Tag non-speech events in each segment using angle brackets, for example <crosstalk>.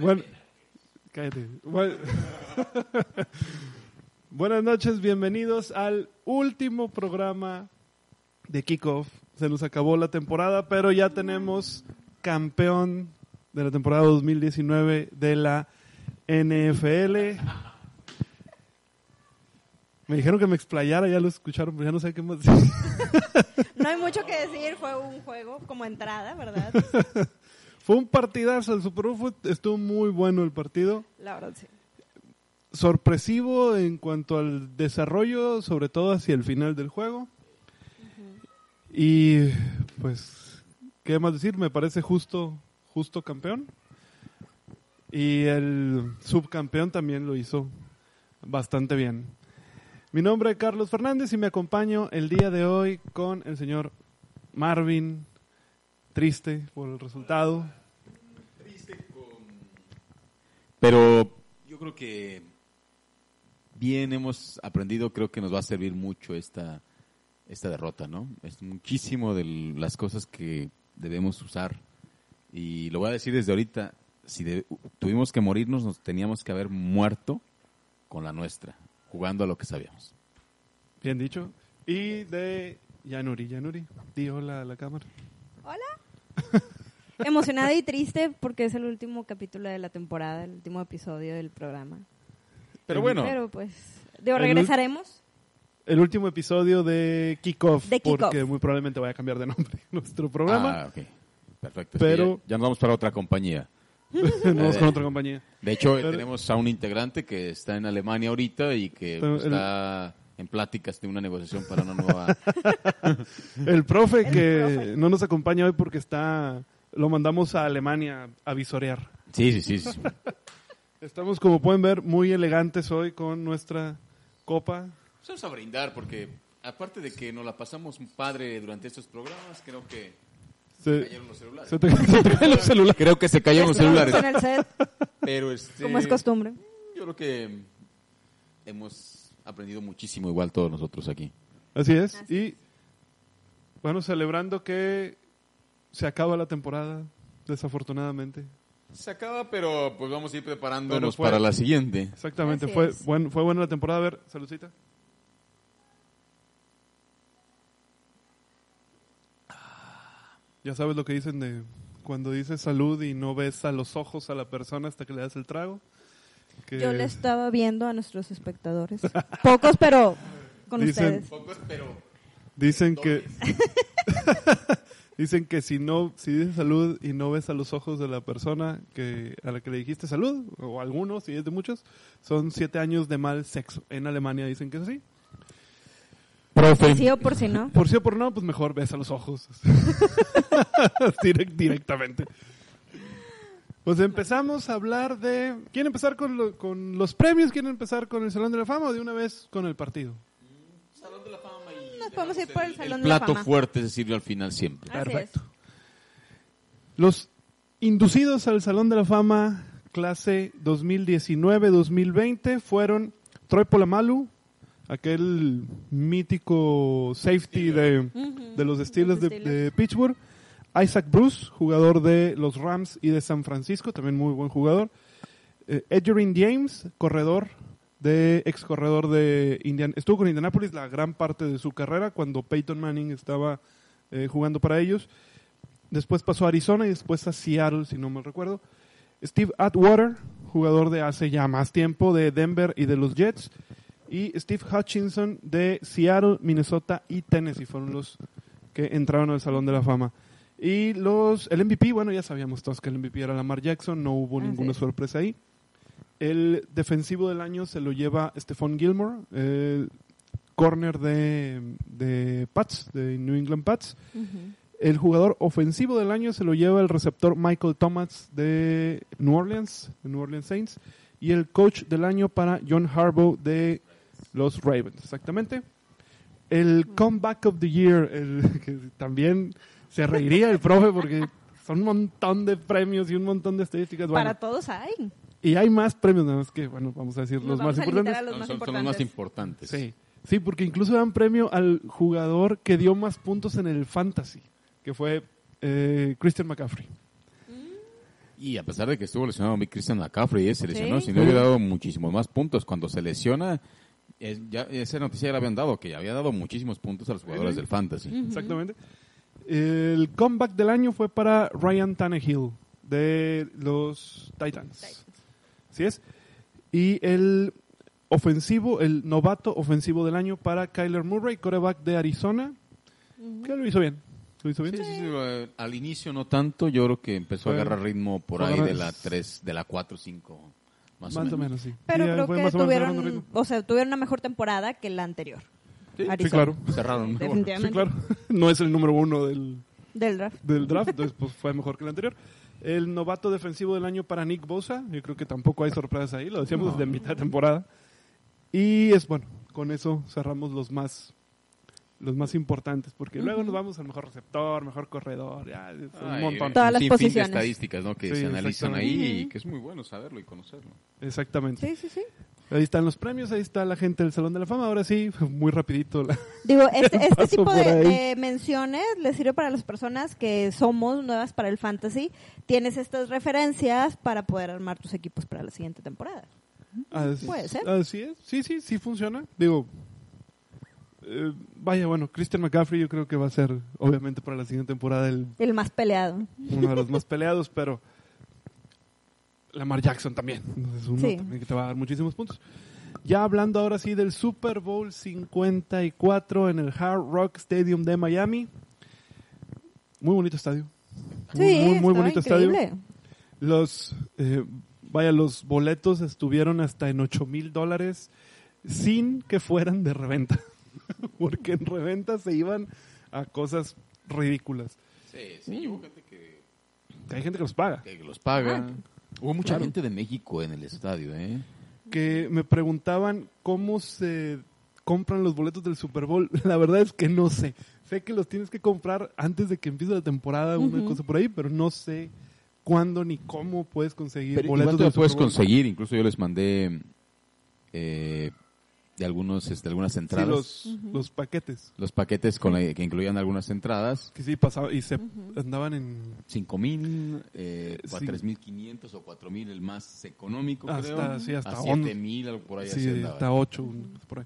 bueno, cállate. Bueno- <laughs> Buenas noches, bienvenidos al último programa de Kickoff. Se nos acabó la temporada, pero ya tenemos campeón de la temporada 2019 de la NFL. Me dijeron que me explayara, ya lo escucharon, pero ya no sé qué más decir. <laughs> No hay mucho que decir, fue un juego como entrada, ¿verdad? <laughs> Fue un partidazo, el Super Bowl fue- estuvo muy bueno el partido. La verdad, sí. sorpresivo en cuanto al desarrollo, sobre todo hacia el final del juego. Y pues, ¿qué más decir? Me parece justo, justo campeón. Y el subcampeón también lo hizo bastante bien. Mi nombre es Carlos Fernández y me acompaño el día de hoy con el señor Marvin, triste por el resultado. Pero yo creo que bien hemos aprendido, creo que nos va a servir mucho esta, esta derrota, ¿no? Es muchísimo de las cosas que debemos usar. Y lo voy a decir desde ahorita, si de- tuvimos que morirnos, nos teníamos que haber muerto con la nuestra, jugando a lo que sabíamos. Bien dicho. Y de Yanuri. Yanuri, di hola a la cámara. Hola. <laughs> Emocionada y triste porque es el último capítulo de la temporada, el último episodio del programa. Pero bueno, Pero pues, digo, regresaremos. El último episodio de Kickoff, De Kickoff. porque muy probablemente vaya a cambiar de nombre <laughs> nuestro programa. Ah, ok. Perfecto. Pero- ya, ya nos vamos para otra compañía. <laughs> Nos vamos con otra compañía. De hecho, Pero- tenemos a un integrante que está en Alemania ahorita y que pues, el- está en pláticas de una negociación para una nueva... <laughs> El profe El que profe. no nos acompaña hoy porque está, lo mandamos a Alemania a visorear. Sí, sí, sí. sí. <laughs> Estamos, como pueden ver, muy elegantes hoy con nuestra copa. Vamos a brindar porque, aparte de que nos la pasamos padre durante estos programas, creo que Se, cayeron los celulares. se te, <laughs> se te caen los celulares. Creo que se cayeron los celulares. en el set, Pero este, como es costumbre. Yo creo que hemos aprendido muchísimo igual todos nosotros aquí. Así es. Así y bueno, celebrando que se acaba la temporada, desafortunadamente. Se acaba, pero pues vamos a ir preparándonos fue- para la siguiente. Exactamente, Así fue, es. buen- fue buena la temporada. A ver, saludcita. Ya sabes lo que dicen de cuando dices salud y no ves a los ojos a la persona hasta que le das el trago. Que Yo le estaba viendo a nuestros espectadores. <laughs> Pocos, pero con Dicen- ustedes. Pocos, pero dicen que <laughs> <laughs> dicen que si no si dices salud y no ves a los ojos de la persona que a la que le dijiste salud o algunos si es de muchos son siete años de mal sexo. En Alemania dicen que es así. Profe. Sí o por si no. Por sí o por no, pues mejor ves a los ojos. <laughs> Direct- directamente. Pues empezamos a hablar de... ¿Quieren empezar con, lo- con los premios? ¿Quieren empezar con el Salón de la Fama o de una vez con el partido? Salón de la Fama Nos podemos ir por el el Salón de la plato Fama. fuerte se sirve al final siempre. Así Perfecto. Los inducidos al Salón de la Fama clase 2019-2020 fueron Troy Polamalu, aquel mítico safety de, de los Steelers de, Pittsburgh. Isaac Bruce, jugador de los Rams y de San Francisco, también muy buen jugador. Eh, James, corredor de ex corredor de Indian, estuvo con Indianapolis la gran parte de su carrera cuando Peyton Manning estaba eh, jugando para ellos. Después pasó a Arizona y después a Seattle, si no mal recuerdo. Steve Atwater, jugador de hace ya más tiempo de Denver y de los Jets. Y Steve Hutchinson de Seattle, Minnesota y Tennessee fueron los que entraron al Salón de la Fama. Y los, el MVP, bueno, ya sabíamos todos que el MVP era Lamar Jackson, no hubo ninguna es. sorpresa ahí. El defensivo del año se lo lleva Stephon Gilmore, el corner de, de Pats, de New England Pats. El jugador ofensivo del año se lo lleva el receptor Michael Thomas de New Orleans, de New Orleans Saints. Y el coach del año para John Harbaugh de los Ravens, exactamente. El comeback of the year, el, <laughs> que también se reiría el profe porque son un montón de premios y un montón de estadísticas. Bueno, Para todos hay. Y hay más premios, nada más que, bueno, vamos a decir Nos los vamos más a limitar importantes. a los Son- más son, son los más importantes. Sí, sí, porque incluso dan premio al jugador que dio más puntos en el fantasy, que fue eh, Christian McCaffrey. Y a pesar de que estuvo lesionado mi Christian McCaffrey, eh, se lesionó, Sí. si no hubiera dado muchísimos más puntos. Cuando se lesiona, es- ya, esa noticia ya la habían dado, que ya había dado muchísimos puntos a los jugadores del fantasy. Exactamente. El comeback del año fue para Ryan Tannehill de los Titans. Así es. Y el ofensivo, el novato ofensivo del año para Kyler Murray, coreback de Arizona, que lo hizo bien. Lo hizo bien. Sí, sí, sí, eh, al inicio no tanto, yo creo que empezó a agarrar ritmo por ahí de la 3, de la 4, 5, más, Más o menos, sí. Pero Sí, creo que o tuvieron, o sea, tuvieron una mejor temporada que la anterior. Sí, claro. Cerraron. Definitivamente. claro. <laughs> No es el número uno del, Del draft. del draft, entonces pues fue mejor que el anterior. El novato defensivo del año para Nick Bosa, yo creo que tampoco hay sorpresas ahí, lo decíamos desde mitad de temporada. Y es bueno, con eso cerramos los más los más importantes, porque luego nos vamos al mejor receptor, mejor corredor, ya, es un Ay, montón. Todas las posiciones. de estadísticas ¿no? que Sí, se analizan ahí exactamente. y que es muy bueno saberlo y conocerlo. Exactamente. Sí, sí, sí. Ahí están los premios, ahí está la gente del Salón de la Fama. Ahora sí, muy rapidito. la- <laughs> Digo, este, <laughs> este tipo de, de menciones les sirve para las personas que somos nuevas para el fantasy. Tienes estas referencias para poder armar tus equipos para la siguiente temporada. Así, Puede ser. Así es. Sí, sí, sí funciona. Digo, eh, vaya, bueno, Christian McCaffrey yo creo que va a ser, obviamente, para la siguiente temporada el, El más peleado. uno de los más peleados, pero Lamar Jackson también. Entonces uno Sí. también que te va a dar muchísimos puntos. Ya hablando ahora sí del Super Bowl 54 en el Hard Rock Stadium de Miami. Muy bonito estadio. Muy, Sí, muy, muy bonito increíble. estadio. Los, eh, vaya, los boletos estuvieron hasta en 8 mil dólares sin que fueran de reventa. <laughs> Porque en reventa se iban a cosas ridículas. Sí, sí, hubo gente que, Que hay gente que los paga. que los paga. Hubo mucha Claro. gente de México en el estadio, ¿eh? Que me preguntaban cómo se compran los boletos del Super Bowl. <laughs> La verdad es que no sé. Sé que los tienes que comprar antes de que empiece la temporada, una cosa por ahí, pero no sé cuándo ni cómo puedes conseguir Pero boletos del lo puedes Super Bowl. conseguir, incluso yo les mandé eh, de algunos, este, algunas Sí, entradas, los, los... los paquetes. paquetes con la- que incluían algunas entradas, Que sí pasaba y se andaban en 5 mil, eh, Sí. 3 mil 500 o 4 mil, el más económico Hasta- creo, sí, hasta a on- 7 mil, algo por ahí así sí, andaba. hasta 8 un- por ahí.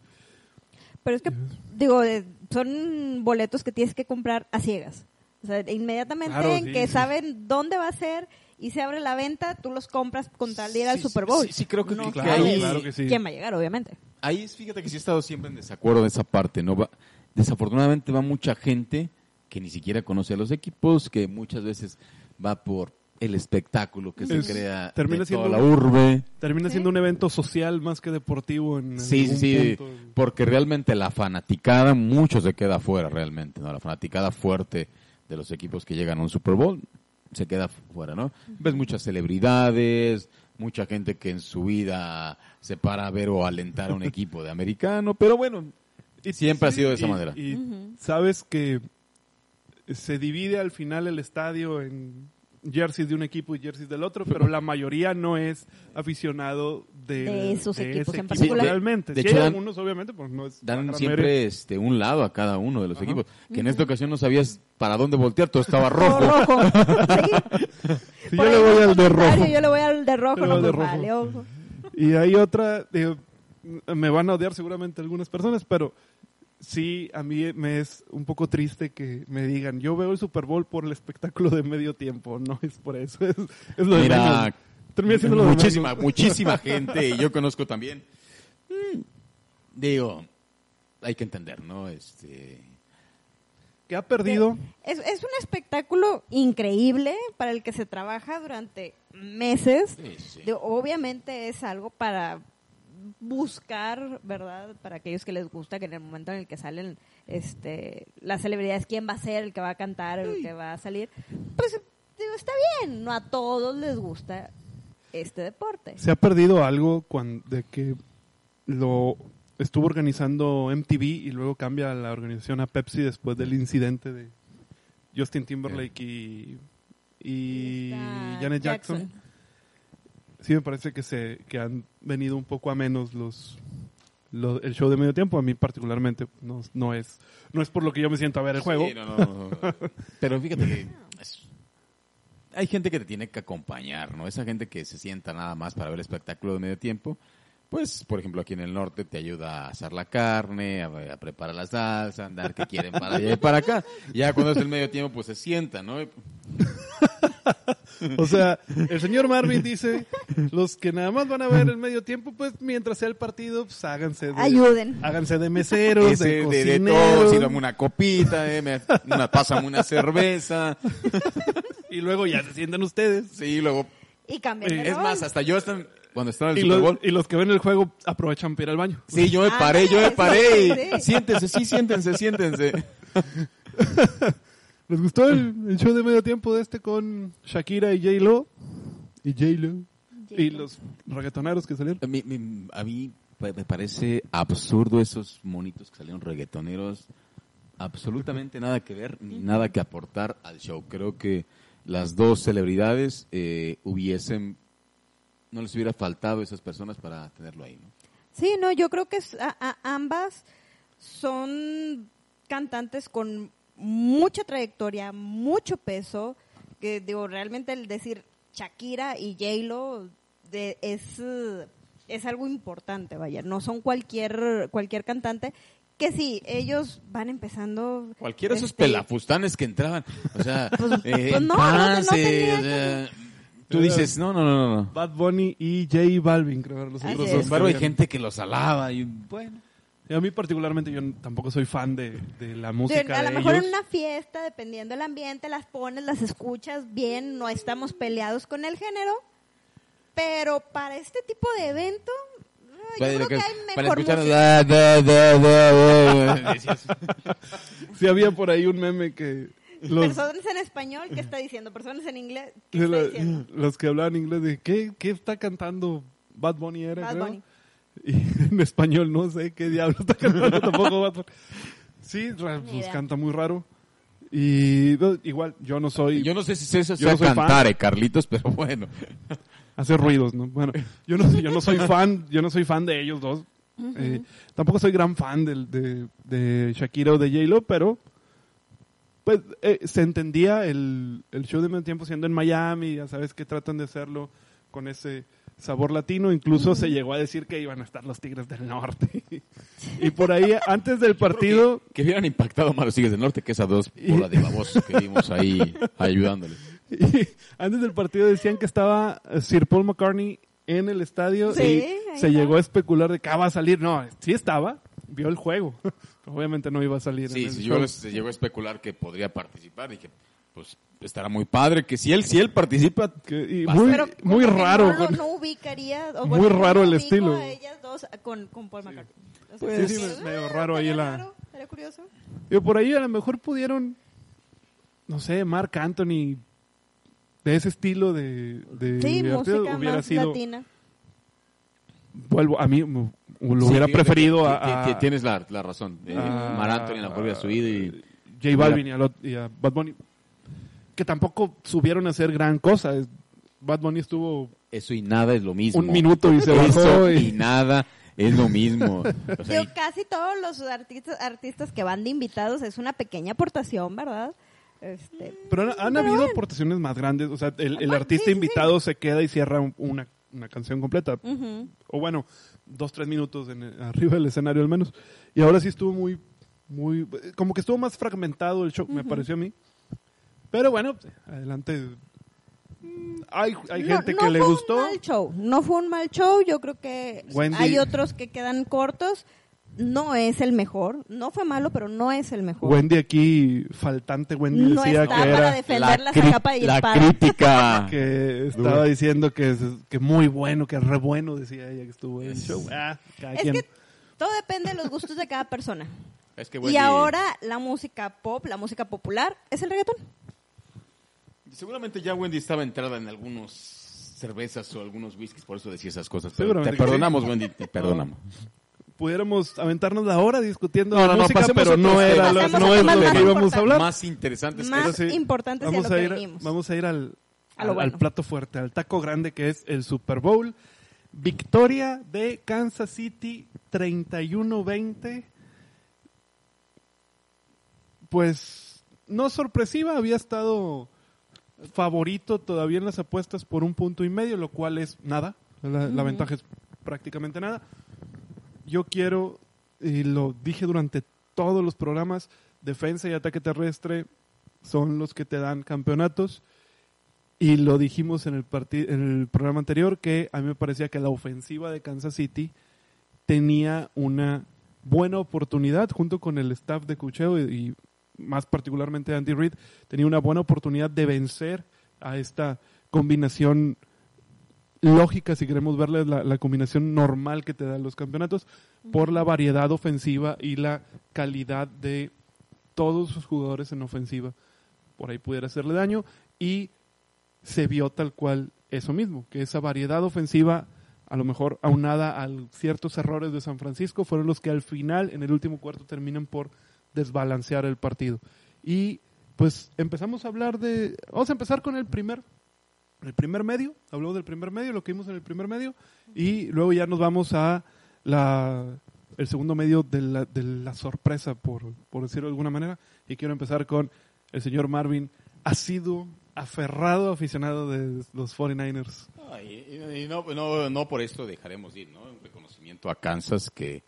Pero es que, digo, eh, son boletos que tienes que comprar a ciegas. O sea, inmediatamente Claro, en sí, que sí. saben dónde va a ser y se abre la venta, tú los compras con tal de ir al Sí, Super sí, Bowl. sí, sí, creo que- no que ahí- claro que sí. quién va a llegar, obviamente. Ahí es- fíjate que sí he estado siempre en desacuerdo de esa parte, ¿no? Va, desafortunadamente va mucha gente que ni siquiera conoce a los equipos, que muchas veces va por el espectáculo que se crea termina de siendo toda la un- urbe. Termina Sí. siendo un evento social más que deportivo en Sí, sí, algún sí, punto. porque realmente la fanaticada, mucho se queda fuera realmente, ¿no? La fanaticada fuerte de los equipos que llegan a un Super Bowl se queda fuera, ¿no? Ves muchas celebridades, mucha gente que en su vida se para a ver o alentar a un equipo de americano, pero bueno, Y siempre ha sido de esa y- manera. Y sabes que se divide al final el estadio en jerseys de un equipo y jerseys del otro, pero la mayoría no es aficionado de, De esos de equipos ese en equipo particular. realmente. De Sí hecho, hay dan- algunos, obviamente, pues no es Dan siempre este un lado a cada uno de los Ajá. equipos, que en esta ocasión no sabías para dónde voltear, todo estaba Todo rojo. rojo. <laughs> Sí. Sí, Por yo le voy al de rojo. Yo le voy al de rojo, Yo le no voy al de rojo. vale, ojo. Y hay otra, digo, me van a odiar seguramente algunas personas, pero sí, a mí me es un poco triste que me digan, yo veo el Super Bowl por el espectáculo de medio tiempo, <laughs> no es por eso, es, es lo de Mira, menos. Termina siendo lo de muchísima, menos. muchísima <laughs> gente, y yo conozco también. Mm, Digo, hay que entender, ¿no? Este, Que ha perdido, Es, es un espectáculo increíble para el que se trabaja durante meses. sí, sí. De- obviamente es algo para buscar, ¿verdad? Para aquellos que les gusta que en el momento en el que salen este, las celebridades, quién va a ser el que va a cantar, el que va a salir, pues digo, está bien, no a todos les gusta este deporte. se ha perdido algo cuando, de que lo estuvo organizando MTV y luego cambia la organización a Pepsi después del incidente de Justin Timberlake y, y Janet Jackson. sí me parece que se que han venido un poco a menos los, lo- el show de medio tiempo a mí particularmente no, no es no es por lo que yo me siento a ver el juego Sí, no, no, no. <laughs> Pero fíjate que es- hay gente que te tiene que acompañar, ¿no? Esa gente que se sienta nada más para ver el espectáculo de medio tiempo, pues, por ejemplo, aquí en el norte te ayuda a asar la carne, a, a preparar la salsa, a andar que quieren para allá y para acá. Ya cuando es el medio tiempo, pues se sienta, ¿no? <laughs> O sea, el señor Marvin dice, los que nada más van a ver el medio tiempo, pues mientras sea el partido, pues háganse de, Ayuden. háganse de meseros, Ese de de, de cocineros, todo, sírvame una copita, eh, me, una, pásame una cerveza. <laughs> y luego ya se sientan ustedes. Sí, luego. Y cambian de Es rol. más, hasta yo están, cuando en Y el Super los, y los que ven el juego aprovechan para ir al baño. Sí, yo me Ah, paré, yo me paré. y. Siéntense, sí, siéntense, siéntense. <laughs> ¿Les gustó el, el show de medio tiempo de este con Shakira y J-Lo? Y J-Lo. Y los reggaetoneros que salieron. A mí, mi- a mí me me parece absurdo esos monitos que salieron reggaetoneros. Absolutamente nada que ver ni nada que aportar al show. Creo que las dos celebridades eh, hubiesen, no les hubiera faltado esas personas para tenerlo ahí. ¿no? Sí, no, yo creo que es- a- a- ambas son cantantes con mucha trayectoria, mucho peso, que digo, realmente el decir Shakira y J-Lo de- es, eh, es algo importante, vaya, no son cualquier, cualquier cantante, que sí, ellos van empezando... Cualquiera de esos este, pelafustanes que entraban, o sea, <laughs> Pues- eh, pues no, no, no tenía o sea, tú dices, no, no, no, no, no. Bad Bunny y J Balvin, creo que los otros es. Sin dos. embargo, hay gente que los alaba y bueno. Y a mí particularmente, yo tampoco soy fan de, de la de- música a de lo mejor en una fiesta, dependiendo del ambiente, las pones, las escuchas bien, no estamos peleados con el género, pero para este tipo de evento, ah, yo creo que, hay para mejor escuchar música. da, da, da, da, da, decías, Sí había por ahí un meme que los, Personas en español, ¿qué está diciendo? Personas en inglés, ¿qué de está diciendo? <laughs> los que hablaban inglés de ¿qué, qué está cantando Bad Bunny era, Bad creo? Bunny. Y <laughs> en español no sé qué diablo está cantando <laughs> tampoco Bad Bunny. Sí, pues canta muy raro. Y igual, yo no soy... Yo no sé si eso sea no cantar, eh, Carlitos, pero bueno. hace ruidos, ¿no? Bueno, yo no, yo no soy fan, yo no soy fan de ellos dos. Eh, tampoco soy gran fan del- de, de Shakira o de J-Lo, pero pues eh, se entendía el, el show de medio tiempo siendo en Miami, ya sabes que tratan de hacerlo con ese sabor latino, incluso se llegó a decir que iban a estar los Tigres del Norte. y por ahí, antes del partido, Que hubieran impactado más los Tigres del Norte que esas dos bolas de babosos que vimos ahí ayudándoles. <laughs> Y antes del partido decían que estaba eh, Sir Paul McCartney en el estadio Sí, y se llegó a especular de que ah, va a salir. No, sí estaba, vio el juego. <laughs> Obviamente no iba a salir. Sí, en el sí, yo se llegó a especular que podría participar. Dije, pues estará muy padre que si él, si él participa, Que- y muy, Pero muy que raro. No, con- no ubicaría. o Muy bueno, raro no el estilo. A ellas dos con, con Paul McCartney. O sea, Pues, sí, como que, medio raro ahí la- raro, estaría curioso. Digo, por ahí a lo mejor pudieron, no sé, Mark Anthony, de ese estilo de, de Sí, música hubiera más sido, latina. Vuelvo, a mí lo Sí, hubiera preferido que- a, a- Tienes la, la razón. Eh, a- Mar Anthony la vuelve a subir y... J Balvin y a, lo- y a Bad Bunny, que tampoco subieron a hacer gran cosa. Bad Bunny estuvo Eso y nada es lo mismo. un minuto y se Eso bajó. y Y, nada es lo mismo. <laughs> O sea, Yo casi todos los artistas, artistas que van de invitados es una pequeña aportación, ¿verdad? Este, pero han, han Pero habido bueno. aportaciones más grandes. O sea, el, el Bueno, artista sí, sí, invitado se queda y cierra un- una, una canción completa. o bueno, dos, tres minutos en arriba del escenario al menos. Y ahora sí estuvo muy, muy, como que estuvo más fragmentado el show, me pareció a mí. Pero bueno, adelante. Mm, Hay, hay No- gente no que le fue gustó. Un mal show. No fue un mal show. Yo creo que Wendy- hay otros que quedan cortos. No es el mejor. No fue malo, pero no es el mejor. Wendy aquí, faltante Wendy no decía está que para era defenderla cri- a capa y la espada. crítica. <laughs> que estaba diciendo que, es- que muy bueno, que re bueno, decía ella que estuvo en el show. Ah, cada Es quien. que todo depende de los gustos de cada persona. <laughs> Es que Y ahora la música pop, la música popular, es el reggaetón. Seguramente ya Wendy estaba entrada en algunos cervezas o algunos whiskies, por eso decía esas cosas. Pero te sí. perdonamos, Wendy, te perdonamos. <laughs> Pudiéramos aventarnos la hora discutiendo No, no, música, pero a no era lo, no a es lo que íbamos a hablar. Más interesantes Más sí, importantes vamos de lo a que ir. Vamos a ir al, A al- al plato fuerte, al taco grande que es el Super Bowl. Victoria de Kansas City 31-20. Pues no sorpresiva, había estado favorito todavía en las apuestas por un punto y medio, lo cual es nada. La, la ventaja es prácticamente nada. Yo quiero, y lo dije durante todos los programas, defensa y ataque terrestre son los que te dan campeonatos. Y lo dijimos en el, en el programa anterior que a mí me parecía que la ofensiva de Kansas City tenía una buena oportunidad junto con el staff de Cucheo y más particularmente Andy Reid, tenía una buena oportunidad de vencer a esta combinación lógica, si queremos verle la, la combinación normal que te dan los campeonatos, por la variedad ofensiva y la calidad de todos sus jugadores en ofensiva. Por ahí pudiera hacerle daño y se vio tal cual eso mismo, que esa variedad ofensiva, a lo mejor aunada a ciertos errores de San Francisco, fueron los que al final, en el último cuarto, terminan por desbalancear el partido. Y pues empezamos a hablar de... Vamos a empezar con el primer, el primer medio, habló del primer medio, lo que vimos en el primer medio, y luego ya nos vamos a la, el segundo medio de la, de la sorpresa, por, por decirlo de alguna manera, y quiero empezar con el señor Marvin, ha sido aferrado aficionado de los 49ers. Ah, y, no, no, no por esto dejaremos de ir, ¿no? Un reconocimiento a Kansas que,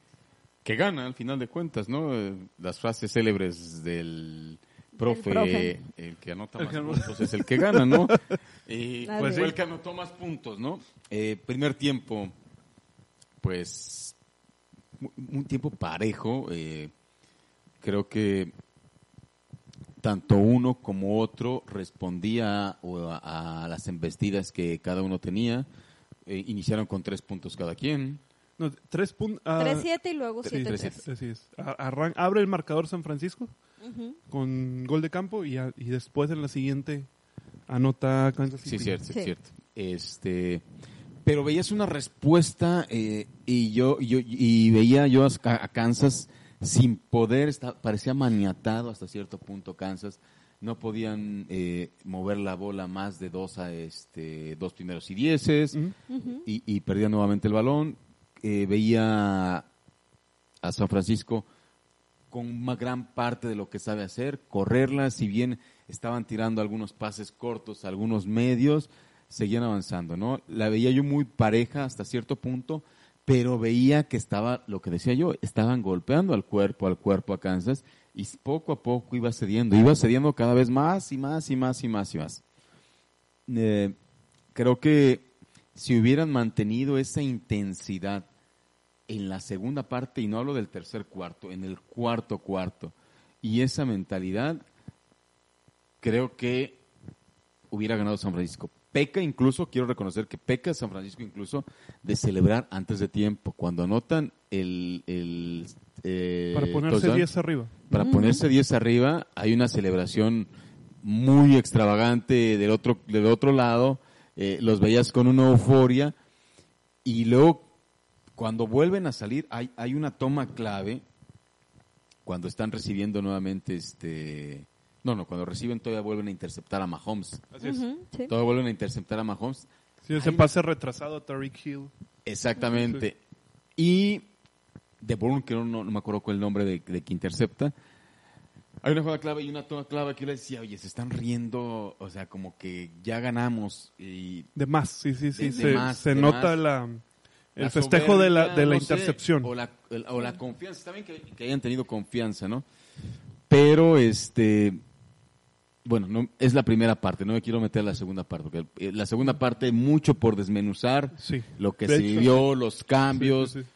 que gana al final de cuentas, ¿no? Eh, Las frases célebres del profe, profe. el que anota El más puntos es el que gana, ¿no? <laughs> Y pues fue el que anotó más puntos, ¿no? Eh, primer tiempo, pues, un tiempo parejo. eh, creo que tanto uno como otro respondía o a, a las embestidas que cada uno tenía. Eh, iniciaron con tres puntos cada quien. No, tres puntos. 3-7 y luego Sí, 7-3. 3-7. Así es. Arran- abre el marcador San Francisco Con gol de campo y, a- y después en la siguiente anota Kansas City. Sí, cierto, sí, cierto. Este, pero veías una respuesta eh, y yo, yo y veía yo a, a Kansas sin poder, está- parecía maniatado hasta cierto punto Kansas. No podían eh, mover la bola más de dos a este dos primeros y dieces y, y perdía nuevamente el balón. Eh, veía a San Francisco con una gran parte de lo que sabe hacer, correrla, si bien estaban tirando algunos pases cortos, algunos medios, seguían avanzando, ¿no? La veía yo muy pareja hasta cierto punto, pero veía que estaba, lo que decía yo, estaban golpeando al cuerpo, al cuerpo a Kansas, y poco a poco iba cediendo, iba cediendo cada vez más y más y más y más y más. Eh, creo que si hubieran mantenido esa intensidad en la segunda parte, y no hablo del tercer cuarto, en el cuarto cuarto, y esa mentalidad, creo que hubiera ganado San Francisco. Peca incluso, quiero reconocer que peca San Francisco incluso de celebrar antes de tiempo, cuando anotan el... el eh, Para ponerse touchdown, 10 arriba. para ponerse 10 arriba, hay una celebración muy extravagante del otro, del otro lado, eh, los veías con una euforia, y luego cuando vuelven a salir, hay, hay una toma clave, cuando están recibiendo nuevamente este... No, no, cuando reciben todavía vuelven a interceptar a Mahomes. Así es. Sí. Todavía vuelven a interceptar a Mahomes. Sí, ese Hay- pase retrasado a Tariq Hill. Exactamente. Y de Bourne, que no, no me acuerdo cuál es el nombre de, de que intercepta. Hay una jugada clave y una toma clave que yo le decía, oye, se están riendo, o sea, como que ya ganamos. Y De más, sí, sí, sí. De- de se más, se de nota más. la, el festejo de la, de la no sé, intercepción. o, la, el- o la confianza. Está bien que, que hayan tenido confianza, ¿no? Pero, este, bueno, no, es la primera parte, no me quiero meter a la segunda parte, porque eh, la segunda parte mucho por desmenuzar Sí. lo que De se hecho, vivió, los cambios, Sí, sí, sí.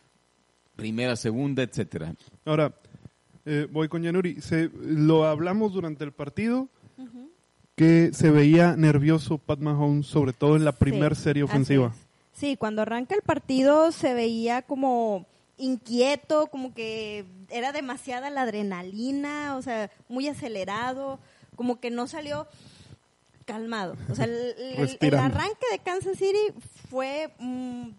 primera, segunda, etcétera. Ahora, eh, voy con Yanuri. Se, lo hablamos durante el partido que se veía nervioso Pat Mahomes, sobre todo en la primer Sí, serie así ofensiva. es. Sí, cuando arranca el partido se veía como inquieto, como que era demasiada la adrenalina, o sea, muy acelerado, como que no salió calmado. O sea, el, el- el Respirando. arranque de Kansas City fue mm,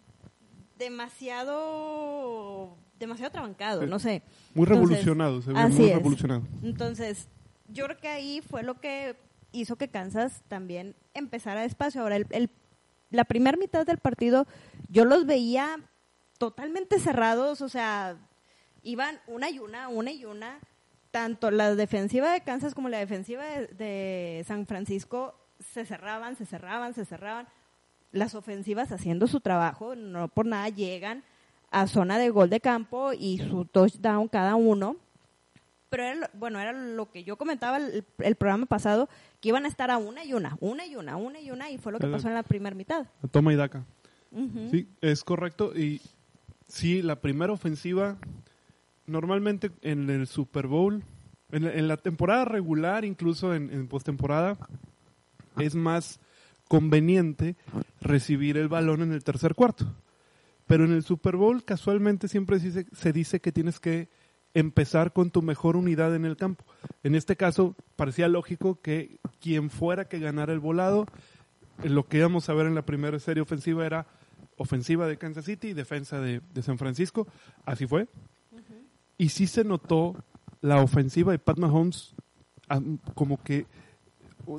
demasiado demasiado trabancado, Sí. no sé. Muy Entonces, revolucionado, se ve así muy es. revolucionado. Entonces, yo creo que ahí fue lo que hizo que Kansas también empezara despacio. Ahora, el, el- la primera mitad del partido, yo los veía totalmente cerrados, o sea, iban una y una, una y una. Tanto la defensiva de Kansas como la defensiva de, de San Francisco se cerraban, se cerraban, se cerraban. Las ofensivas haciendo su trabajo, no por nada llegan a zona de gol de campo y su touchdown cada uno. Pero era, lo- bueno, era lo que yo comentaba el, el programa pasado, que iban a estar a una y una, una y una, una y una, y fue lo que pasó en la primera mitad. Toma y daca. Sí, es correcto. Y sí, la primera ofensiva, normalmente en el Super Bowl, en, la- en la temporada regular, incluso en, en postemporada, es más conveniente recibir el balón en el tercer cuarto. Pero en el Super Bowl, casualmente, siempre se dice que tienes que empezar con tu mejor unidad en el campo. En este caso, parecía lógico que quien fuera que ganara el volado, lo que íbamos a ver en la primera serie ofensiva era ofensiva de Kansas City y defensa de, de San Francisco. Así fue. Y sí se notó la ofensiva de Pat Mahomes ah, como que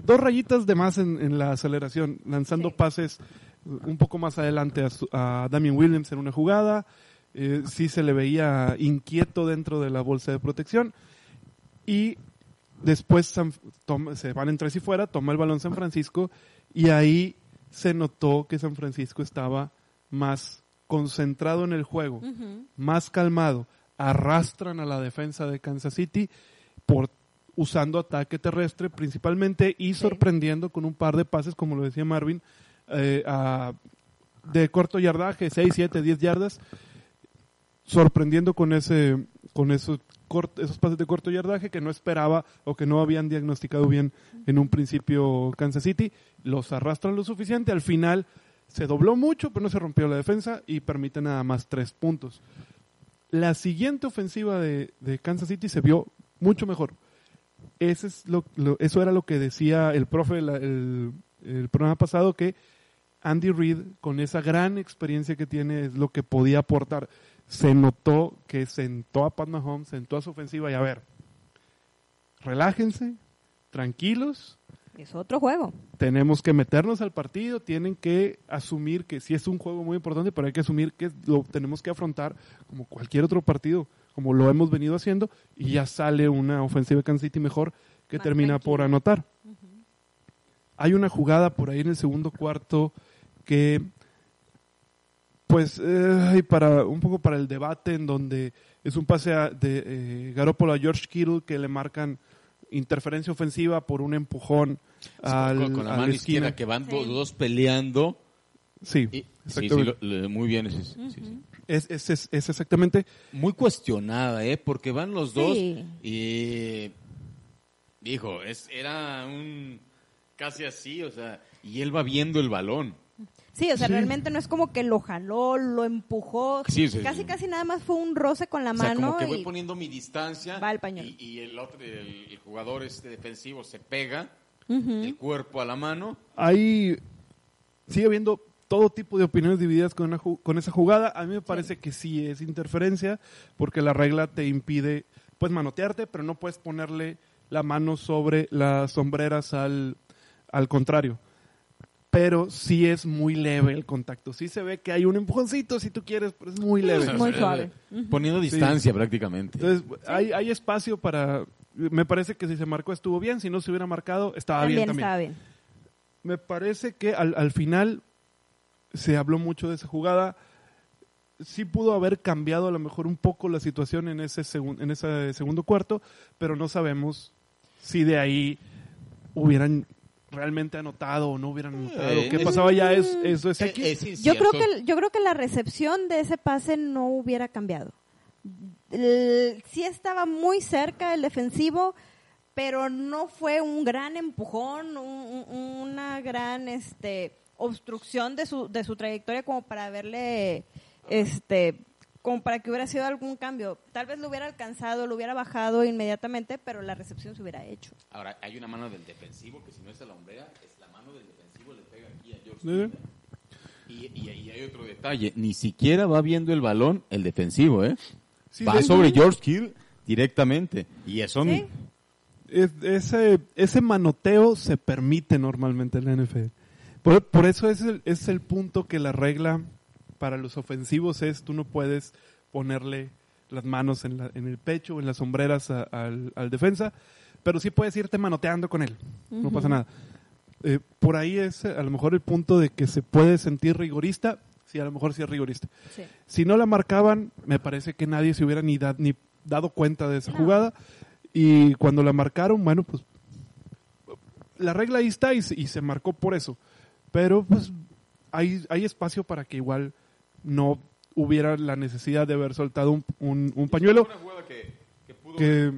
dos rayitas de más en, en la aceleración, lanzando Sí. pases un poco más adelante a, su- a Damien Williams en una jugada. Eh, sí se le veía inquieto dentro de la bolsa de protección. Y después San- toma- se van en tres y fuera, toma el balón San Francisco y ahí se notó que San Francisco estaba más concentrado en el juego, más calmado. Arrastran a la defensa de Kansas City por usando ataque terrestre principalmente y sorprendiendo con un par de pases, como lo decía Marvin, eh, a- de corto yardaje, 6, 7, 10 yardas, sorprendiendo con ese con esos esos pases de corto yardaje que no esperaba o que no habían diagnosticado bien en un principio Kansas City, los arrastran lo suficiente, al final se dobló mucho, pero no se rompió la defensa y permite nada más tres puntos. La siguiente ofensiva de, de Kansas City se vio mucho mejor. Ese es lo, lo- eso era lo que decía el profe la- el, el programa pasado, que Andy Reid, con esa gran experiencia que tiene, es lo que podía aportar. Se notó que sentó a Pat Mahomes, sentó a su ofensiva y a ver, relájense, tranquilos, Es otro juego. tenemos que meternos al partido, tienen que asumir que sí es un juego muy importante, pero hay que asumir que lo tenemos que afrontar como cualquier otro partido, como lo hemos venido haciendo, y ya sale una ofensiva de Kansas City mejor que Más termina por anotar. Hay una jugada por ahí en el segundo cuarto que, pues, eh, hay para un poco para el debate en donde es un pase a- de eh, Garoppolo a George Kittle que le marcan interferencia ofensiva por un empujón al, con, con la a mano izquierda que van Sí. dos, dos peleando. Sí, Y- sí, sí, exactamente. lo- lo- muy bien. ese- sí, sí, sí. Es, es, es- es exactamente. Muy cuestionada, ¿eh? Porque van los dos y... Dijo, es, era un... Casi así, o sea, y él va viendo el balón. Sí, o sea, Sí. realmente no es como que lo jaló, lo empujó. Sí, sí, casi, sí. casi nada más fue un roce con la O sea, mano. como que voy y- poniendo mi distancia Va al pañuelo. y, y el otro, el, el jugador este defensivo se pega el cuerpo a la mano. Ahí sigue habiendo todo tipo de opiniones divididas con, una con esa jugada. A mí me parece que sí es interferencia, porque la regla te impide, puedes manotearte, pero no puedes ponerle la mano sobre las sombreras al, al contrario. Pero sí es muy leve el contacto. Sí se ve que hay un empujoncito si tú quieres, pero es muy leve. Sea, Muy suave. Poniendo distancia prácticamente. Entonces, hay, hay espacio para... Me parece que si se marcó estuvo bien, si no se hubiera marcado estaba bien también también. estaba bien. Me parece que al, al final se habló mucho de esa jugada. Sí pudo haber cambiado a lo mejor un poco la situación en ese, segun- en ese segundo cuarto, pero no sabemos si de ahí hubieran realmente anotado o no hubieran anotado. Eh, ¿Qué es- pasaba ya? Es, eso es Eh, aquí. es Yo creo que yo creo que la recepción de ese pase no hubiera cambiado. El- sí estaba muy cerca el defensivo, pero no fue un gran empujón, un- un- una gran este obstrucción de su de su trayectoria como para verle este como para que hubiera sido algún cambio. Tal vez lo hubiera alcanzado, lo hubiera bajado inmediatamente, pero la recepción se hubiera hecho. Ahora, hay una mano del defensivo que si no es a la hombrera, es la mano del defensivo le pega aquí a George Sí. Y, y, y hay otro detalle, ni siquiera va viendo el balón el defensivo, ¿eh? Sí, va sobre George Kittle directamente. Y eso Sí. Es- ese, ese manoteo se permite normalmente en la NFL. Por, por eso es el, es el punto que la regla para los ofensivos es tú no puedes ponerle las manos en, la- en el pecho o en las sombreras a- al, al defensa, pero sí puedes irte manoteando con él. No pasa nada. eh, por ahí es eh, a lo mejor el punto de que se puede sentir rigorista, sí, a lo mejor sí es rigorista. Sí. Si no la marcaban, me parece que nadie se hubiera ni, da- ni dado cuenta de esa No. jugada. Y cuando la marcaron, bueno, pues la regla ahí está y se, y se marcó por eso. Pero pues hay, hay espacio para que igual no hubiera la necesidad de haber soltado un, un- un pañuelo Una jugada que, que pudo que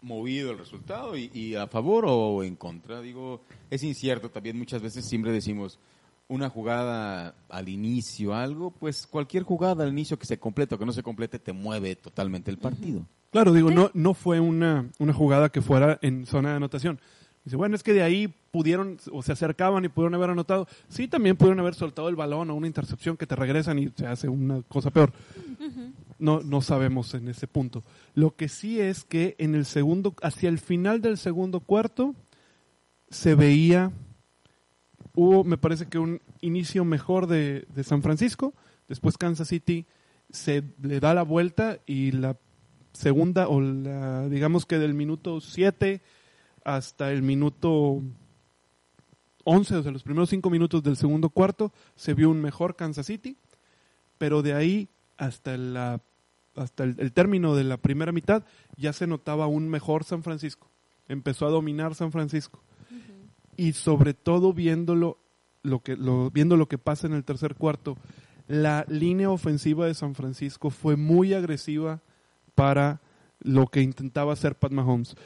movido el resultado y, y a favor o en contra. Digo, es incierto también. Muchas veces siempre decimos una jugada al inicio, algo, pues cualquier jugada al inicio que se complete o que no se complete te mueve totalmente el partido. Claro, digo, no, no fue una, una jugada que fuera en zona de anotación. Dice, bueno, es que de ahí pudieron, o se acercaban y pudieron haber anotado. Sí, también pudieron haber soltado el balón o una intercepción que te regresan y se hace una cosa peor. No, no sabemos en ese punto. Lo que sí es que en el segundo, hacia el final del segundo cuarto, se veía, hubo, me parece que un inicio mejor de, de San Francisco. Después Kansas City se le da la vuelta y la segunda o la digamos que del minuto 7 hasta el minuto 11, o sea, los primeros 5 minutos del segundo cuarto se vio un mejor Kansas City, pero de ahí hasta la hasta el, el término de la primera mitad ya se notaba un mejor San Francisco. Empezó a dominar San Francisco. Y sobre todo viéndolo lo que lo, viendo lo que pasa en el tercer cuarto, la línea ofensiva de San Francisco fue muy agresiva para lo que intentaba hacer Pat Mahomes.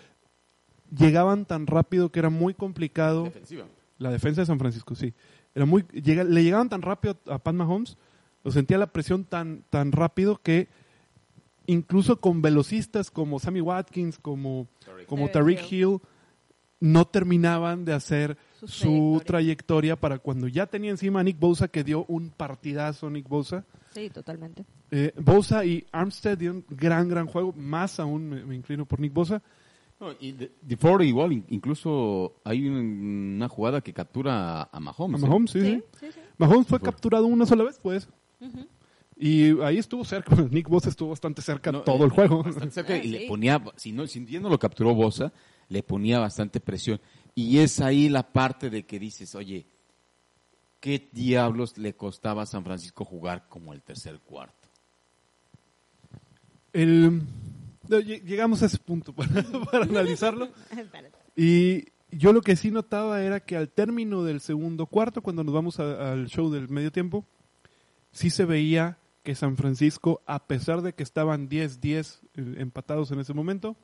Llegaban tan rápido que era muy complicado. Defensiva. La defensa de San Francisco, sí. Era muy, llega- le llegaban tan rápido a Pat Mahomes, lo sentía la presión tan, tan rápido que incluso con velocistas como Sammy Watkins, como, como Tyreek Tariq Hill, no terminaban de hacer Su su trayectoria. trayectoria para cuando ya tenía encima a Nick Bosa, que dio un partidazo Nick Bosa. Sí, totalmente. Eh, Bosa y Armstead dieron gran, gran juego. Más aún me, me inclino por Nick Bosa. No, y de, de Ford igual, in- incluso hay un- una jugada que captura a, a Mahomes. A ¿eh? Mahomes, sí, sí. sí, sí. Mahomes fue capturado una sola vez, pues. Y ahí estuvo cerca. <laughs> Nick Bosa estuvo bastante cerca No, todo eh, el juego. <laughs> cerca Ah, y sí. le ponía, si no, si no lo capturó Bosa, le ponía bastante presión. Y es ahí la parte de que dices, oye, ¿qué diablos le costaba a San Francisco jugar como el tercer cuarto? El- no, lle- llegamos a ese punto <laughs> para, para analizarlo. <laughs> Y yo lo que sí notaba era que al término del segundo cuarto, cuando nos vamos a- al show del medio tiempo, sí se veía que San Francisco, a pesar de que estaban 10-10 eh, empatados en ese momento,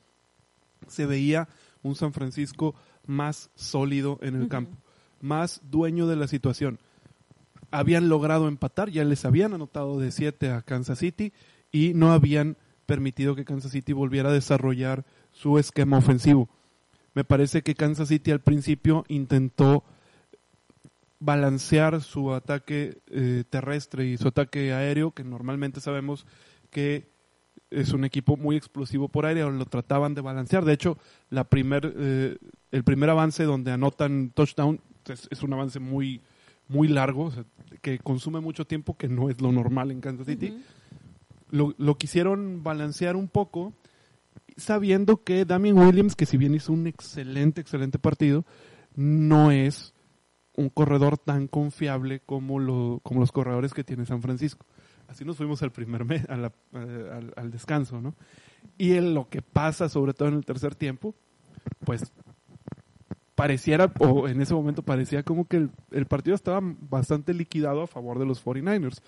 se veía un San Francisco más sólido en el campo, más dueño de la situación. Habían logrado empatar, ya les habían anotado de 7 a Kansas City y no habían permitido que Kansas City volviera a desarrollar su esquema ofensivo. Me parece que Kansas City al principio intentó balancear su ataque eh, terrestre y su ataque aéreo, que normalmente sabemos que es un equipo muy explosivo por aire, lo trataban de balancear. De hecho, eh, el primer avance donde anotan touchdown es, es un avance muy, muy largo, que consume mucho tiempo, que no es lo normal en Kansas City. Lo, lo quisieron balancear un poco, sabiendo que Damien Williams, que si bien hizo un excelente, excelente partido, no es un corredor tan confiable como, lo, como los corredores que tiene San Francisco. Así nos fuimos al primer mes, eh, al, al descanso, ¿no? Y en lo que pasa, sobre todo en el tercer tiempo, pues pareciera, o en ese momento parecía como que el, el partido estaba bastante liquidado a favor de los 49ers.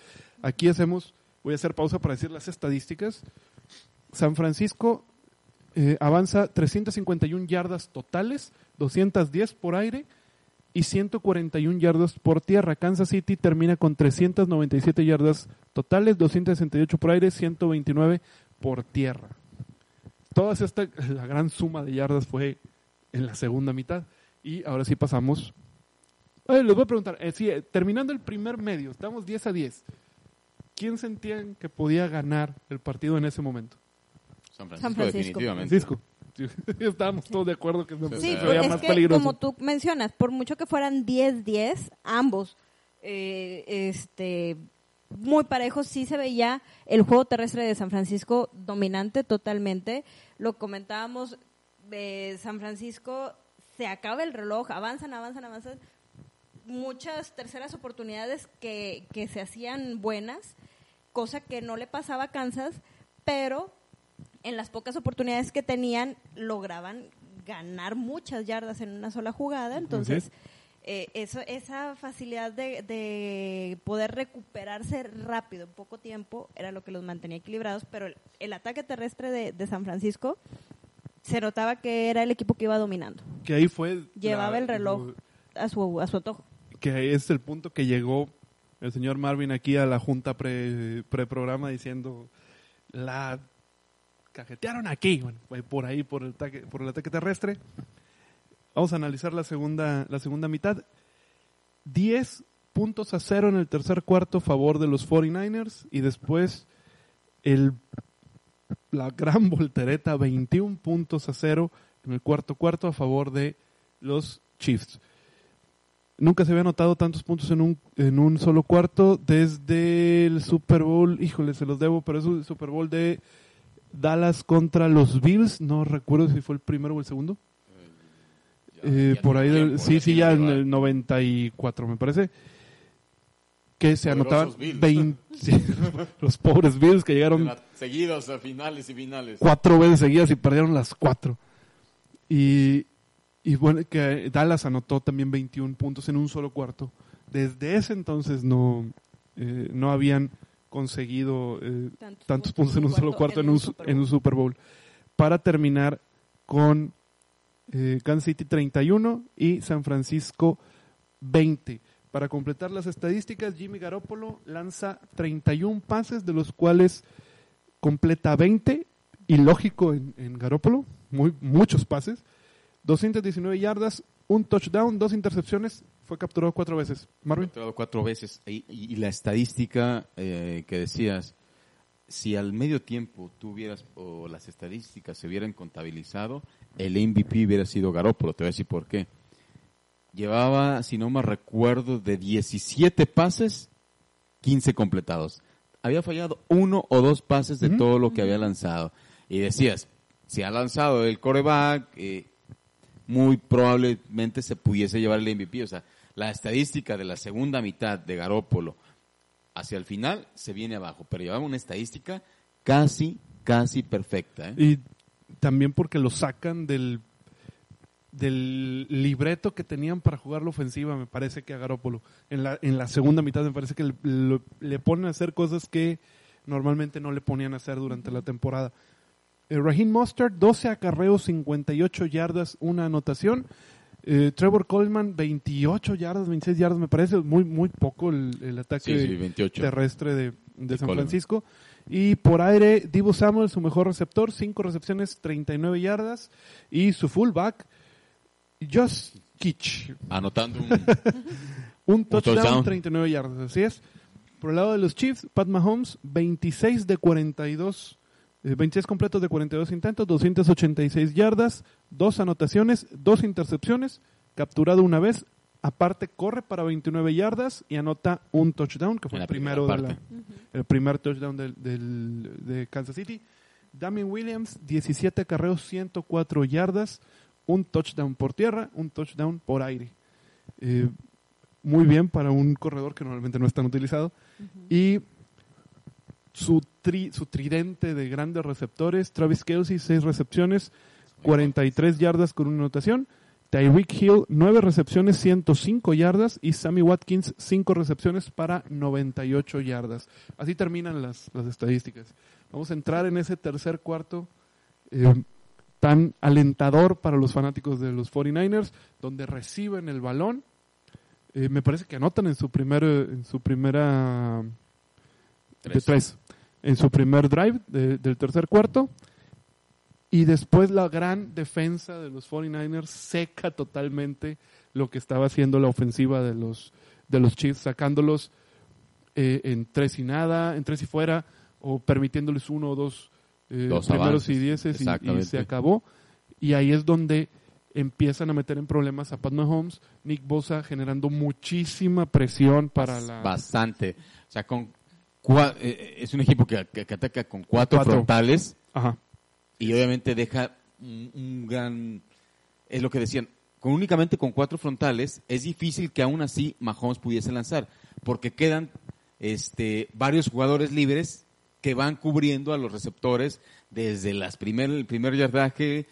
Aquí hacemos, voy a hacer pausa para decir las estadísticas. San Francisco eh, avanza 351 yardas totales, 210 por aire y 141 yardas por tierra. Kansas City termina con 397 yardas totales, 268 por aire, 129 por tierra. Toda esta, la gran suma de yardas fue en la segunda mitad. Y ahora sí pasamos. Les voy a preguntar, eh, eh, terminando el primer medio, estamos 10 a 10. ¿Quién sentían que podía ganar el partido en ese momento? San Francisco, San Francisco. definitivamente. Francisco. <laughs> Estábamos todos de acuerdo que San Sí, Sí, Francisco se era es más que peligroso. como tú mencionas, por mucho que fueran 10-10, ambos, eh, este, muy parejos, sí se veía el juego terrestre de San Francisco dominante totalmente. Lo comentábamos, de San Francisco se acaba el reloj, avanzan, avanzan, avanzan, muchas terceras oportunidades que, que se hacían buenas, cosa que no le pasaba a Kansas, pero en las pocas oportunidades que tenían lograban ganar muchas yardas en una sola jugada, entonces eh, eso, esa facilidad de, de poder recuperarse rápido en poco tiempo era lo que los mantenía equilibrados, pero el, el ataque terrestre de, de San Francisco se notaba que era el equipo que iba dominando, Que ahí fue... llevaba la- el reloj a su, a su antojo. que ahí es el punto que llegó el señor Marvin aquí a la junta pre, programa diciendo la cajetearon aquí, bueno, por ahí por el ataque, por el ataque terrestre. Vamos a analizar la segunda la segunda mitad. 10 puntos a cero en el tercer cuarto a favor de los 49ers y después el la gran voltereta 21 puntos a cero en el cuarto cuarto a favor de los Chiefs. Nunca se había notado tantos puntos en un, en un solo cuarto desde el Super Bowl, híjole, se los debo, pero es el Super Bowl de Dallas contra los Bills, no recuerdo si fue el primero o el segundo. Eh, ya por ahí, tiempo, sí, sí, ya en el 94 me parece. Que se anotaban Poderosos Bills. 20 <laughs> sí, los pobres Bills que llegaron Seguidos a finales y finales. cuatro veces seguidas y perdieron las cuatro. Y, y bueno, que Dallas anotó también 21 puntos en un solo cuarto. Desde ese entonces no, eh, no habían conseguido eh, Tantos tantos puntos en un solo cuarto en un, en un Bowl. Super Bowl. Para terminar con eh, Kansas City 31 y San Francisco 20. Para completar las estadísticas, Jimmy Garoppolo lanza 31 pases, de los cuales completa 20, y lógico en, en Garoppolo, muy, muchos pases, 219 yardas, un touchdown, dos intercepciones, fue capturado cuatro veces. Marvin. capturado cuatro veces. Y, y- y la estadística eh, que decías, si al medio tiempo tú hubieras, o las estadísticas se hubieran contabilizado, el MVP hubiera sido Garópolo. Te voy a decir por qué. Llevaba, si no me recuerdo, de 17 pases, 15 completados. Había fallado uno o dos pases de todo lo que había lanzado. Y decías, si ha lanzado el coreback, eh, muy probablemente se pudiese llevar el MVP. O sea, la estadística de la segunda mitad de Garópolo hacia el final se viene abajo, pero llevaba una estadística casi, casi perfecta. ¿eh? Y también porque lo sacan del, del libreto que tenían para jugar la ofensiva, me parece que a Garópolo. En la, en la segunda mitad me parece que le, le ponen a hacer cosas que normalmente no le ponían a hacer durante la temporada. Eh, Raheem Mostert, 12 acarreos, 58 yardas, una anotación. Eh, Trevor Coleman, 28 yardas, 26 yardas, me parece muy muy poco el, el ataque Sí, sí, 28. terrestre de, de San Coleman. Francisco. Y por aire, Divo Samuel, su mejor receptor, 5 recepciones, 39 yardas. Y su fullback, Josh Kitch, Anotando <laughs> un... un touchdown, touchdown. 39 yardas, así es. Por el lado de los Chiefs, Pat Mahomes, 26 de 42, eh, 26 completos de 42 intentos, 286 yardas, dos anotaciones, dos intercepciones, capturado una vez, aparte corre para 29 yardas y anota un touchdown, que fue el primero de la, el primer touchdown del, del- de Kansas City. Damien Williams, 17 acarreos, 104 yardas, un touchdown por tierra, un touchdown por aire. Eh, muy bien para un corredor que normalmente no es tan utilizado. Y su, tri- su tridente de grandes receptores, Travis Kelsey, 6 recepciones, 43 yardas con una anotación. Tyreek Hill, 9 recepciones, 105 yardas. Y Sammy Watkins, 5 recepciones para 98 yardas. Así terminan las, las estadísticas. Vamos a entrar en ese tercer cuarto eh, tan alentador para los fanáticos de los 49ers, donde reciben el balón. Eh, me parece que anotan en su, primer, en su primera... De Tres. En su primer drive de- del tercer cuarto. Y después la gran defensa de los 49ers seca totalmente lo que estaba haciendo la ofensiva de los, de los Chiefs, sacándolos eh, en tres y nada, en tres y fuera, o permitiéndoles uno o dos, eh, Dos primeros avances, y dieces y- y, se acabó. Y ahí es donde empiezan a meter en problemas a Pat Mahomes, Nick Bosa generando muchísima presión para la... Bastante. O sea, con cua- eh, es un equipo que, que- que ataca con cuatro, Cuatro. frontales Ajá. y obviamente deja un, un gran... Es lo que decían, con únicamente con cuatro frontales, es difícil que aún así Mahomes pudiese lanzar, porque quedan este, varios jugadores libres que van cubriendo a los receptores desde las primer, el primer yardaje,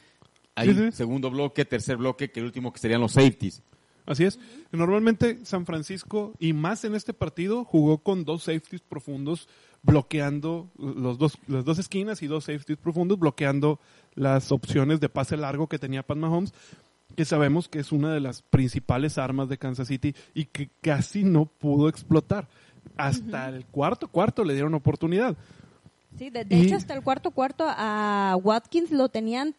hay Sí, sí. segundo bloque, tercer bloque, que el último que serían los safeties. Así es. Normalmente San Francisco, y más en este partido, jugó con dos safeties profundos bloqueando los dos, las dos esquinas y dos safeties profundos bloqueando las opciones de pase largo que tenía Pat Mahomes, que sabemos que es una de las principales armas de Kansas City y que casi no pudo explotar. Hasta el cuarto cuarto le dieron oportunidad. Sí, de, de Y- hecho, hasta el cuarto cuarto a Watkins lo tenían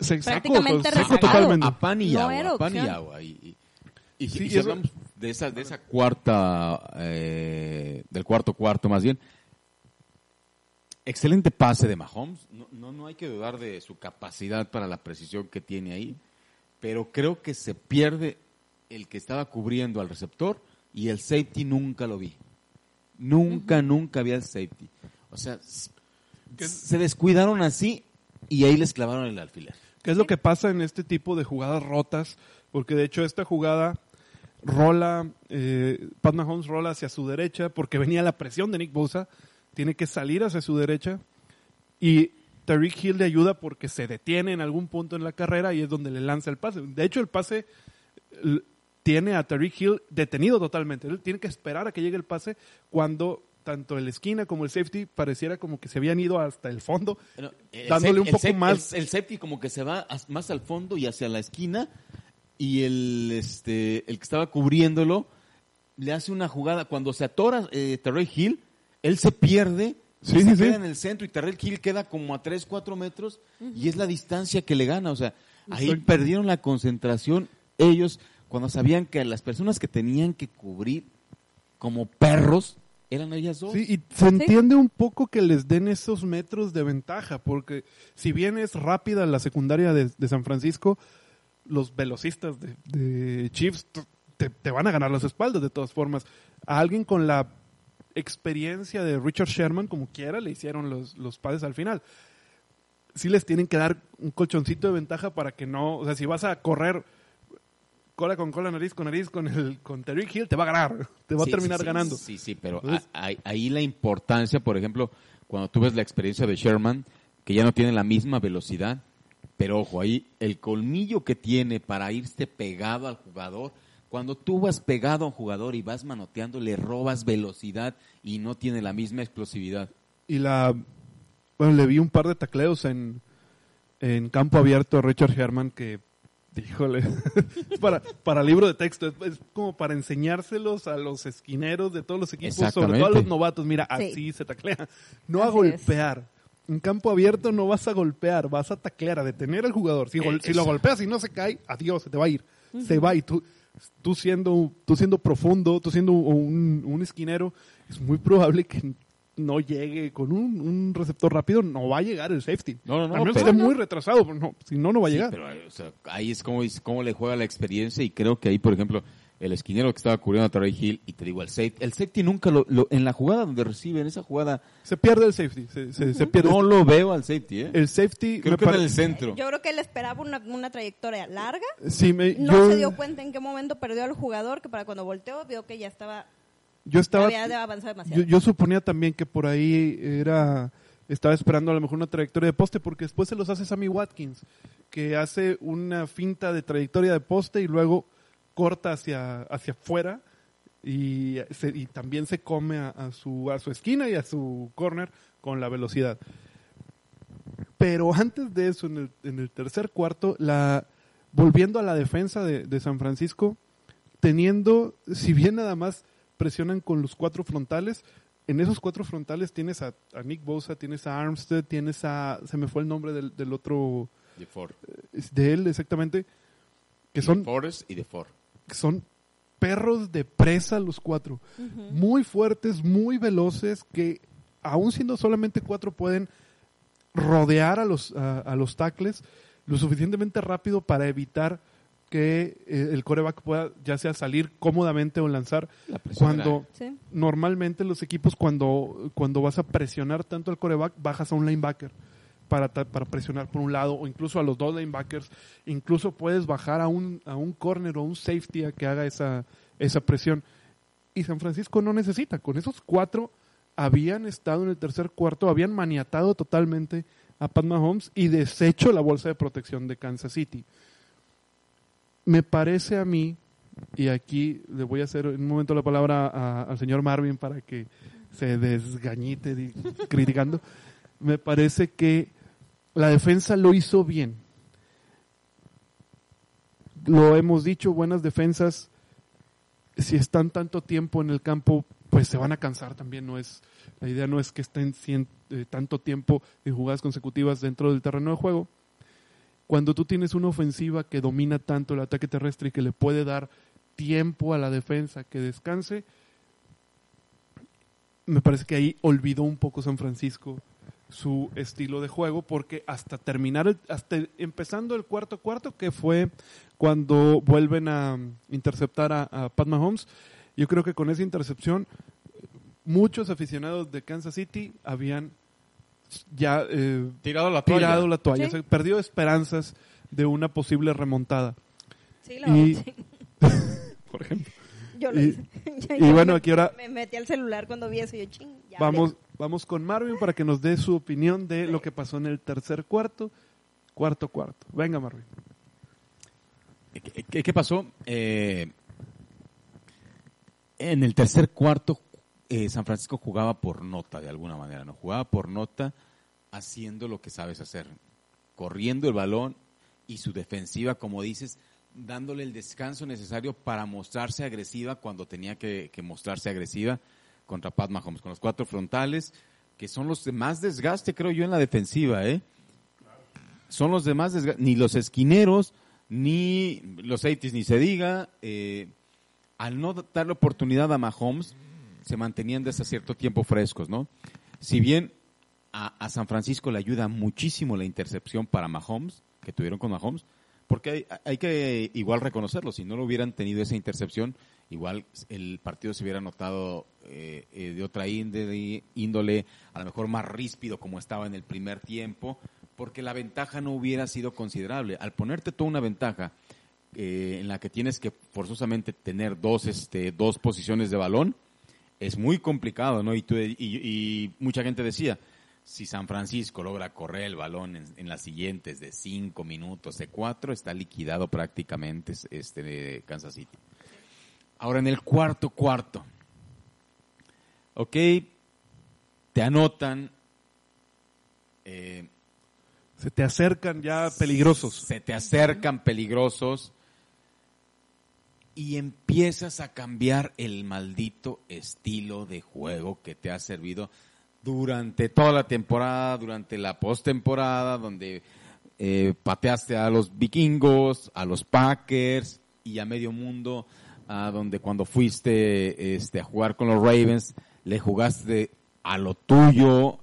Se sacó, Prácticamente rezagado. totalmente. A pan y No agua, a pan y agua. Y, y- y si, Sí, y si eso- hablamos de esa, de esa cuarta, eh, del cuarto cuarto más bien, excelente pase de Mahomes. No, no, no hay que dudar de su capacidad para la precisión que tiene ahí, pero creo que se pierde el que estaba cubriendo al receptor y el safety nunca lo vi. Nunca, nunca había el safety. O sea, s- ¿Qué- se descuidaron así y ahí les clavaron el alfiler. ¿Qué es lo que pasa en este tipo de jugadas rotas? Porque de hecho esta jugada rola, eh, Pat Mahomes rola hacia su derecha porque venía la presión de Nick Bosa, tiene que salir hacia su derecha y Tariq Hill le ayuda porque se detiene en algún punto en la carrera y es donde le lanza el pase. De hecho el pase tiene a Tariq Hill detenido totalmente. Él tiene que esperar a que llegue el pase cuando tanto el esquina como el safety pareciera como que se habían ido hasta el fondo. Bueno, el Dándole un poco más- El, el safety como que se va más al fondo y hacia la esquina y el este el que estaba cubriéndolo le hace una jugada cuando se atora eh, Terrell Hill, él se pierde. Sí, se sí, sí. queda en el centro y Terrell Hill queda como a 3, 4 metros y es la distancia que le gana. O sea, ahí Exacto. perdieron la concentración ellos cuando sabían que las personas que tenían que cubrir como perros eran ellas dos. Sí, y se entiende un poco que les den esos metros de ventaja, porque si bien es rápida la secundaria de, de San Francisco, los velocistas de, de Chiefs te, te van a ganar las espaldas de todas formas. A alguien con la experiencia de Richard Sherman, como quiera, le hicieron los, los pases al final. Sí les tienen que dar un colchoncito de ventaja para que no, o sea, si vas a correr cola con cola, nariz con nariz con el con Terry Hill, te va a ganar, te va Sí, a terminar sí, sí, ganando. Sí, sí, pero Entonces- a- ahí- ahí la importancia, por ejemplo, cuando tú ves la experiencia de Sherman, que ya no tiene la misma velocidad, pero ojo, ahí el colmillo que tiene para irte pegado al jugador, cuando tú vas pegado a un jugador y vas manoteando, le robas velocidad y no tiene la misma explosividad. y la bueno le vi un par de tacleos en, en campo abierto a Richard Herman que híjole. <laughs> Es para para libro de texto es, es como para enseñárselos a los esquineros de todos los equipos sobre todo a los novatos. Mira Sí. así se taclea. No a golpear. En campo abierto no vas a golpear vas a taclear a detener al jugador. Si, gol- si lo golpeas y no se cae adiós se te va a ir. Se va y tú tú siendo tú siendo profundo tú siendo un, un esquinero es muy probable que no llegue con un, un receptor rápido, no va a llegar el safety. No, no, no, A menos esté muy retrasado, pero no, si no, no va a Sí, llegar. pero, o sea, ahí es como, es como le juega la experiencia y creo que ahí, por ejemplo, el esquinero que estaba cubriendo a Terry Hill y te digo, el safety, el safety nunca lo, lo- en la jugada donde recibe, en esa jugada, Se pierde el safety, se, se- se pierde. no lo veo al safety, ¿eh? el safety, Creo me que en el centro. Yo creo que él esperaba una, una trayectoria larga. sí, me- No yo, se dio cuenta en qué momento perdió al jugador, que para cuando volteó vio que ya estaba, yo estaba, yo, yo suponía también que por ahí era, estaba esperando a lo mejor una trayectoria de poste, porque después se los hace Sammy Watkins, que hace una finta de trayectoria de poste y luego corta hacia, hacia afuera y, se- y también se come a, a su, a su esquina y a su corner con la velocidad. Pero antes de eso, en el, en el tercer cuarto, la, volviendo a la defensa de, de San Francisco, teniendo, si bien nada más presionan con los cuatro frontales, en esos cuatro frontales tienes a, a Nick Bosa, tienes a Armstead, tienes a, se me fue el nombre del, del otro, De Ford. es de él exactamente, que De son, Forrest y de Ford. que son perros de presa los cuatro, muy fuertes, muy veloces, que aún siendo solamente cuatro pueden rodear a los, a, a los tackles lo suficientemente rápido para evitar que eh, el coreback pueda ya sea salir cómodamente o lanzar La presión cuando Sí. normalmente los equipos cuando, cuando vas a presionar tanto al coreback bajas a un linebacker para, ta- para presionar por un lado o incluso a los dos linebackers. Incluso puedes bajar a un, a un corner o un safety a que haga esa, esa presión. Y San Francisco no necesita. Con esos cuatro habían estado en el tercer cuarto, habían maniatado totalmente a Pat Mahomes y deshecho la bolsa de protección de Kansas City. Me parece a mí, y aquí le voy a hacer en un momento la palabra a- al señor Marvin para que se desgañite <laughs> criticando, me parece que la defensa lo hizo bien. Lo hemos dicho, buenas defensas, si están tanto tiempo en el campo, pues se van a cansar también. No es la idea no es que estén cien- eh, tanto tiempo en jugadas consecutivas dentro del terreno de juego. Cuando tú tienes una ofensiva que domina tanto el ataque terrestre y que le puede dar tiempo a la defensa que descanse, me parece que ahí olvidó un poco San Francisco su estilo de juego porque hasta terminar, el- hasta empezando el cuarto cuarto, que fue cuando vuelven a interceptar a Pat Mahomes, yo creo que con esa intercepción muchos aficionados de Kansas City habían ya eh, Tirado la toalla. tirado la toalla, Sí. se perdió esperanzas de una posible remontada, Sí, la Y- <laughs> por ejemplo. Yo lo y- hice. <laughs> Y bueno, me- aquí ahora- Me metí al celular cuando vi eso y yo, ching, ya Vamos, vamos con Marvin para que nos dé su opinión de lo que pasó en el tercer cuarto, cuarto cuarto. Venga, Marvin. ¿Qué, qué- qué pasó? Eh, en el tercer cuarto, eh, San Francisco jugaba por nota de alguna manera, ¿no? Jugaba por nota haciendo lo que sabes hacer, corriendo el balón y su defensiva, como dices, dándole el descanso necesario para mostrarse agresiva cuando tenía que, que mostrarse agresiva contra Pat Mahomes, con los cuatro frontales, que son los de más desgaste, creo yo, en la defensiva, ¿eh? son los demás, desga- ni los esquineros, ni los 80 ni se diga, eh, al no darle oportunidad a Mahomes, se mantenían desde cierto tiempo frescos, ¿no? Si bien a, San Francisco le ayuda muchísimo la intercepción para Mahomes, que tuvieron con Mahomes, porque hay, que igual reconocerlo, si no lo hubieran tenido esa intercepción, igual el partido se hubiera notado eh, eh, de otra índole, a lo mejor más ríspido como estaba en el primer tiempo, porque la ventaja no hubiera sido considerable. Al ponerte toda una ventaja eh, en la que tienes que forzosamente tener dos, este, dos posiciones de balón, es muy complicado, ¿no? Y, tú- y- y mucha gente decía, si San Francisco logra correr el balón en, en las siguientes de cinco minutos, de cuatro, está liquidado prácticamente este de Kansas City. Ahora en el cuarto cuarto, ok, te anotan, eh, Se te acercan ya peligrosos. se te acercan peligrosos y empiezas a cambiar el maldito estilo de juego que te ha servido durante toda la temporada, durante la postemporada, donde eh, pateaste a los vikingos, a los Packers y a medio mundo, a donde cuando fuiste este, a jugar con los Ravens, le jugaste a lo tuyo,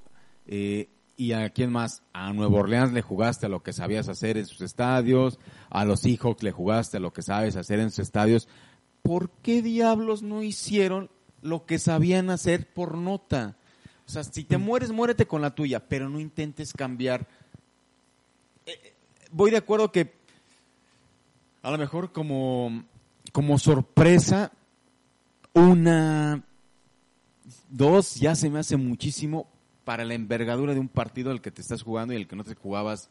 eh, y a quién más, a Nueva Orleans le jugaste a lo que sabías hacer en sus estadios, a los Seahawks le jugaste a lo que sabes hacer en sus estadios. ¿Por qué diablos no hicieron lo que sabían hacer por nota? O sea, si te mueres, muérete con la tuya, pero no intentes cambiar. Eh, eh, voy de acuerdo que a lo mejor como, como sorpresa, una, dos ya se me hace muchísimo para la envergadura de un partido al que te estás jugando y el que no te jugabas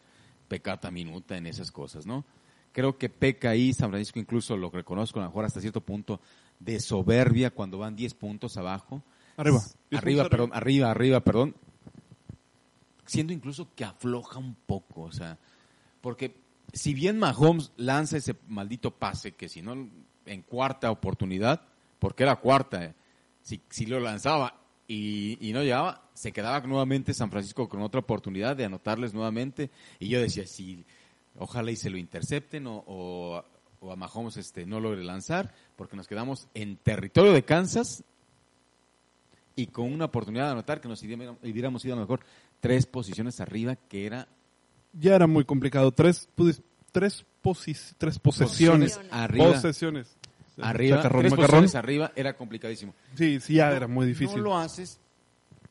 pecata minuta en esas cosas, ¿no? Creo que peca ahí, San Francisco incluso lo reconozco a lo mejor hasta cierto punto de soberbia cuando van 10 puntos abajo. Arriba. Arriba, perdón, arriba, arriba, perdón. Siendo incluso que afloja un poco, o sea, porque si bien Mahomes lanza ese maldito pase, que si no en cuarta oportunidad, porque era cuarta, eh, si, si lo lanzaba y, y no llegaba, se quedaba nuevamente San Francisco con otra oportunidad de anotarles nuevamente. Y yo decía, si ojalá y se lo intercepten o, o, o a Mahomes este, no logre lanzar, porque nos quedamos en territorio de Kansas y con una oportunidad de anotar que nos hubiéramos ido a lo mejor tres posiciones arriba, que era Ya era muy complicado. Tres, pues, tres, posis- tres posesiones. Posiciones. arriba. Posesiones. Arriba, Chacarrón, tres macarrón. posiciones arriba, era complicadísimo. Sí, sí, ya No- era muy difícil. No lo haces,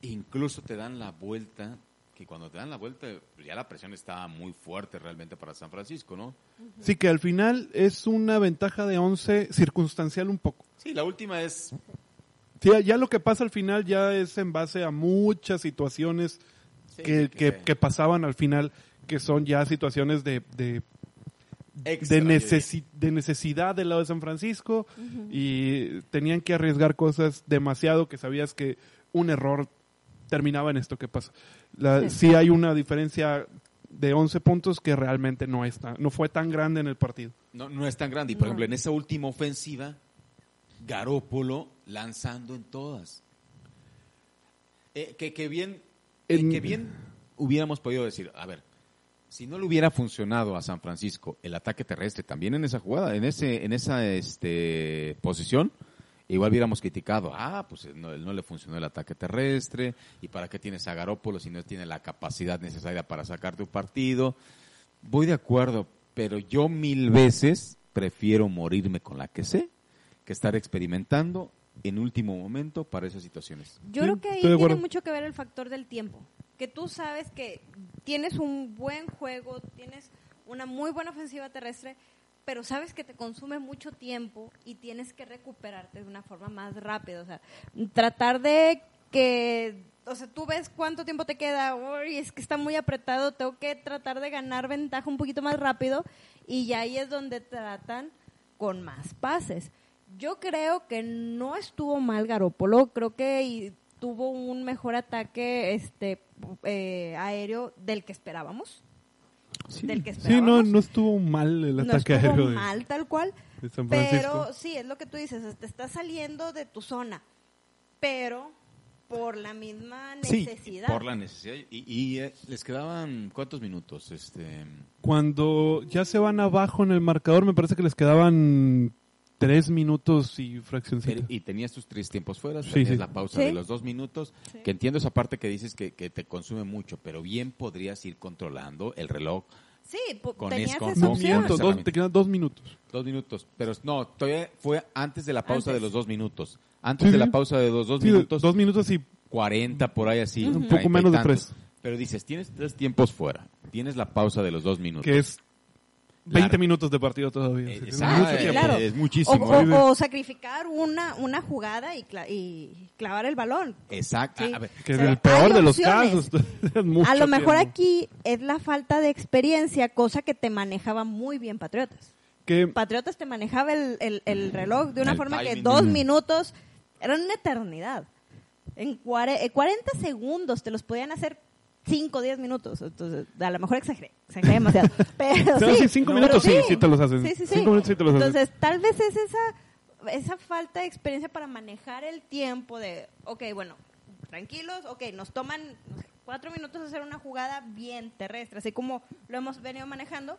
incluso te dan la vuelta, que cuando te dan la vuelta, ya la presión estaba muy fuerte realmente para San Francisco, ¿no? Sí, que al final es una ventaja de 11 circunstancial un poco. Sí, la última es Sí, ya lo que pasa al final ya es en base a muchas situaciones Sí, que, que- que- que pasaban al final, que son ya situaciones de, de, extra, de, necesi- de necesidad del lado de San Francisco y tenían que arriesgar cosas demasiado que sabías que un error terminaba en esto que pasa. La- Sí. sí. hay una diferencia de 11 puntos que realmente no, está, no fue tan grande en el partido. No, no es tan grande. Y por No. ejemplo, en esa última ofensiva, Garópolo lanzando en todas. Eh, que, que bien, que- En- que bien hubiéramos podido decir, a ver, si no le hubiera funcionado a San Francisco el ataque terrestre también en esa jugada, en ese, en esa este, posición, igual hubiéramos criticado, ah, pues no, no le funcionó el ataque terrestre, y para qué tienes a Garópolo si no tiene la capacidad necesaria para sacarte un partido. Voy de acuerdo, pero yo mil veces prefiero morirme con la que sé que estar experimentando en último momento para esas situaciones. Yo Sí, creo que ahí tiene acuerdo. mucho que ver el factor del tiempo. Que tú sabes que tienes un buen juego, tienes una muy buena ofensiva terrestre, pero sabes que te consume mucho tiempo y tienes que recuperarte de una forma más rápida. O sea, tratar de que, o sea, tú ves cuánto tiempo te queda, uy, es que está muy apretado, tengo que tratar de ganar ventaja un poquito más rápido y ya ahí es donde tratan con más pases. Yo creo que no estuvo mal Garópolo, creo que y tuvo un mejor ataque este eh, aéreo del que esperábamos. Del que Sí, esperábamos. no, no estuvo mal el No ataque estuvo aéreo de, mal tal cual, de San Francisco. pero sí, es lo que tú dices, te estás saliendo de tu zona, pero por la misma necesidad. por la necesidad. Y, y, eh, les quedaban cuántos minutos, este, Cuando ya se van abajo en el marcador, me parece que les quedaban tres minutos y fraccioncita. y tenías tus tres tiempos fuera, Sí, tenías sí. la pausa Sí. de los dos minutos, Sí. que entiendo esa parte que dices que, que te consume mucho, pero bien podrías ir controlando el reloj Sí, Con tenías con- esa opción. dos- te quedan dos minutos. Dos minutos, pero no, todavía fue antes de la pausa Antes. de los dos minutos. Antes Sí, de sí. la pausa de los dos minutos, dos minutos y 40 por ahí así. Un 30 poco menos de tres. Pero dices, tienes tres tiempos fuera, tienes la pausa de los dos minutos. que es 20 Largo. minutos de partido todavía. Eh, Sí, exacto, claro. es O, muchísimo. o- sacrificar una, una jugada y, cla- y clavar el balón. Exacto. Sí. A ver, Que O sea, el peor de los casos. <laughs> es A lo mejor tiempo. aquí es la falta de experiencia, cosa que te manejaba muy bien Patriotas. Que, Patriotas te manejaba el, el- el reloj de una El forma que dos minutos eran una eternidad. En cuare- eh, 40 segundos te los podían hacer 5 o 10 minutos. Entonces, a lo mejor exageré, exageré demasiado. <laughs> Pero Sí, sí, sí, cinco pero minutos sí, sí te los hacen. Sí, sí, sí. Cinco minutos sí te los hacen. Entonces, tal vez es esa, esa falta de experiencia para manejar el tiempo de, ok, bueno, tranquilos, ok, nos toman no cuatro minutos hacer una jugada bien terrestre, así como lo hemos venido manejando.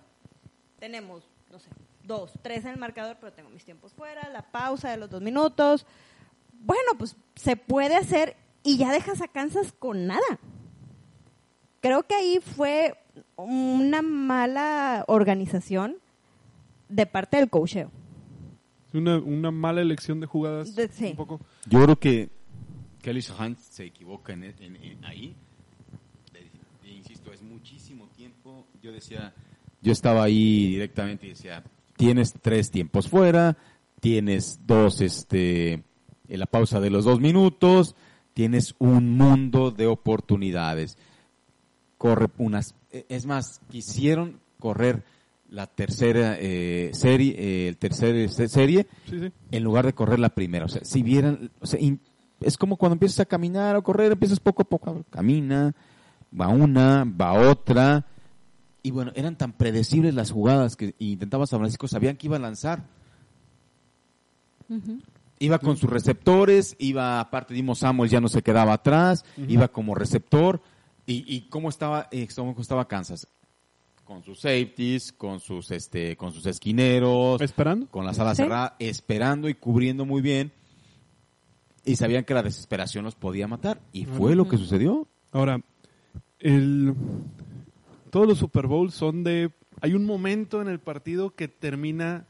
Tenemos, no sé, dos, tres en el marcador, pero tengo mis tiempos fuera, la pausa de los dos minutos. Bueno, pues se puede hacer y ya dejas a Kansas con nada. Creo que ahí fue una mala organización de parte del coacheo. una, una mala elección de jugadas. De- sí. Un poco. Yo creo que Kelly Shahan se equivoca en, en- en- ahí. Le- le insisto, es muchísimo tiempo. Yo decía, yo estaba ahí directamente y decía, tienes tres tiempos fuera, tienes dos, este, en la pausa de los dos minutos, tienes un mundo de oportunidades. Corre unas, eh, es más, quisieron correr la tercera eh, serie, eh, el tercer eh, serie, Sí, sí. en lugar de correr la primera. O sea, si vieran, o sea, in- es como cuando empiezas a caminar o correr, empiezas poco a poco, camina, va una, va otra. Y bueno, eran tan predecibles las jugadas que intentaba San Francisco, sabían que iba a lanzar. Iba con sus receptores, iba, aparte Dimo Samuel ya no se quedaba atrás, iba como receptor. ¿Y, y cómo estaba, eh, cómo estaba Kansas? Con sus safeties, con sus, este, con sus esquineros, ¿Esperando? con la sala Sí. cerrada, esperando y cubriendo muy bien. Y sabían que la desesperación los podía matar. Y fue lo que sucedió. Ahora, el, todos los Super Bowls son de... Hay un momento en el partido que termina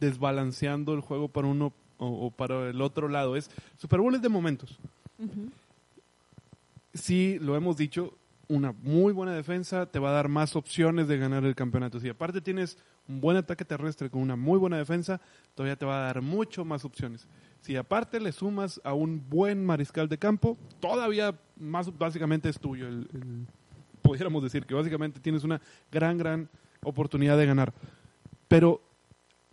desbalanceando el juego para uno o, o para el otro lado. Es Super Bowl es de momentos. Sí, lo hemos dicho, una muy buena defensa te va a dar más opciones de ganar el campeonato. Si aparte tienes un buen ataque terrestre con una muy buena defensa, todavía te va a dar mucho más opciones. Si aparte le sumas a un buen mariscal de campo, todavía más básicamente es tuyo. El, pudiéramos decir que básicamente tienes una gran, gran oportunidad de ganar. Pero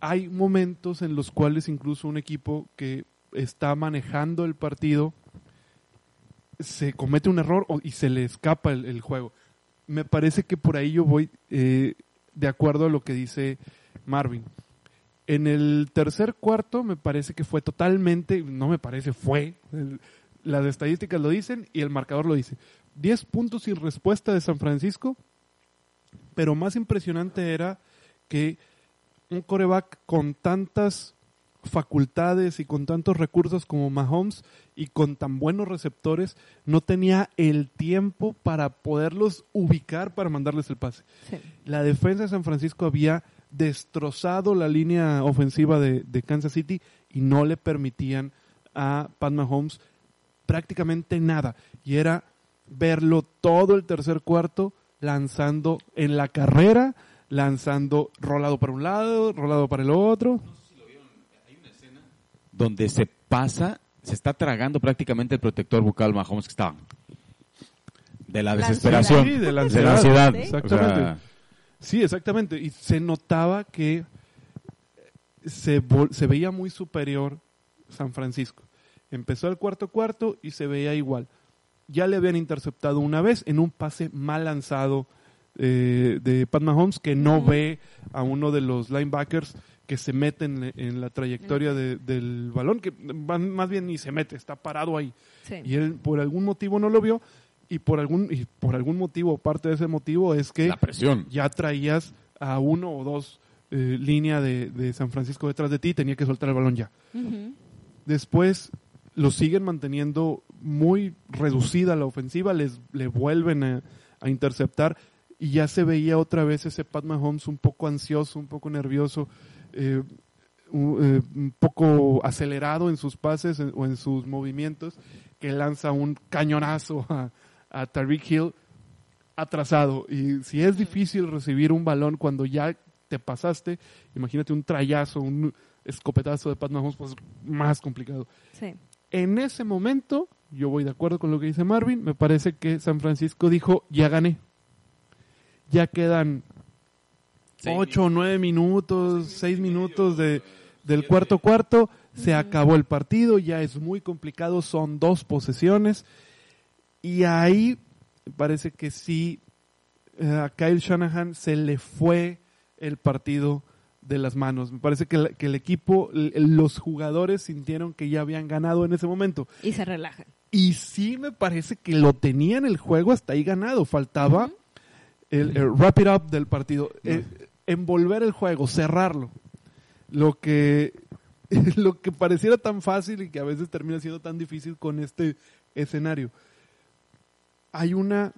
hay momentos en los cuales incluso un equipo que está manejando el partido se comete un error y se le escapa el, juego. Me parece que por ahí yo voy eh, de acuerdo a lo que dice Marvin. En el tercer cuarto me parece que fue totalmente, no me parece, fue. las estadísticas lo dicen y el marcador lo dice. 10 puntos sin respuesta de San Francisco, pero más impresionante era que un coreback con tantas facultades y con tantos recursos como Mahomes y con tan buenos receptores no tenía el tiempo para poderlos ubicar para mandarles el pase. Sí. La defensa de San Francisco había destrozado la línea ofensiva de, de Kansas City y no le permitían a Pat Mahomes prácticamente nada. Y era verlo todo el tercer cuarto lanzando en la carrera, lanzando rolado para un lado, rolado para el otro. Donde se pasa, se está tragando prácticamente el protector bucal Mahomes que está de la La desesperación, ansiedad. Sí, de la ansiedad. ansiedad. Sí. Exactamente. O sea, Sí, exactamente. Y se notaba que se, se veía muy superior San Francisco. Empezó el cuarto cuarto y se veía igual. Ya le habían interceptado una vez en un pase mal lanzado eh, de Pat Mahomes que no ve a uno de los linebackers que se mete en, en la trayectoria de- del balón, que van- más bien ni se mete, está parado ahí. Sí. Y él por algún motivo no lo vio y por algún, y por algún motivo, parte de ese motivo es que la presión. ya traías a uno o dos eh, línea de, de San Francisco detrás de ti y tenía que soltar el balón ya. Después lo siguen manteniendo muy reducida la ofensiva, les le vuelven a, a interceptar y ya se veía otra vez ese Pat Mahomes un poco ansioso, un poco nervioso, eh, un, eh, un poco acelerado en sus pases o en sus movimientos, que lanza un cañonazo a, a Tariq Hill atrasado. Y si es difícil recibir un balón cuando ya te pasaste, imagínate un trayazo, un escopetazo de Pat Mahomes, pues más complicado. Sí. En ese momento, yo voy de acuerdo con lo que dice Marvin, me parece que San Francisco dijo, ya gané. Ya quedan ocho o nueve minutos, seis minutos de, del cuarto cuarto, se acabó el partido, ya es muy complicado, son dos posesiones. Y ahí parece que sí, eh, a Kyle Shanahan se le fue el partido de las manos. Me parece que, la- que el equipo, los jugadores sintieron que ya habían ganado en ese momento. Y se relajan. Y sí me parece que lo tenían el juego hasta ahí ganado. Faltaba el, el wrap it up del partido. eh, envolver el juego, cerrarlo. Lo que, <laughs> lo que pareciera tan fácil y que a veces termina siendo tan difícil con este escenario. Hay una...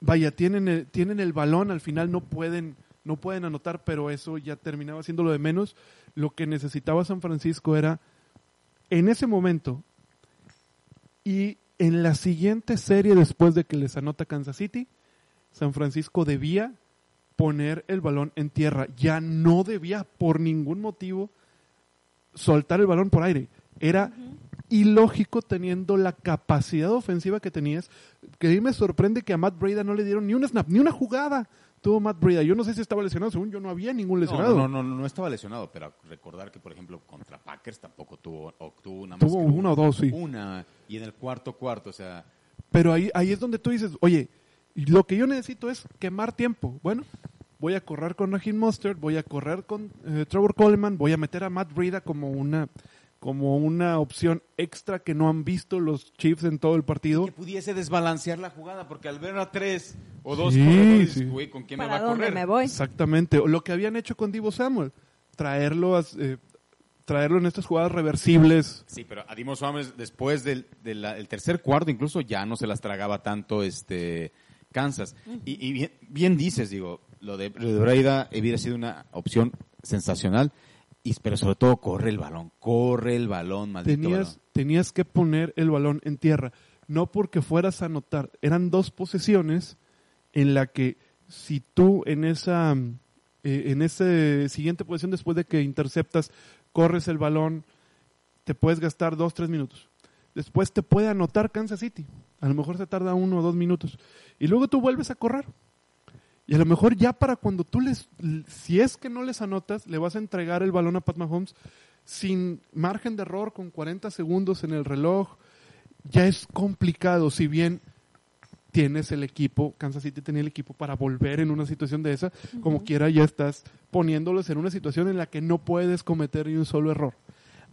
Vaya, tienen el, tienen el balón, al final no pueden, no pueden anotar, pero eso ya terminaba siendo lo de menos. Lo que necesitaba San Francisco era, en ese momento, y en la siguiente serie después de que les anota Kansas City, San Francisco debía poner el balón en tierra. Ya no debía por ningún motivo soltar el balón por aire. Era ilógico teniendo la capacidad ofensiva que tenías. Que a mí me sorprende que a Matt Breda no le dieron ni un snap, ni una jugada. Tuvo Matt Breda. Yo no sé si estaba lesionado. Según yo no había ningún lesionado. No, no, no, no estaba lesionado, pero recordar que, por ejemplo, contra Packers tampoco tuvo, o tuvo una más Tuvo una o dos, sí. Una, y en el cuarto cuarto, o sea, Pero ahí, ahí es donde tú dices, oye, lo que yo necesito es quemar tiempo. Bueno, voy a correr con Raheem Mustard, voy a correr con eh, Trevor Coleman, voy a meter a Matt Breida como una como una opción extra que no han visto los Chiefs en todo el partido. que pudiese desbalancear la jugada, porque al ver a tres o dos Sí, corredores, sí. güey, ¿con quién me va ¿Para a dónde correr? me voy? Exactamente. O lo que habían hecho con Divo Samuel, traerlo a, eh, traerlo en estas jugadas reversibles. Sí, pero a Dimo Suárez después del, del el tercer cuarto incluso ya no se las tragaba tanto este Kansas. Y, y bien, bien dices, digo, lo de, lo de Breida hubiera sido una opción sensacional, y, pero sobre todo corre el balón, corre el balón, maldito Tenías, balón. tenías que poner el balón en tierra. no porque fueras a anotar. Eran dos posesiones en la que si tú en esa eh, en esa siguiente posición después de que interceptas, corres el balón, te puedes gastar dos, tres minutos. Después te puede anotar Kansas City. A lo mejor se tarda uno o dos minutos. Y luego tú vuelves a correr. Y a lo mejor ya para cuando tú les, si es que no les anotas, le vas a entregar el balón a Pat Mahomes sin margen de error, con 40 segundos en el reloj. Ya es complicado, si bien tienes el equipo, Kansas City tenía el equipo para volver en una situación de esa, como quiera ya estás poniéndolos en una situación en la que no puedes cometer ni un solo error.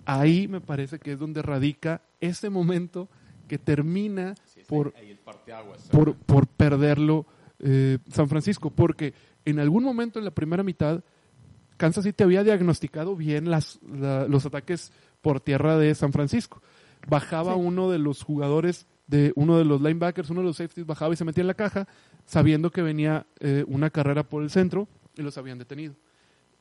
Ahí me parece que es donde radica ese momento que termina por, por, por, perderlo eh, San Francisco, porque en algún momento en la primera mitad Kansas City había diagnosticado bien las, los ataques por tierra de San Francisco. Bajaba uno de los jugadores de uno de los linebackers, uno de los safeties bajaba y se metía en la caja, sabiendo que venía eh, una carrera por el centro y los habían detenido.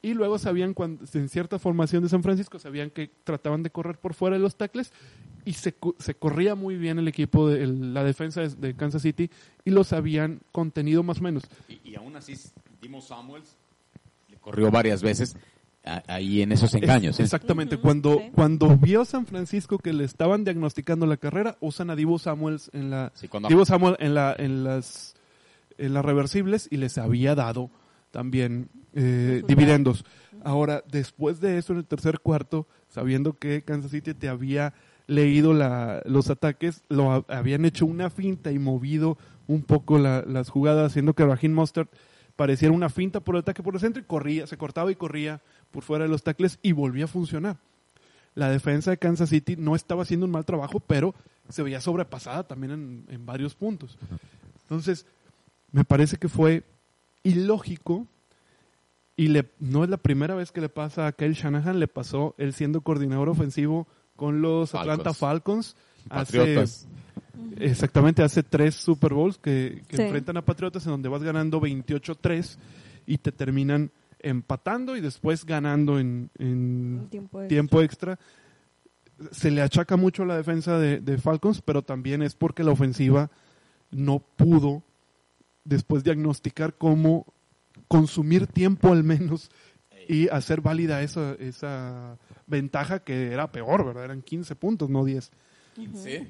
Y luego sabían, cuando, en cierta formación de San Francisco, sabían que trataban de correr por fuera de los tackles y se, se corría muy bien el equipo de la defensa de, Kansas City y los habían contenido más o menos. Y, aún así, Timo Samuels le corrió varias veces ahí en esos engaños. ¿eh? Exactamente. cuando, cuando vio San Francisco que le estaban diagnosticando la carrera, usan a Divo Samuels en la Samuel en la en las en las reversibles y les había dado también eh, dividendos. Ahora, después de eso, en el tercer cuarto, sabiendo que Kansas City te había leído la, los ataques, lo habían hecho una finta y movido un poco las jugadas, haciendo que Raheem Mustard pareciera una finta por el ataque por el centro y corría, se cortaba y corría por fuera de los tackles y volvía a funcionar. La defensa de Kansas City no estaba haciendo un mal trabajo, pero se veía sobrepasada también en, varios puntos. Entonces, me parece que fue ilógico y le, no es la primera vez que le pasa a Kyle Shanahan, le pasó él siendo coordinador ofensivo con los Atlanta Falcons. Patriotas. exactamente, hace tres Super Bowls que, enfrentan a Patriotas en donde vas ganando 28-3 y te terminan empatando y después ganando en, tiempo, extra. Se le achaca mucho la defensa de, Falcons, pero también es porque la ofensiva no pudo después diagnosticar cómo consumir tiempo al menos y hacer válida esa, esa ventaja que era peor, ¿verdad? Eran 15 puntos, no 10. 15,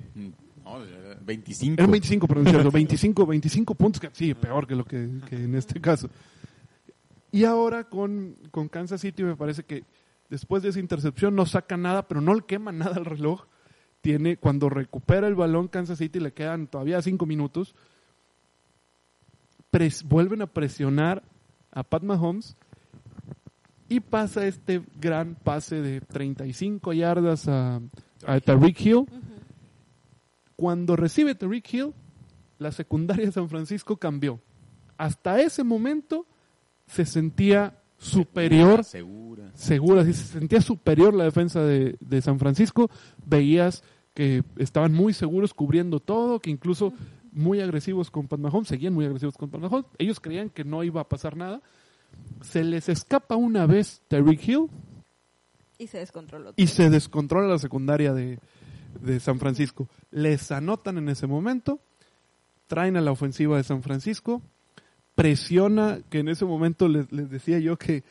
no, 25. Eran 25, perdón, 25, 25 <laughs> puntos, que, sí, peor que lo que, que en este caso. Y ahora con, con Kansas City me parece que después de esa intercepción no saca nada, pero no le quema nada al reloj. Tiene, cuando recupera el balón Kansas City le quedan todavía cinco minutos, vuelven a presionar a Pat Mahomes y pasa este gran pase de 35 yardas a, a Tariq Hill. Cuando recibe Tariq Hill, la secundaria de San Francisco cambió. Hasta ese momento se sentía superior, segura, segura, se sentía superior la defensa de, San Francisco, veías que estaban muy seguros cubriendo todo, que incluso muy agresivos con Pat Mahomes, seguían muy agresivos con Pat Mahomes, ellos creían que no iba a pasar nada, se les escapa una vez Terry Hill y se descontrola y se descontrola la secundaria de, de San Francisco, les anotan en ese momento, traen a la ofensiva de San Francisco, presiona, que en ese momento les, decía yo que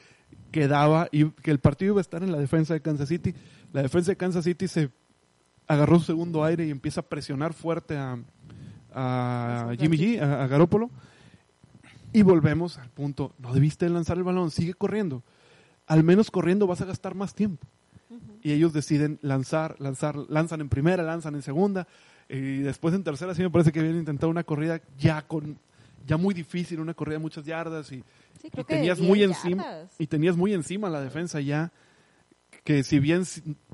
quedaba y que el partido iba a estar en la defensa de Kansas City. La defensa de Kansas City se agarró su segundo aire y empieza a presionar fuerte a, a Jimmy G, a, a Garópolo. Y volvemos al punto, no debiste lanzar el balón, sigue corriendo. Al menos corriendo vas a gastar más tiempo. Y ellos deciden lanzar, lanzar, lanzan en primera, lanzan en segunda. Y después en tercera sí me parece que habían intentado una corrida ya con ya muy difícil, una corrida de muchas yardas y, tenías muy encima y tenías muy encima la defensa ya que si bien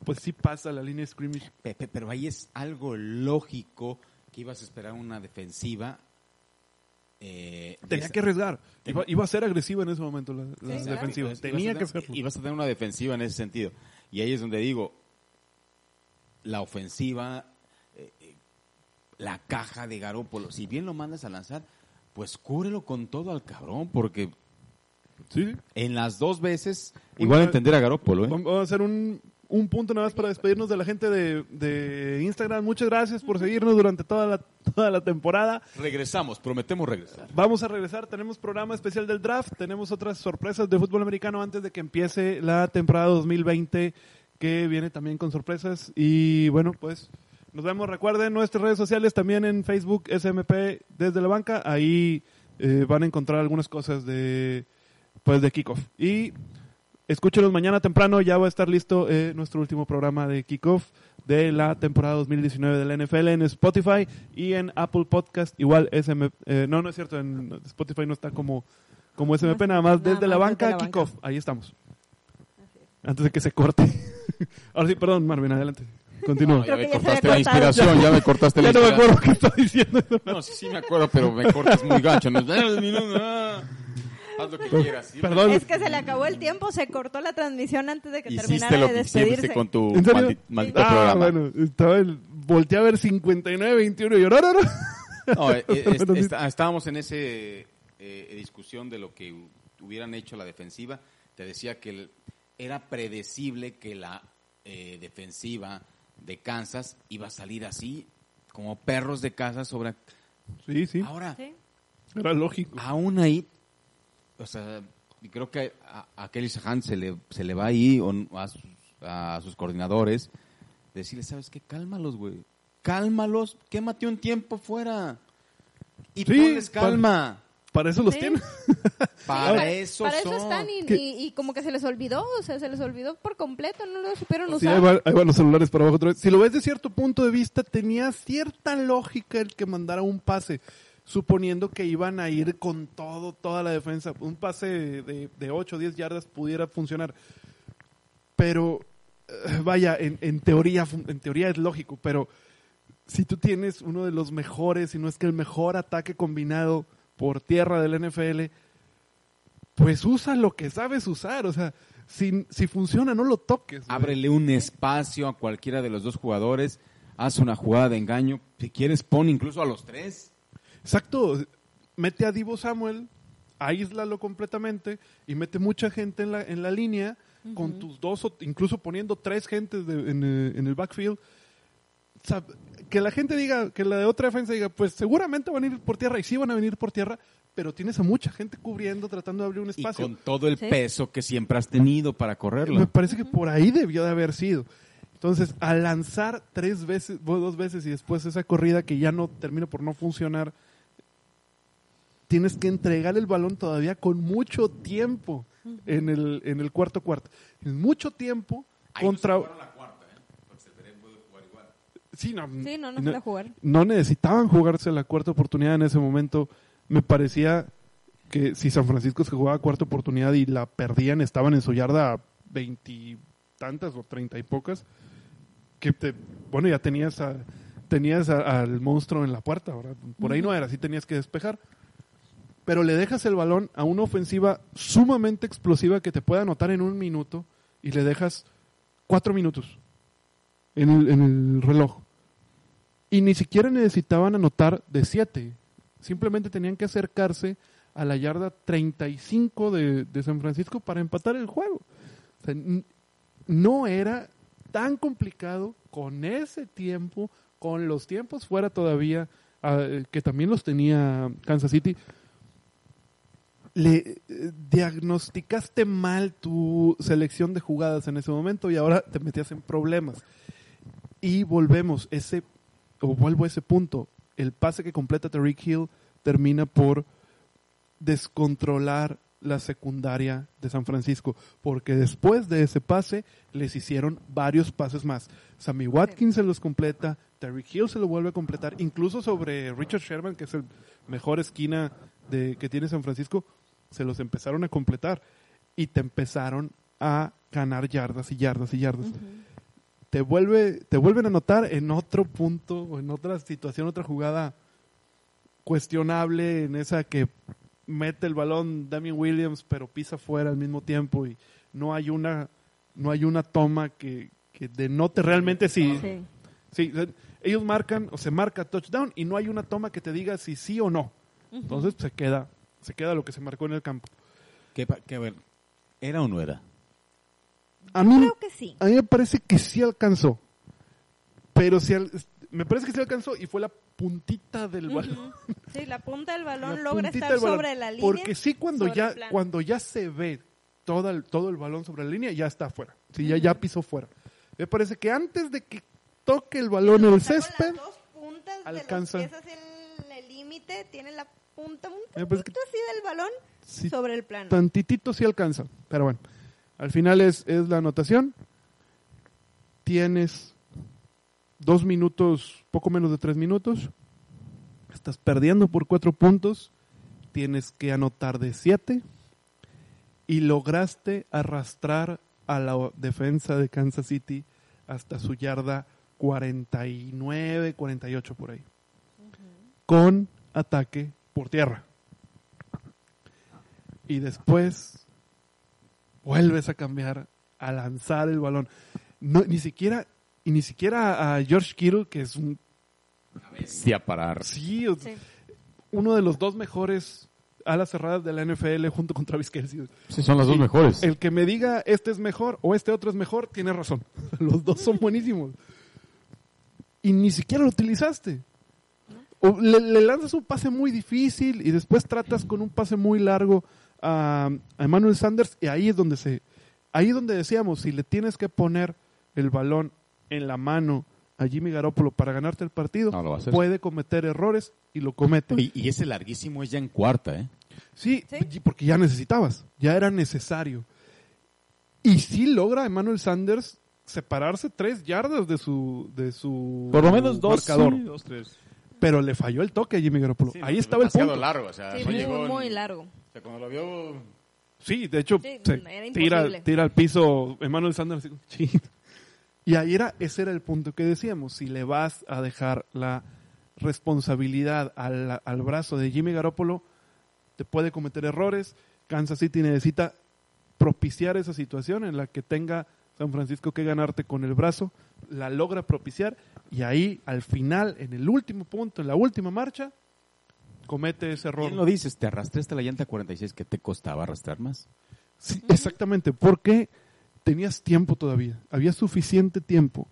pues sí pasa la línea de scrimmage. Pepe, pero ahí es algo lógico que ibas a esperar una defensiva. Eh, Tenía que arriesgar. Iba, a ser agresiva en ese momento la, defensiva. Tenía que ser. Ibas a tener una defensiva en ese sentido. Y ahí es donde digo, la ofensiva, eh, eh, la caja de Garópolo, si bien lo mandas a lanzar, pues cúbrelo con todo al cabrón, porque ¿Sí? en las dos veces, igual a entender a Garópolo. ¿eh? Vamos a hacer un, un punto nada más para despedirnos de la gente de, de Instagram. Muchas gracias por seguirnos durante toda la, toda la temporada. Regresamos, prometemos regresar. Vamos a regresar, tenemos programa especial del draft, tenemos otras sorpresas de fútbol americano antes de que empiece la temporada 2020 que viene también con sorpresas y bueno, pues nos vemos, recuerden nuestras redes sociales también en Facebook SMP desde la banca, ahí eh, van a encontrar algunas cosas de pues de kickoff y escúchenos mañana temprano, ya va a estar listo eh, nuestro último programa de kickoff de la temporada 2019 de la NFL en Spotify y en Apple Podcast, igual SMP, eh, no, no es cierto, en Spotify no está como, como SMP, nada más Nada desde la más banca, la banca. kickoff, ahí estamos. Antes de que se corte. <laughs> Ahora sí, perdón, Marvin, adelante. Continúa. No, ya me cortaste la inspiración, ya me cortaste la <laughs> ya no me inspiración. acuerdo qué estaba diciendo. No, sí, sí me acuerdo, pero me cortas muy gancho. No, <laughs> Haz lo que quieras. Sí, Perdón. Es que se le acabó el tiempo, se cortó la transmisión antes de que Hiciste terminara lo de que despedirse. con tu ¿En serio? maldi- maldito ah, programa. bueno, estaba el, volteé a ver 59-21 y yo, no, no, no. No, eh, eh, <laughs> est- está- estábamos en ese eh, discusión de lo que hu- hubieran hecho la defensiva. Te decía que el- era predecible que la eh, defensiva de Kansas iba a salir así, como perros de casa sobre... Sí, sí, Ahora, Sí. era lógico. aún ahí, o sea, y creo que a, a Kelly Shahan se le, se le va ahí o a sus, a sus coordinadores decirle, ¿sabes qué? Cálmalos, güey. Cálmalos, quémate un tiempo fuera. Y Sí, ponles para- calma. Para eso los Sí. tiene. <laughs> Para, eso Para eso son. están y, ¿Qué? y- y como que se les olvidó, o sea, se les olvidó por completo, no lo supieron Sí, usar. ahí, va- ahí van los celulares para abajo otra vez. Si lo ves de cierto punto de vista, tenía cierta lógica el que mandara un pase, suponiendo que iban a ir con todo, toda la defensa. Un pase de, de 8 o 10 yardas pudiera funcionar. Pero, eh, vaya, en, en teoría, en teoría es lógico, pero si tú tienes uno de los mejores, si no es que el mejor ataque combinado por tierra del NFL, pues usa lo que sabes usar. O sea, si, si funciona, no lo toques. Ábrele un espacio a cualquiera de los dos jugadores. Haz una jugada de engaño. Si quieres, pon incluso a los tres. Exacto. Mete a Divo Samuel, aíslalo completamente y mete mucha gente en la, en la línea con tus dos, o incluso poniendo tres gentes de- en, eh, en el backfield. O sea, que la gente diga, que la de otra defensa diga, pues seguramente van a ir por tierra y sí van a venir por tierra, pero tienes a mucha gente cubriendo, tratando de abrir un Y espacio. con todo el Sí. peso que siempre has tenido para Me correrlo. parece que por ahí debió de haber sido. Entonces, al lanzar tres veces, dos veces y después esa corrida que ya no termina por no funcionar, tienes que entregar el balón todavía con mucho tiempo en el, en el cuarto cuarto. Mucho tiempo contra... Sí, no, Sí, no, no no- se la jugar. no necesitaban jugarse la cuarta oportunidad en ese momento. Me parecía que si San Francisco se jugaba cuarta oportunidad y la perdían, estaban en su yarda veintitantas o treinta y pocas, que te, bueno, ya tenías a- tenías a- al monstruo en la puerta, por ahí no era, sí tenías que despejar. Pero le dejas el balón a una ofensiva sumamente explosiva que te puede anotar en un minuto y le dejas cuatro minutos en el, reloj. Y ni siquiera necesitaban anotar de 7. Simplemente tenían que acercarse a la yarda 35 de, de San Francisco para empatar el juego. No era tan complicado con ese tiempo, con los tiempos fuera todavía, ah, eh, que también los tenía Kansas City. Le eh, diagnosticaste mal tu selección de jugadas en ese momento y ahora te metías en problemas. Y volvemos, ese, o vuelvo a ese punto, el pase que completa Tariq Hill termina por descontrolar la secundaria de San Francisco, porque después de ese pase les hicieron varios pases más. Sammy Watkins se los completa, Terry Hill se lo vuelve a completar, incluso sobre Richard Sherman, que es el mejor esquina de, que tiene San Francisco, se los empezaron a completar y te empezaron a ganar yardas y yardas y yardas. Te vuelve, te vuelven a anotar en otro punto o en otra situación, otra jugada cuestionable, en esa que mete el balón Damien Williams, pero pisa fuera al mismo tiempo y no hay una, no hay una toma que, que denote realmente si, Sí. Sí, ellos marcan o se marca touchdown y no hay una toma que te diga si sí o no. Entonces se queda, se queda lo que se marcó en el campo. ¿Qué, pa- qué, a ver, ¿Era o no era? A mí, Creo que sí. a mí me parece que sí alcanzó. Pero sí, al- me parece que sí alcanzó y fue la puntita del balón. Sí, la punta del <laughs> balón La logra estar balón. sobre la línea. Porque sí, cuando ya, cuando ya se ve todo el, todo el balón sobre la línea, ya está afuera. Sí, ya, ya pisó fuera. Me parece que antes de que toque el balón en el césped, Las dos puntas alcanza. de los pies hacia el- el límite, tiene la punta un Me parece poquito así del balón sí, sobre el plano. tantitito sí alcanza. Pero bueno, al final es, es la anotación. Tienes dos minutos, poco menos de tres minutos. Estás perdiendo por cuatro puntos. Tienes que anotar de siete. Y lograste arrastrar a la defensa de Kansas City hasta su yarda 49, 48 por ahí. Con ataque por tierra. Y después vuelves a cambiar a lanzar el balón. No, ni siquiera y ni siquiera a George Kittle, que es un Sí, a parar. sí, uno de los dos mejores alas cerradas de la NFL junto con Travis Kelsey. Sí, son las dos mejores. El que me diga este es mejor o este otro es mejor, tiene razón. <laughs> Los dos son buenísimos. Y ni siquiera lo utilizaste. O le, le lanzas un pase muy difícil y después tratas con un pase muy largo a, a Emmanuel Sanders y ahí es donde se... Ahí es donde decíamos, si le tienes que poner el balón en la mano a Jimmy Garoppolo para ganarte el partido, No puede cometer errores y lo comete. Y, y ese larguísimo es ya en cuarta, ¿eh? Sí, porque ya necesitabas, ya era necesario. Y sí logra Emmanuel Sanders separarse tres yardas de su de su Por lo menos dos. marcador. sí, dos, tres. Pero le falló el toque a Jimmy Garoppolo. Sí, Ahí estaba el demasiado punto. largo, o sea, Sí, no muy, llegó en- muy largo. O sea, cuando lo vio... Sí, de hecho, Sí, se era tira, imposible. tira al piso Emmanuel Sanders. sí. Y ahí era, ese era el punto que decíamos. Si le vas a dejar la responsabilidad al, al brazo de Jimmy Garoppolo, te puede cometer errores. Kansas City necesita propiciar esa situación en la que tenga San Francisco que ganarte con el brazo, la logra propiciar y ahí al final, en el último punto, en la última marcha, comete ese error. Bien lo dices, te arrastraste la llanta 46, ¿qué te costaba arrastrar más? Sí, exactamente, porque tenías tiempo todavía, había suficiente tiempo.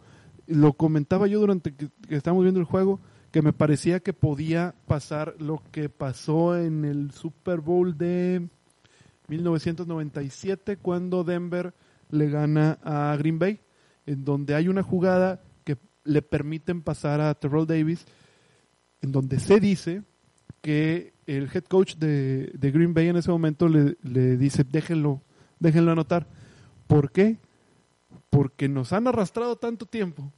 Lo comentaba yo durante que, que estábamos viendo el juego, que me parecía que podía pasar lo que pasó en el Super Bowl de 1997, cuando Denver le gana a Green Bay, en donde hay una jugada que le permiten pasar a Terrell Davis, en donde se dice que el head coach de, de Green Bay en ese momento le, le dice, déjenlo, déjenlo anotar. ¿Por qué? Porque nos han arrastrado tanto tiempo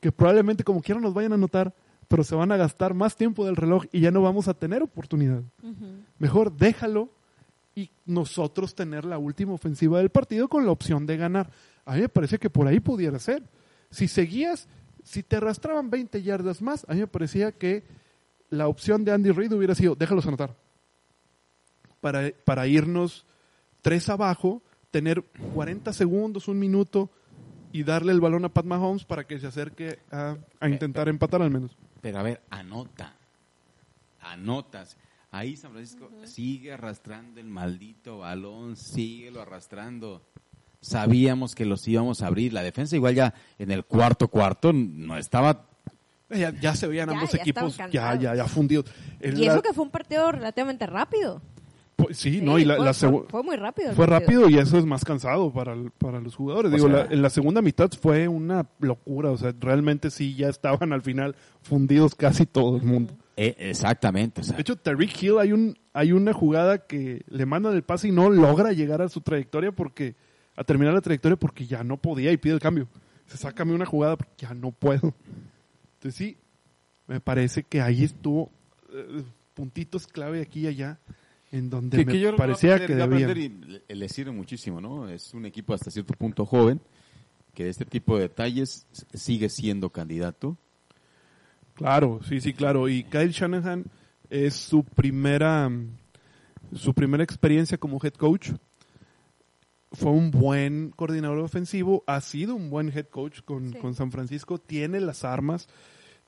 que probablemente como quiera nos vayan a anotar, pero se van a gastar más tiempo del reloj y ya no vamos a tener oportunidad. Mejor déjalo y nosotros tener la última ofensiva del partido con la opción de ganar. A mí me parece que por ahí pudiera ser. Si seguías, si te arrastraban 20 yardas más, a mí me parecía que la opción de Andy Reid hubiera sido, déjalos anotar. Para, para irnos tres abajo, tener 40 segundos, un minuto y darle el balón a Pat Mahomes para que se acerque a, a intentar empatar al menos. Pero a ver, anota. Anotas. Ahí San Francisco sigue arrastrando el maldito balón, síguelo arrastrando. Sabíamos que los íbamos a abrir. La defensa igual ya en el cuarto cuarto no estaba... Eh, Ya, ya se veían Ya, ambos ya equipos ya, ya, ya fundidos. En Y la- eso que fue un partido relativamente rápido. pues, sí, no, y la, fue, la fue- segu- fue muy rápido. fue rápido y eso es más cansado para, el- para los jugadores. O Digo, sea- la- en la segunda mitad fue una locura. O sea, realmente sí ya estaban al final fundidos casi todo el mundo. Eh, exactamente. O sea, De hecho, Tariq Hill hay un hay una jugada que le mandan el pase y no logra llegar a su trayectoria porque a terminar la trayectoria porque ya no podía y pide el cambio. Se sácame una jugada porque ya no puedo. Entonces sí, me parece que ahí estuvo eh, puntitos clave aquí y allá en donde que, me que yo parecía aprender- que debían. y le, sirve muchísimo, ¿no? Es un equipo hasta cierto punto joven que de este tipo de detalles sigue siendo candidato. Claro, sí, sí, claro. Y Kyle Shanahan es su primera, su primera experiencia como head coach. Fue un buen coordinador ofensivo, ha sido un buen head coach con, Sí. con San Francisco, tiene las armas,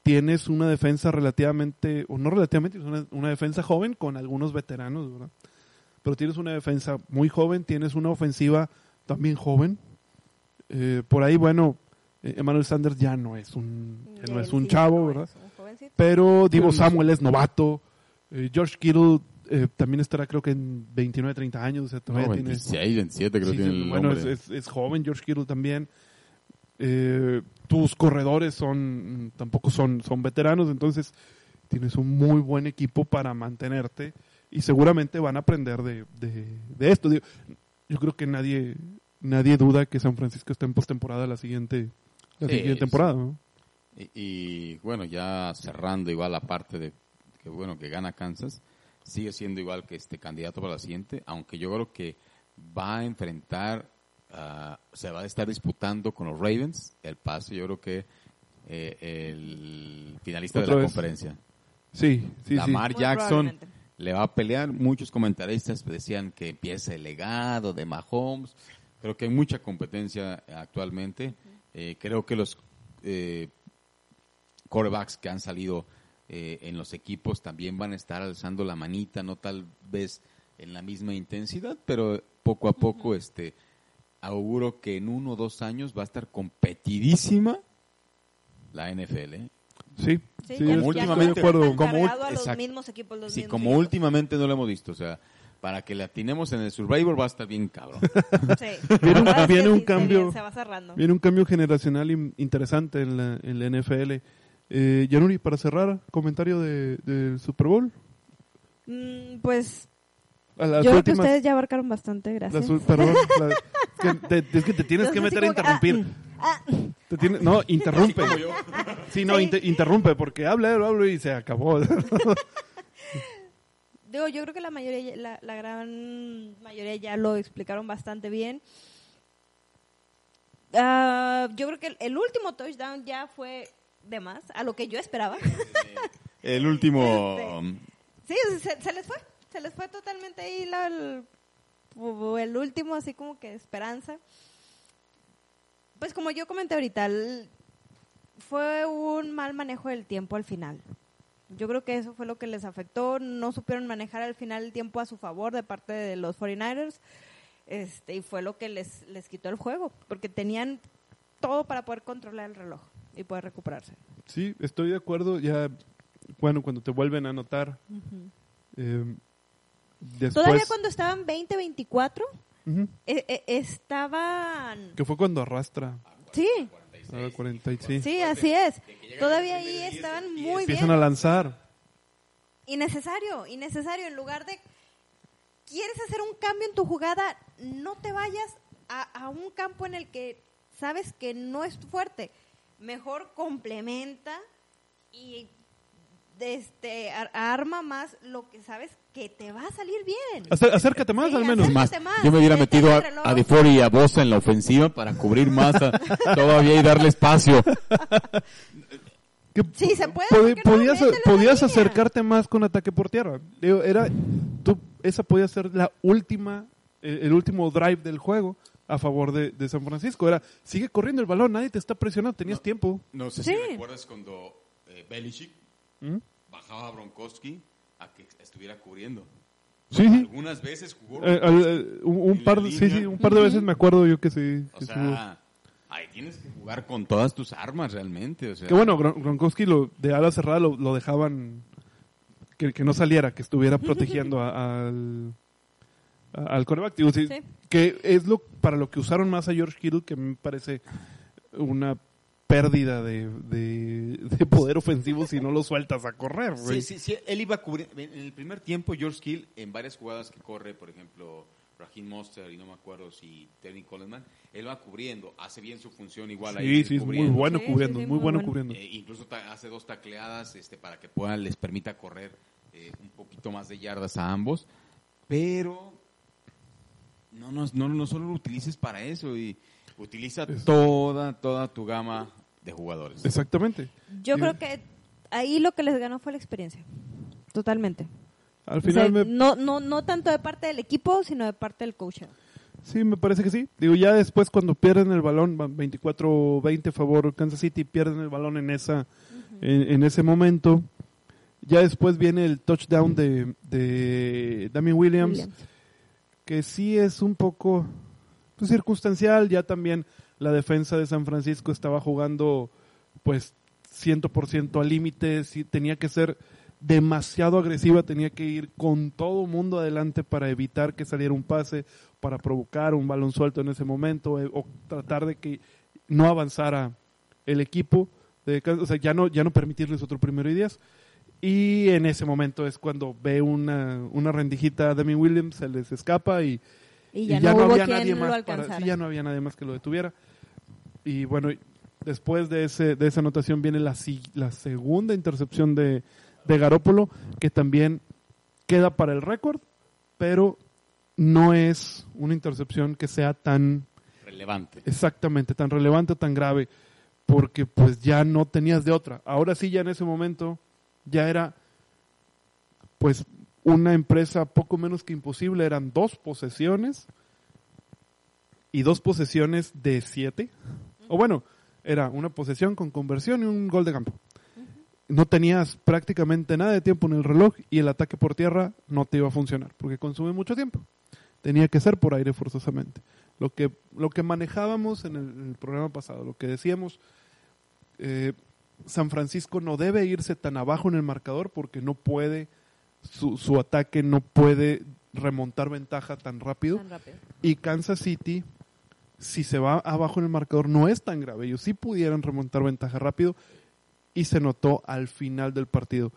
tienes una defensa relativamente, o no relativamente, una, una defensa joven con algunos veteranos, ¿verdad? Pero tienes una defensa muy joven, tienes una ofensiva también joven, Eh, por ahí, bueno, eh, Emmanuel Sanders ya no es un, ya no es un chavo, ¿verdad? Pero Divo. Samuel es novato. Eh, George Kittle eh, también estará creo que en 29, 30 años. O sea, No, todavía tiene... 26, 27 creo Sí, tiene el bueno, es, hombre. es- es joven George Kittle también. Eh, tus corredores son tampoco son, son veteranos, entonces tienes un muy buen equipo para mantenerte y seguramente van a aprender de, de, de esto. Digo, yo creo que nadie nadie duda que San Francisco está en postemporada la siguiente la Sí, siguiente temporada. ¿no? Y, y, bueno, ya cerrando igual la parte de que bueno que gana Kansas, sigue siendo igual que este candidato para la siguiente, aunque yo creo que va a enfrentar, ah, se va a estar disputando con los Ravens el pase, yo creo que eh, el finalista de la vez. conferencia. Sí, sí, sí. Lamar Muy Jackson le va a pelear. Muchos comentaristas decían que empieza el legado de Mahomes. Creo que hay mucha competencia actualmente. Eh, creo que los eh, quarterbacks que han salido eh, en los equipos también van a estar alzando la manita, no tal vez en la misma intensidad, pero poco a poco este auguro que en uno o dos años va a estar competidísima la NFL. ¿eh? Sí, Sí, de últimamente- acuerdo. como- a los exacto. mismos equipos, los Sí, mismos como equipos. últimamente no lo hemos visto, o sea, para que la atinemos en el Survivor va a estar bien cabrón. Sí. <laughs> Viene un- viene un sí, se cambio. viene- Se va cerrando. Viene un cambio generacional in- interesante en la, en la NFL. Eh, Yanuri, para cerrar, comentario de, del Super Bowl. Mm, pues yo creo que últimas- ustedes ya abarcaron bastante, gracias. las perdón, <laughs> la- es, que te, es que te tienes que meter a interrumpir. ah, Te tiene- no, interrumpe. Sí, no, Sí. inter- interrumpe, porque habla, habla, habla y se acabó. <laughs> Digo, yo creo que la mayoría, la, la gran mayoría ya lo explicaron bastante bien. Ah, yo creo que el, el último touchdown ya fue de más a lo que yo esperaba. El último... Sí, se, se les fue, se les fue totalmente ahí la- el, el último, así como que esperanza. Pues como yo comenté ahorita, el- fue un mal manejo del tiempo al final. Yo creo que eso fue lo que les afectó, no supieron manejar al final el tiempo a su favor de parte de los 49ers. Este, y fue lo que les, les quitó el juego, porque tenían todo para poder controlar el reloj y poder recuperarse. sí, estoy de acuerdo. Ya, bueno, cuando te vuelven a anotar. eh, después, Todavía cuando estaban 20-24, Ujú, eh, eh, estaban... que fue cuando arrastra Sí, a 46. sí, así es. Todavía ahí estaban muy Empiezan bien. a lanzar. Innecesario, innecesario. En lugar de... ¿Quieres hacer un cambio en tu jugada? No te vayas a, a un campo en el que sabes que no es fuerte. Mejor complementa y este ar- arma más lo que sabes que te va a salir bien. Acé- acércate más, Sí, al menos. Más, yo me hubiera metido a, a DeFore y a Bosa en la ofensiva para cubrir más a- <laughs> todavía y darle espacio. Sí, se puede, pod- podías podías acercarte más con ataque por tierra. Digo, era, tú, esa podía ser la última, eh, el último drive del juego a favor de, de San Francisco. Era, sigue corriendo el balón, nadie te está presionando, tenías tiempo. No sé Sí. si recuerdas cuando eh, Belichick ¿Mm? bajaba a Bronkowski a que estuviera cubriendo. Sí, sí. Algunas veces jugó Eh, al- eh, un, par, sí, sí, un par de veces me acuerdo yo que sí. O que sea, ahí tienes que jugar con todas tus armas realmente. O sea, Que bueno, Gron- Gronkowski lo, de ala cerrada lo, lo dejaban que, que no saliera, que estuviera <laughs> protegiendo a- al, al coreback. Digo, sí, Sí. Que es lo para lo que usaron más a George Kittle, que me parece una pérdida de, de, de poder ofensivo si no lo sueltas a correr. Sí, sí, sí, él iba a cubrir. En el primer tiempo, George Kill, en varias jugadas que corre, por ejemplo, Raheem Monster y no me acuerdo si Terry Coleman, él va cubriendo, hace bien su función igual ahí. Sí, sí, es muy bueno Sí, sí, cubriendo, sí, muy muy bueno bueno. cubriendo. Eh, incluso ta- hace dos tacleadas este, para que puedan, les permita correr eh, un poquito más de yardas a ambos. Pero no, no, no, no solo lo utilices para eso y utiliza toda, toda tu gama de jugadores. Exactamente. Yo creo que ahí lo que les ganó fue la experiencia. Totalmente. Al O sea, final me, no, no, no tanto de parte del equipo, sino de parte del coach. Sí, me parece que sí. Digo, ya después cuando pierden el balón, van 24-20 favor Kansas City, pierden el balón en esa en, en ese momento. Ya después viene el touchdown de, de Damien Williams, Williams. Que sí es un poco pues, circunstancial. Ya también la defensa de San Francisco estaba jugando pues 100% al límite, si tenía que ser demasiado agresiva, tenía que ir con todo mundo adelante para evitar que saliera un pase, para provocar un balón suelto en ese momento eh, o tratar de que no avanzara el equipo, de, o sea, ya no, ya no permitirles otro primero y diez. Y en ese momento es cuando ve una, una rendijita a Demi Williams, se les escapa y, Y ya, no, hubo quien lo para, alcanzara. sí, ya no había nadie más que lo detuviera. Y bueno, después de ese de esa anotación viene la, la segunda intercepción de, de Garópolo, que también queda para el récord, pero no es una intercepción que sea tan Relevante. exactamente, tan relevante, tan grave, porque pues ya no tenías de otra. Ahora sí, ya en ese momento, ya era pues una empresa poco menos que imposible, eran dos posesiones y dos posesiones de siete. O bueno, era una posesión con conversión y un gol de campo. No tenías prácticamente nada de tiempo en el reloj y el ataque por tierra no te iba a funcionar porque consume mucho tiempo. Tenía que ser por aire forzosamente. Lo que, lo que manejábamos en el, en el programa pasado, lo que decíamos, eh, San Francisco no debe irse tan abajo en el marcador porque no puede, su, su ataque no puede remontar ventaja tan rápido. Tan rápido. Y Kansas City, si se va abajo en el marcador, no es tan grave. Ellos sí pudieran remontar ventaja rápido y se notó al final del partido.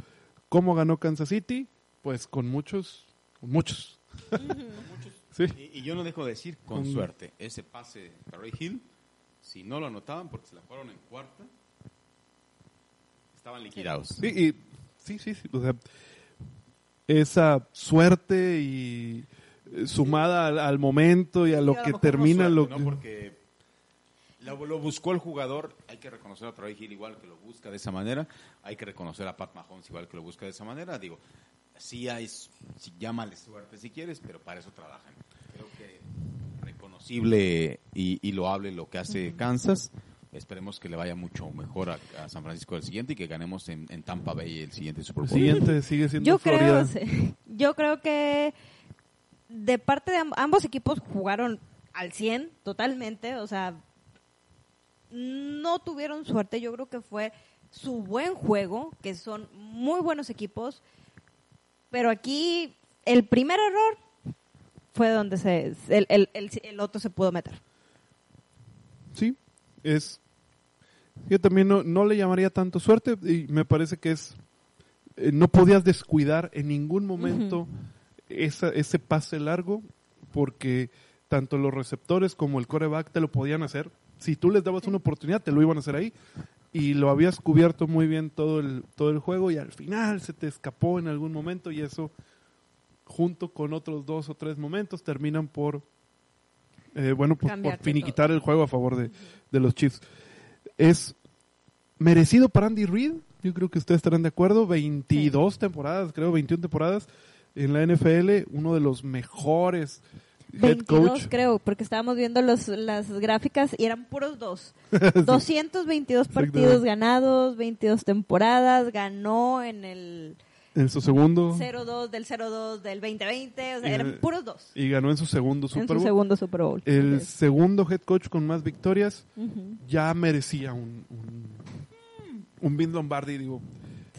¿Cómo ganó Kansas City? Pues con muchos, con muchos. sí. Y, y yo no dejo de decir, con Con- suerte, ese pase de Ray Hill, si no lo anotaban porque se la fueron en cuarta, estaban liquidados. Sí, y, sí, sí, sí, o sea, esa suerte y eh, sumada al, al momento y a lo Y a que termina no lo suerte, ¿no? Porque lo, lo buscó el jugador, hay que reconocer a Troy Hill igual que lo busca de esa manera, hay que reconocer a Pat Mahomes igual que lo busca de esa manera, digo, sí hay, si llámale suerte si quieres, pero para eso trabajan. Creo que reconocible y, y loable lo que hace Kansas. Esperemos que le vaya mucho mejor a, a San Francisco el siguiente y que ganemos en, en Tampa Bay el siguiente Super el Bowl. siguiente sigue siendo Yo Florida. creo, <laughs> yo creo que de parte de amb- ambos equipos jugaron al 100 totalmente, o sea, no tuvieron suerte, yo creo que fue su buen juego, que son muy buenos equipos, pero aquí el primer error fue donde se el, el, el, el otro se pudo meter. Sí, es. Yo también no, no le llamaría tanto suerte y me parece que es. eh, no podías descuidar en ningún momento esa, ese pase largo porque tanto los receptores como el coreback te lo podían hacer. Si tú les dabas una oportunidad, te lo iban a hacer ahí. Y lo habías cubierto muy bien todo el, todo el juego y al final se te escapó en algún momento y eso, junto con otros dos o tres momentos, terminan por, eh, bueno, pues por finiquitar el juego a favor de, de los Chiefs. Es merecido para Andy Reid, yo creo que ustedes estarán de acuerdo, 22 temporadas, creo 21 temporadas en la NFL, uno de los mejores head 22 coach. creo, porque estábamos viendo los, las gráficas y eran puros dos. <laughs> 222 partidos ganados, 22 temporadas, ganó en el En su segundo 0-2 del 0-2 del 2020, o sea, eran puros dos y ganó en su segundo en Super su Bowl. segundo Super Bowl. El segundo head coach con más victorias Ujú, ya merecía un, un, un Vince Lombardi, digo,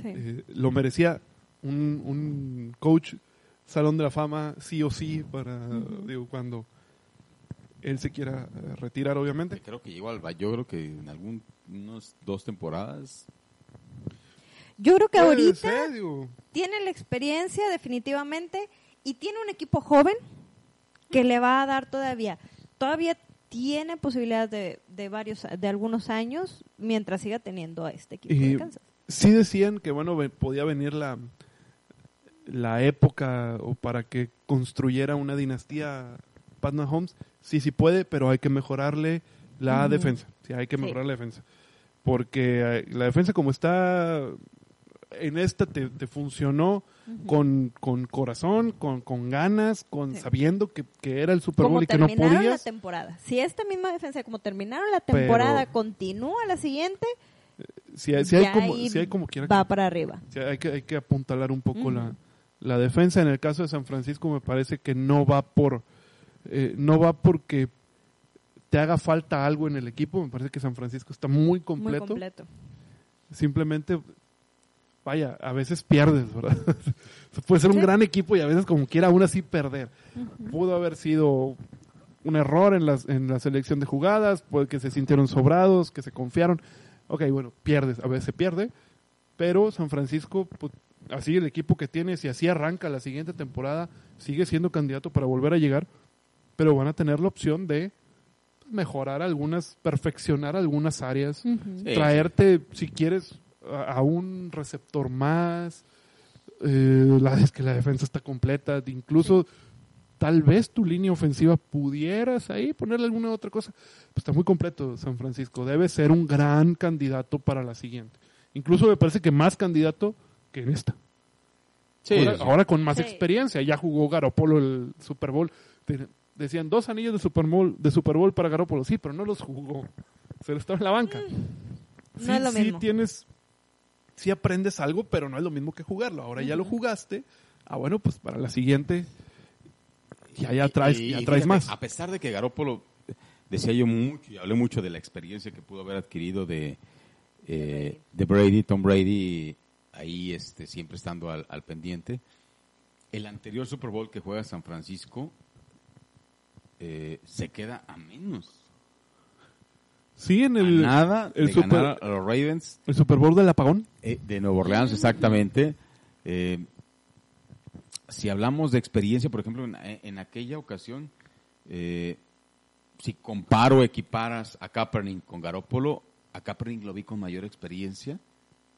sí. eh, lo merecía un, un coach Salón de la Fama sí o sí para, digo, cuando él se quiera eh, retirar, obviamente. Creo que llegó al yo creo que en algún unos dos temporadas Yo creo que ahorita tiene la experiencia definitivamente y tiene un equipo joven que le va a dar todavía, todavía tiene posibilidades de, de varios, de algunos años mientras siga teniendo a este equipo Y- de Kansas. sí decían que bueno podía venir la la época o para que construyera una dinastía Pat Mahomes. Sí sí puede pero hay que mejorarle la defensa. Sí hay que Sí. mejorar la defensa. Porque eh, la defensa como está en esta te, te funcionó con, con corazón con, con ganas con Sí. sabiendo que, que era el Super Como Bowl y que no terminaron la podías temporada. Si esta misma defensa, como terminaron la Pero- temporada, continúa la siguiente, si hay, como sí hay como quiera va para arriba. Hay, que, hay que apuntalar un poco la, la defensa. En el caso de San Francisco me parece que no va por eh, no va porque te haga falta algo en el equipo. Me parece que San Francisco está muy Muy completo. completo. Simplemente, vaya, a veces pierdes, ¿verdad? <laughs> Puede ser un Sí. gran equipo y a veces como quiera aún así perder. Pudo haber sido un error en, las, en la selección de jugadas, puede que se sintieron sobrados, que se confiaron. Ok, bueno, pierdes, a veces se pierde, pero San Francisco, pues, así el equipo que tiene, si así arranca la siguiente temporada, sigue siendo candidato para volver a llegar, pero van a tener la opción de mejorar algunas, perfeccionar algunas áreas. Sí. traerte, si quieres, a, un receptor más. Eh, la es que la defensa está completa. Incluso, tal vez tu línea ofensiva pudieras ahí ponerle alguna otra cosa. Pues está muy completo San Francisco. Debe ser un gran candidato para la siguiente. Incluso me parece que más candidato que en esta. Sí, ahora, sí. ahora con más Sí. experiencia. Ya jugó Garopolo el Super Bowl. Decían dos anillos de Super Bowl, de Super Bowl para Garopolo. Sí, pero no los jugó. Se lo estaba en la banca. No sí, es lo sí mismo. tienes, sí aprendes algo, pero no es lo mismo que jugarlo. Ahora ya lo jugaste. Ah, bueno, pues para la siguiente ya, ya traes, Y- ya traes fíjate, más. A pesar de que Garópolo, decía yo mucho y hablé mucho de la experiencia que pudo haber adquirido de, eh, de Brady, Tom Brady, ahí este, siempre estando al, al pendiente. El anterior Super Bowl que juega San Francisco eh, se queda a menos. Sí, en a el, nada el de Super- ganar a los Ravens el Super Bowl del apagón. eh, de Nueva Orleans, exactamente. Eh, si hablamos de experiencia, por ejemplo, en, en aquella ocasión, eh, si comparo, equiparas a Kaepernick con Garoppolo, a Kaepernick lo vi con mayor experiencia,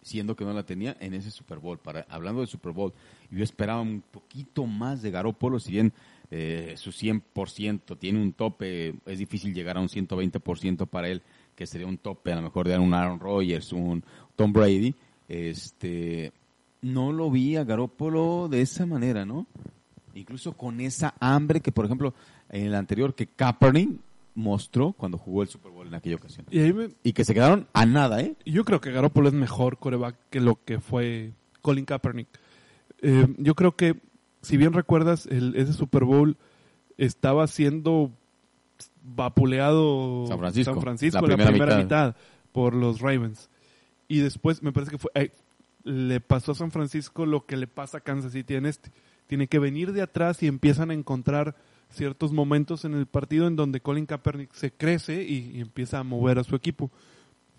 siendo que no la tenía en ese Super Bowl. Para, hablando de Super Bowl, yo esperaba un poquito más de Garoppolo, si bien eh, su 100% tiene un tope, es difícil llegar a un 120% para él, que sería un tope a lo mejor de un Aaron Rodgers, un Tom Brady. Este, no lo vi a Garoppolo de esa manera, ¿no? Incluso con esa hambre que, por ejemplo, en el anterior que Kaepernick mostró cuando jugó el Super Bowl en aquella ocasión. Y ahí me- Y que se quedaron a nada, ¿eh? yo creo que Garoppolo es mejor coreback que lo que fue Colin Kaepernick. Eh, yo creo que, si bien recuerdas, el, ese Super Bowl estaba siendo vapuleado San Francisco, San Francisco la en la primera primera mitad. mitad. por los Ravens. Y después me parece que fue eh, le pasó a San Francisco lo que le pasa a Kansas City en este. Tiene que venir de atrás y empiezan a encontrar ciertos momentos en el partido en donde Colin Kaepernick se crece y, y empieza a mover a su equipo.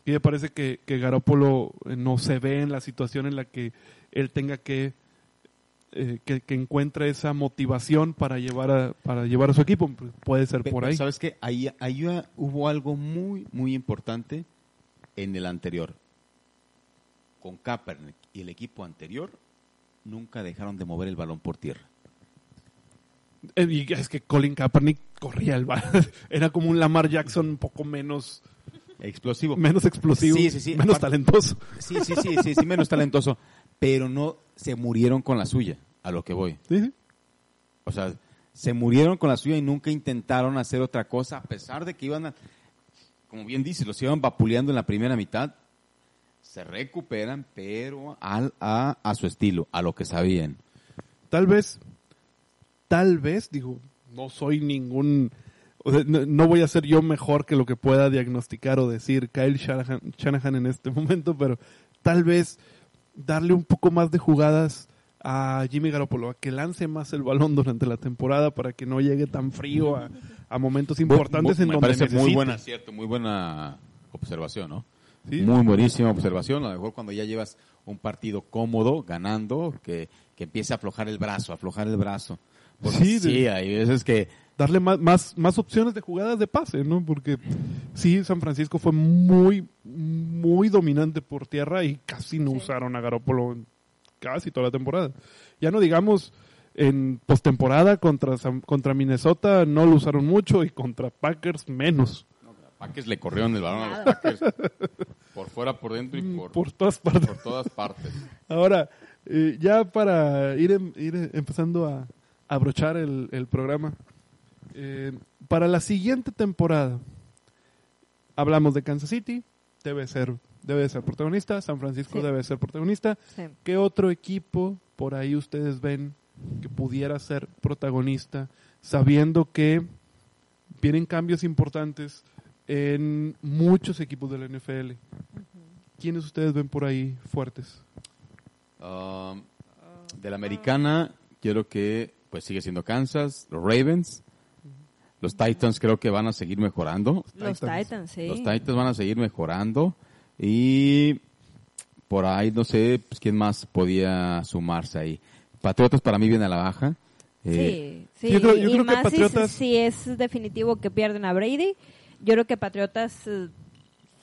Y me parece que, que Garoppolo eh, no se ve en la situación en la que él tenga que, eh, que, que encuentre esa motivación para llevar a, para llevar a su equipo. Puede ser por ahí. ¿Sabes qué? Ahí, ahí hubo algo muy, muy importante en el anterior. Con Kaepernick y el equipo anterior, nunca dejaron de mover el balón por tierra. Eh, Y es que Colin Kaepernick corría el balón. <laughs> Era como un Lamar Jackson un poco menos, Explosivo. menos explosivo, Sí, sí, sí. menos Aparte- talentoso. Sí, sí, sí, sí, sí, menos talentoso. Pero no se murieron con la suya, a lo que voy. Sí, sí. O sea, se murieron con la suya y nunca intentaron hacer otra cosa, a pesar de que iban a, como bien dice, los iban vapuleando en la primera mitad. Se recuperan, pero al, a, a su estilo, a lo que sabían. Tal vez, tal vez, digo, no soy ningún, o sea, no, no voy a ser yo mejor que lo que pueda diagnosticar o decir Kyle Shanahan, Shanahan en este <laughs> momento, pero tal vez darle un poco más de jugadas a Jimmy Garoppolo, a que lance más el balón durante la temporada para que no llegue tan frío a, a momentos importantes en me donde parece muy necesite. buen acierto, muy buena observación, ¿no? Sí. Muy buenísima observación. A lo mejor cuando ya llevas un partido cómodo, ganando, que, que empiece a aflojar el brazo, aflojar el brazo. Porque Sí, sí, de- hay veces que darle más, más, más opciones de jugadas de pase, ¿no? Porque sí, San Francisco fue muy, muy dominante por tierra y casi no Sí. usaron a Garoppolo en casi toda la temporada. Ya no digamos en postemporada contra, contra Minnesota no lo usaron mucho y contra Packers menos. Packers le corrieron el balón a los. Packers por fuera, por dentro y por, Mm, Por todas partes. por todas partes. Ahora, eh, ya para ir, em- ir empezando a abrochar el, el programa, eh, para la siguiente temporada, hablamos de Kansas City, debe ser, debe ser protagonista, San Francisco Sí. debe ser protagonista. Sí. ¿Qué otro equipo por ahí ustedes ven que pudiera ser protagonista, sabiendo que vienen cambios importantes en muchos equipos de la NFL. ¿Quiénes ustedes ven por ahí fuertes? Um, de la americana, quiero que pues sigue siendo Kansas, los Ravens, los Titans creo que van a seguir mejorando. Los Titans. Titans, sí. Los Titans van a seguir mejorando y por ahí no sé pues, quién más podía sumarse ahí. Patriotas para mí viene a la baja. Eh, Sí, sí. Yo creo- yo y creo que más si- Patriotas- si, es definitivo que pierden a Brady, yo creo que Patriotas eh,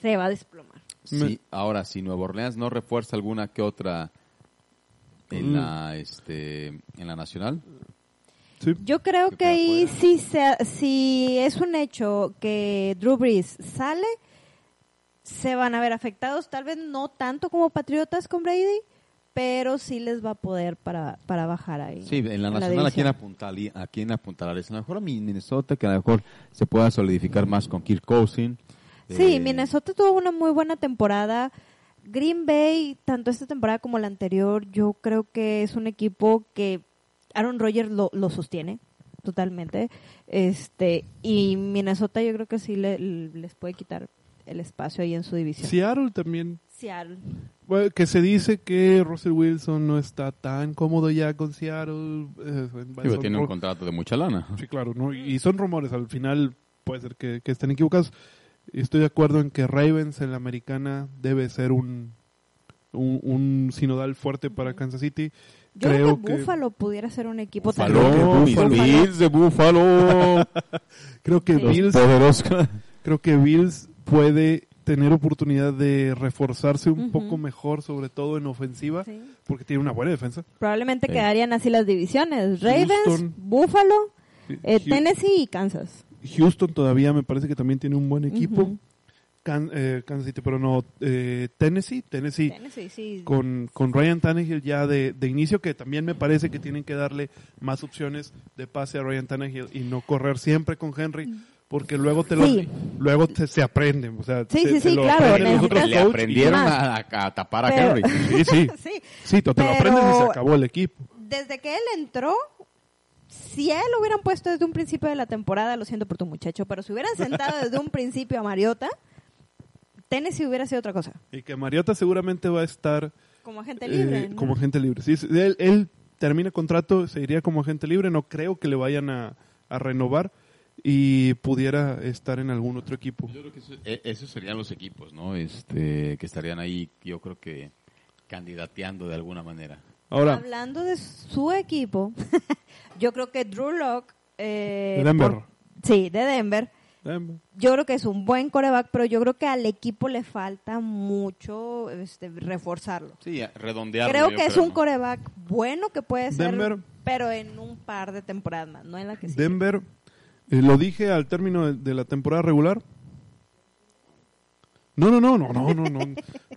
se va a desplomar. sí, ahora si Nueva Orleans no refuerza alguna que otra en Mm. la este en la nacional, Sí. Yo creo Que ahí si, se- si es un hecho que Drew Brees sale, se van a ver afectados, tal vez no tanto como Patriotas con Brady, pero sí les va a poder para, para bajar ahí. Sí, en la nacional a quién apuntaría, a quién apuntarías? A lo mejor a mi Minnesota que a lo mejor se pueda solidificar más con Kirk Cousins. Sí, Eh, Minnesota tuvo una muy buena temporada. Green Bay, tanto esta temporada como la anterior, yo creo que es un equipo que Aaron Rodgers lo, lo sostiene totalmente. Este y Minnesota yo creo que sí le- les puede quitar el espacio ahí en su división. Seattle también. Seattle. Bueno, que se dice que Russell Wilson no está tan cómodo ya con Seattle. eh, sí, tiene un contrato de mucha lana. Sí, claro, ¿no? Y son rumores, al final puede ser que, que estén equivocados. Estoy de acuerdo en que Ravens en la americana debe ser un, un, un sinodal fuerte para Kansas City. Yo Creo creo que, que- Buffalo pudiera ser un equipo Buffalo, Buffalo, mis Buffalo. Bills de Buffalo. <laughs> Creo que Sí. Bills, poderosos. creo que Bills puede tener oportunidad de reforzarse un poco mejor, sobre todo en ofensiva, Sí. porque tiene una buena defensa. Probablemente Sí. quedarían así las divisiones. Ravens, Houston. Buffalo, eh, Tennessee y Kansas. Houston todavía me parece que también tiene un buen equipo. Can- eh, Kansas City, pero no eh, Tennessee, Tennessee Tennessee, sí. con, con Ryan Tannehill ya de, de inicio, que también me parece que tienen que darle más opciones de pase a Ryan Tannehill y no correr siempre con Henry, porque luego te lo, Sí. luego te, se aprenden, o sea, Sí, se- sí, se sí, lo claro, aprenden Le aprendieron a, a- tapar a Pero- Henry. <laughs> Sí, sí, <laughs> Sí. sí, te, lo aprendes y se acabó el equipo. Desde que él entró, si él lo hubieran puesto desde un principio de la temporada, lo siento por tu muchacho, pero si hubieran sentado desde un principio a Mariota, Tennessee hubiera sido otra cosa. Y que Mariota seguramente va a estar Como agente libre. eh, ¿no? como agente libre. Sí, él, él termina contrato, se iría como agente libre, no creo que le vayan a, a renovar y pudiera estar en algún otro equipo. Yo creo que eso- e- esos serían los equipos, ¿no? Este, que estarían ahí, yo creo que candidateando de alguna manera. Ahora, Hablando de su equipo, <laughs> yo creo que Drew Lock De Denver. sí, de Denver. Yo creo que es un buen coreback, pero yo creo que al equipo le falta mucho este, reforzarlo. Sí, redondearlo. creo que es un coreback bueno que puede ser, Denver. pero en un par de temporadas más, no en la que sí. Denver, eh, lo dije al término de, de la temporada regular. No, no, no, no, no, no, no,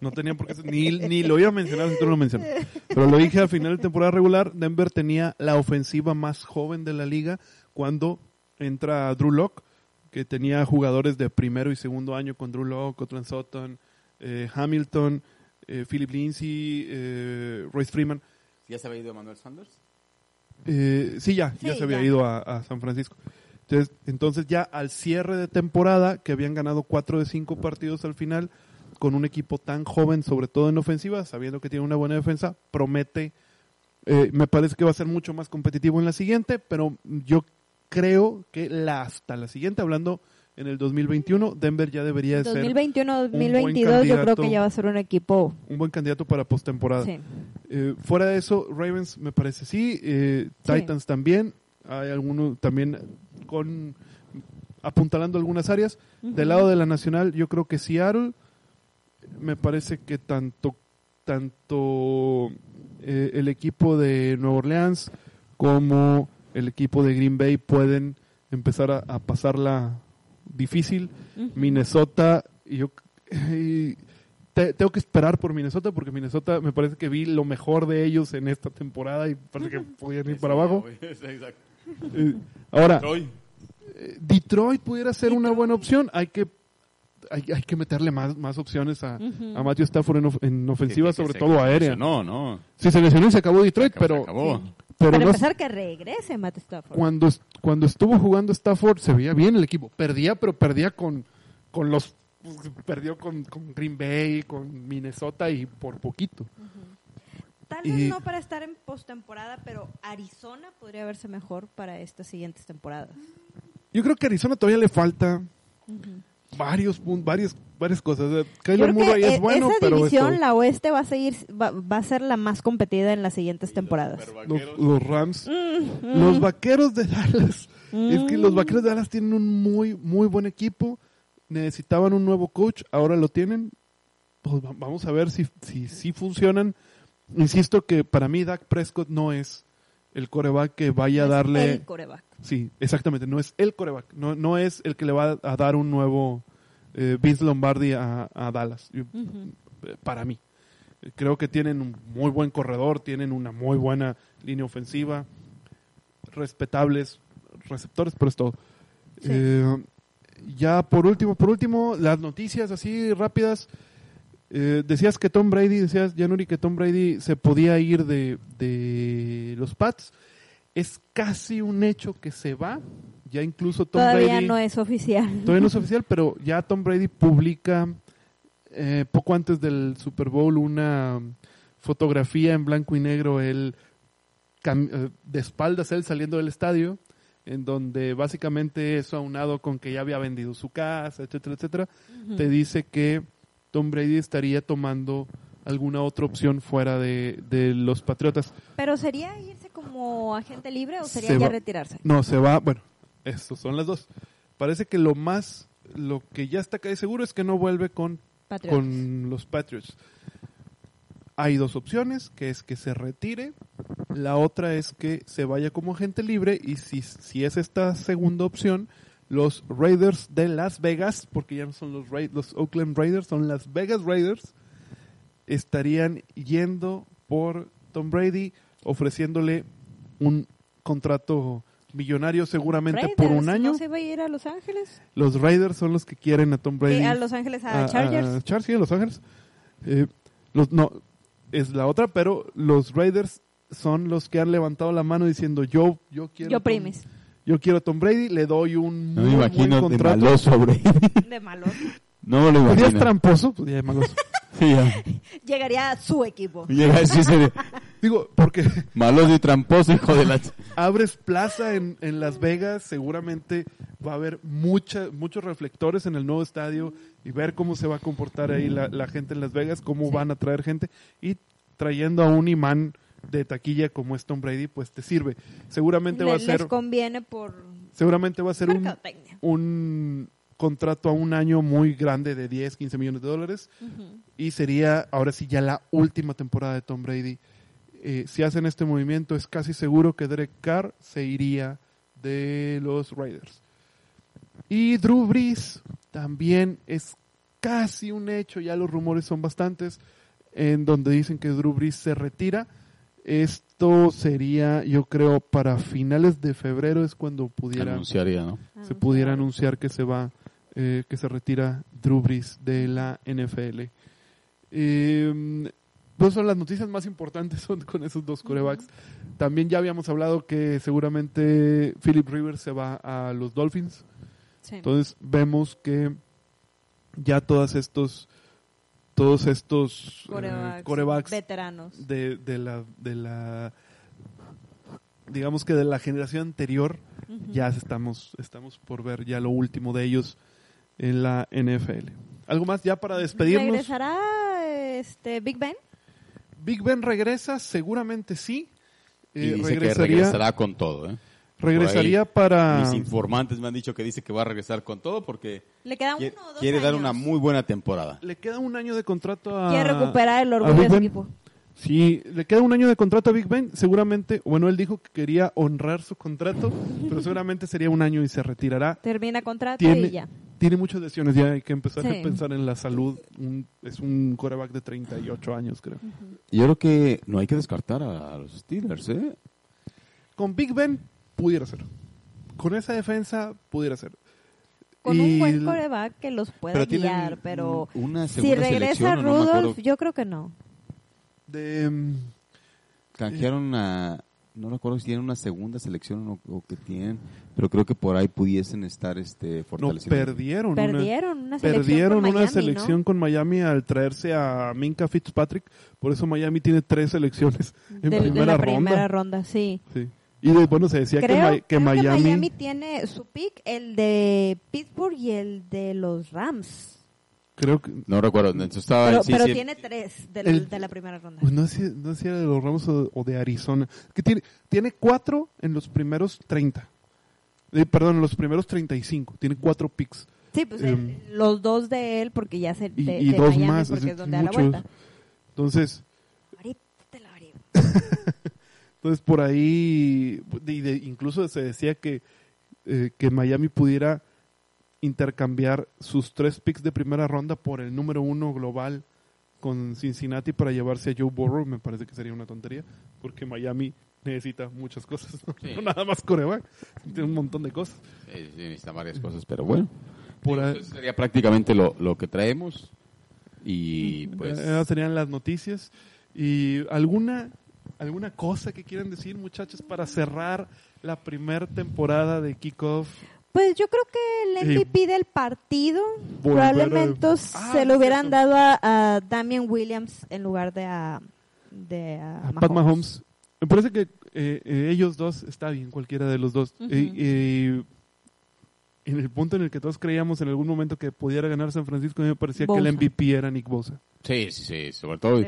no tenía por qué, ni, ni lo iba a mencionar si tú no lo mencionas. Pero lo dije al final de temporada regular, Denver tenía la ofensiva más joven de la liga cuando entra Drew Lock, que tenía jugadores de primero y segundo año con Drew Lock, Cotland Sutton, eh, Hamilton, eh, Philip Lindsay, eh, Royce Freeman. ¿Ya se había ido Manuel Sanders? Eh, sí, ya, ya se había ya. ido a, a San Francisco. Entonces, entonces ya al cierre de temporada, que habían ganado cuatro de cinco partidos al final, con un equipo tan joven, sobre todo en ofensiva, sabiendo que tiene una buena defensa, promete, eh, me parece que va a ser mucho más competitivo en la siguiente, pero yo creo que la, hasta la siguiente, hablando en el 2021, Denver ya debería de ser 2021-2022 yo creo que ya va a ser un equipo. un buen candidato para postemporada. Sí. Eh, fuera de eso, Ravens me parece sí, eh, Sí. Titans también, hay algunos también con apuntalando algunas áreas. Del lado de la nacional, yo creo que Seattle, me parece que tanto tanto eh, el equipo de Nueva Orleans como el equipo de Green Bay pueden empezar a, a pasarla difícil. Minnesota, y yo <laughs> y te- tengo que esperar por Minnesota porque Minnesota me parece que vi lo mejor de ellos en esta temporada y parece que podían ir para abajo. <laughs> Eh, ahora, eh, Detroit pudiera ser una buena opción. Hay que hay, hay que meterle más, más opciones a, Ujú. a Matthew Stafford en, of- en ofensiva, sobre todo aérea. No, no. Sí, se lesionó y se acabó Detroit, Se pero, acabó. Pero Para no- empezar, que regrese Matt Stafford. cuando, cuando estuvo jugando Stafford se veía bien el equipo. Perdía, pero perdía con, con los... Perdió con, con Green Bay, con Minnesota y por poquito. Tal y- vez no para estar en postemporada, pero Arizona podría verse mejor para estas siguientes temporadas. Yo creo que a Arizona todavía le falta varios pun- varias, varias cosas. Kyler creo Murray que es eh, bueno, esa pero división, esto- la oeste, va a seguir, va, va a ser la más competida en las siguientes temporadas. los, los Rams, Mm, los vaqueros de Dallas. Es que los vaqueros de Dallas tienen un muy, muy buen equipo. Necesitaban un nuevo coach, ahora lo tienen. Pues va- vamos a ver si, si, si funcionan. Insisto que para mí Dak Prescott no es el coreback que vaya a Es darle. El coreback. Sí, exactamente. No es el coreback. No, no es el que le va a dar un nuevo eh, Vince Lombardi a, a Dallas. Para mí. Creo que tienen un muy buen corredor, tienen una muy buena línea ofensiva, respetables receptores, pero es todo. Sí. Eh, ya por último, por último, las noticias así rápidas. Eh, decías que Tom Brady, decías Januri que Tom Brady se podía ir de, de los Pats. Es casi un hecho que se va. Ya incluso Tom Todavía Brady no es oficial. todavía no es oficial, pero ya Tom Brady publica eh, poco antes del Super Bowl una fotografía en blanco y negro él eh, de espaldas él saliendo del estadio en donde básicamente eso aunado con que ya había vendido su casa, etcétera, etcétera, te dice que Tom Brady estaría tomando alguna otra opción fuera de, de los Patriotas. ¿Pero sería irse como agente libre o sería Se ya va- retirarse? No, se va, bueno, estos son las dos. Parece que lo más, lo que ya está casi seguro es que no vuelve con, con los Patriots. Hay dos opciones, que es que se retire, la otra es que se vaya como agente libre y si, si es esta segunda opción, los Raiders de Las Vegas, porque ya no son los, Ra- los Oakland Raiders, son Las Vegas Raiders, estarían yendo por Tom Brady, ofreciéndole un contrato millonario seguramente por Raiders, un año. ¿No se va a ir a Los Ángeles? Los Raiders son los que quieren a Tom Brady. Sí, a Los Ángeles, a, a- Chargers. a Char- sí, a Los Ángeles. Eh, los, no, es la otra, pero los Raiders son los que han levantado la mano diciendo yo, yo quiero. Yo Tom- primis. Yo quiero a Tom Brady, le doy un No muy me buen imagino de maloso, Brady. <laughs> De malos. No lo imagino. tramposo, pues ya es maloso. <laughs> Sí, ya. Llegaría a su equipo. Llega a decirse de Digo, porque <laughs> maloso y tramposo, hijo de la... abres plaza en, en Las Vegas, seguramente va a haber mucha, muchos reflectores en el nuevo estadio y ver cómo se va a comportar ahí la, la gente en Las Vegas, cómo Sí. van a traer gente y trayendo a un imán de taquilla como es Tom Brady, pues te sirve. Seguramente va a ser, Les conviene por seguramente va a ser un, un contrato a un año muy grande de 10, 15 millones de dólares y sería ahora sí ya la última temporada de Tom Brady. Eh, si hacen este movimiento es casi seguro que Derek Carr se iría de los Raiders. Y Drew Brees también es casi un hecho, ya los rumores son bastantes, en donde dicen que Drew Brees se retira. Esto sería, yo creo, para finales de febrero es cuando pudiera Anunciaría, ¿no? se pudiera anunciar que se va, eh, que se retira Drew Brees de la NFL. Eh, pues son las noticias más importantes <laughs> son con esos dos corebacks. También ya habíamos hablado que seguramente Philip Rivers se va a los Dolphins. Sí. Entonces vemos que ya todos estos todos estos eh, Corebacks, veteranos. de, de la de la digamos que de la generación anterior ya estamos estamos por ver ya lo último de ellos en la NFL. ¿Algo más ya para despedirnos? ¿Regresará este Big Ben? Big Ben regresa, seguramente sí. Y Eh, dice que regresaría regresará con todo, ¿eh? regresaría para Mis informantes me han dicho que dice que va a regresar con todo porque Le queda quiere, uno o dos quiere dar una muy buena temporada. le queda un año de contrato a Quiere recuperar el orgullo de su equipo. Sí, le queda un año de contrato a Big Ben. Seguramente, bueno, él dijo que quería honrar su contrato, pero seguramente sería un año y se retirará. Termina contrato Tiene, y ya. Tiene muchas lesiones, ya hay que empezar Sí. a pensar en la salud. Un- es un quarterback de 38 años, creo. Yo creo que no hay que descartar a los Steelers, ¿eh? Con Big Ben pudiera ser. Con esa defensa pudiera ser. Con Y un buen coreback que los pueda guiar, pero una si regresa no Rudolph, yo creo que no. de, mm, Canjearon a no recuerdo si tienen una segunda selección o, o que tienen, pero creo que por ahí pudiesen estar este No, fortaleciendo. perdieron. una- Perdieron una selección Perdieron con una Miami, selección ¿no? con Miami al traerse a Minka Fitzpatrick. Por eso Miami tiene tres selecciones <laughs> en de, de primera la ronda. primera ronda, sí. Sí. Y de- bueno, se decía que, Creo, Mi- que Miami, tiene su pick, el de Pittsburgh y el de los Rams. Creo que No recuerdo, entonces estaba Pero, sí, pero sí, tiene tres de, El- de la primera ronda. pues no sé, no sé si era de los Ramos o, o de Arizona. Que tiene, tiene cuatro en los primeros 30. Eh, perdón, en los primeros 35. Tiene cuatro picks. Sí, pues em, el- los dos de él, porque ya se Y, de, y de dos Miami, más. porque es es donde da la vuelta. Entonces, Ahorita te la abrigo. <laughs> Entonces por ahí, de- incluso se decía que, eh, que Miami pudiera intercambiar sus tres picks de primera ronda por el número uno global con Cincinnati para llevarse a Joe Burrow. Me parece que sería una tontería, porque Miami necesita muchas cosas, no, Sí. <laughs> No nada más coreback, tiene un montón de cosas. sí, sí, necesitan varias cosas, pero bueno. Por eso sería prácticamente lo, lo que traemos. Y pues. Esas serían las noticias. ¿Y alguna, alguna cosa que quieran decir, muchachos, para cerrar la primera temporada de Kickoff? Pues yo creo que el MVP del partido a- probablemente Ah, se lo hubieran cierto. dado a, a Damian Williams en lugar de a, de a a Pat Mahomes. Me parece que eh, eh, ellos dos, está bien, cualquiera de los dos. Eh, eh, en el punto en el que todos creíamos en algún momento que pudiera ganar San Francisco, a mí me parecía que el MVP era Nick Bosa. Sí, sí, sí, sobre todo.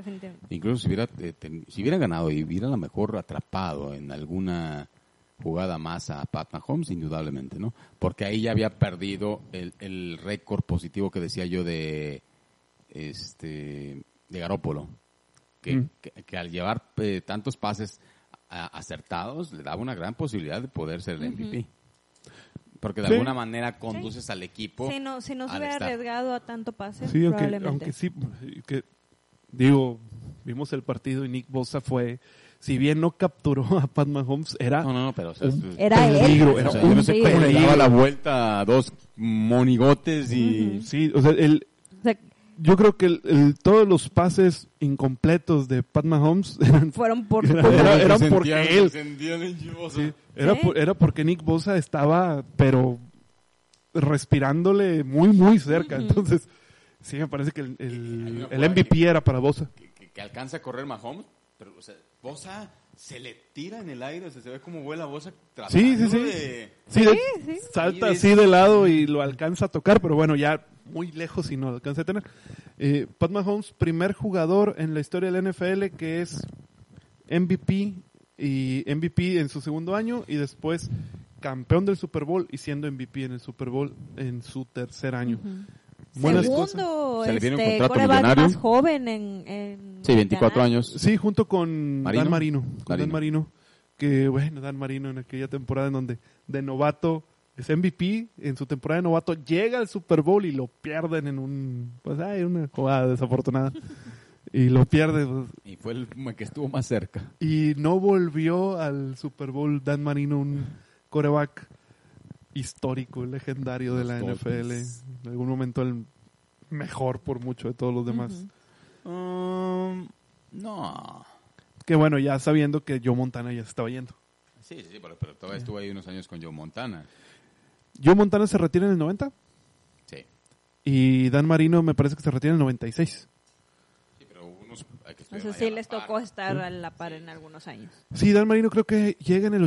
Incluso si hubiera, eh, ten- si hubiera ganado y hubiera a lo mejor atrapado en alguna jugada más a Pat Mahomes, indudablemente, ¿no? Porque ahí ya había perdido el, el récord positivo que decía yo de este de Garópolo. Que, Mm. que, que al llevar eh, tantos pases a- acertados le daba una gran posibilidad de poder ser el MVP. Porque de Sí. alguna manera conduces al equipo. Si no, si no se al hubiera arriesgado a tanto pase, Sí, aunque, probablemente. aunque sí, que, digo, vimos el partido y Nick Bosa fue, si bien no capturó <laughs> a Pat Mahomes, era No, no, no, pero o sea, un Era él. peligro, O era sea, un yo no sé cómo le daba la vuelta a dos monigotes y... Sí, o sea, el, O sea, yo creo que el- el- todos los pases incompletos de Pat Mahomes <laughs> eran, fueron por... Era- era- Se eran sentían- porque se él. sentían en chivoso. sí, era, Sí. por- era porque Nick Bosa estaba, pero respirándole muy, muy cerca. Ujú. Entonces, sí, me parece que el, el, el MVP era para Bosa. Que, que- que alcanza a correr Mahomes, pero o sea, Bosa se le tira en el aire, o sea, se ve como vuela Bosa tratando Sí, sí, sí. de... Sí, de- sí. salta Sí, así de lado y lo alcanza a tocar, pero bueno, ya muy lejos y no lo alcanza a tener. Eh, Pat Mahomes, primer jugador en la historia del NFL que es MVP y MVP en su segundo año y después campeón del Super Bowl y siendo MVP en el Super Bowl en su tercer año. Buenas cosas. Segundo, Se le viene un este, contrato millonario. más joven en, en Sí, 24 ganar. años. Sí, junto con Marino. Dan Marino. Con Dan Marino. Marino. Que bueno, Dan Marino en aquella temporada en donde de novato es MVP, en su temporada de novato llega al Super Bowl y lo pierden en un. Pues hay una jugada desafortunada. <laughs> y lo pierde. pues, Y fue el que estuvo más cerca. y no volvió al Super Bowl Dan Marino, un coreback histórico, legendario de la Los NFL. Dolphins. En algún momento el mejor por mucho de todos los demás. Ujú. Um, no. Que bueno, ya sabiendo que Joe Montana ya se estaba yendo. Sí, sí, sí, pero, pero todavía estuvo ahí unos años con Joe Montana. Joe Montana se retira en el 90 Sí. y Dan Marino me parece que se retira en el 96. Sí, pero unos... hay que estuvieron sí les par. tocó estar a la par en algunos años. Sí, Dan Marino creo que llega en el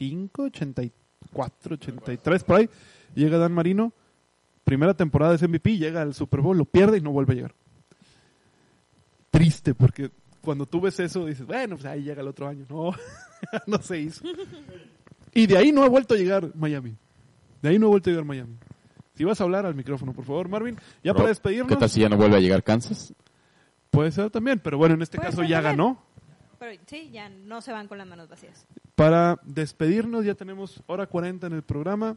85, 84, 83, por ahí. Llega Dan Marino, primera temporada es MVP, llega al Super Bowl, lo pierde y no vuelve a llegar. Triste, porque cuando tú ves eso dices, bueno, pues ahí llega el otro año. No, <laughs> no se hizo. Y de ahí no ha vuelto a llegar Miami. De ahí no ha vuelto a llegar Miami. Si vas a hablar al micrófono, por favor, Marvin. Ya Rob, para ¿Qué despedirnos. tal si ya no vuelve a llegar Kansas? Puede ser también, pero bueno, en este caso ya ganó. Pero sí, ya no se van con las manos vacías. Para despedirnos, ya tenemos hora 40 en el programa.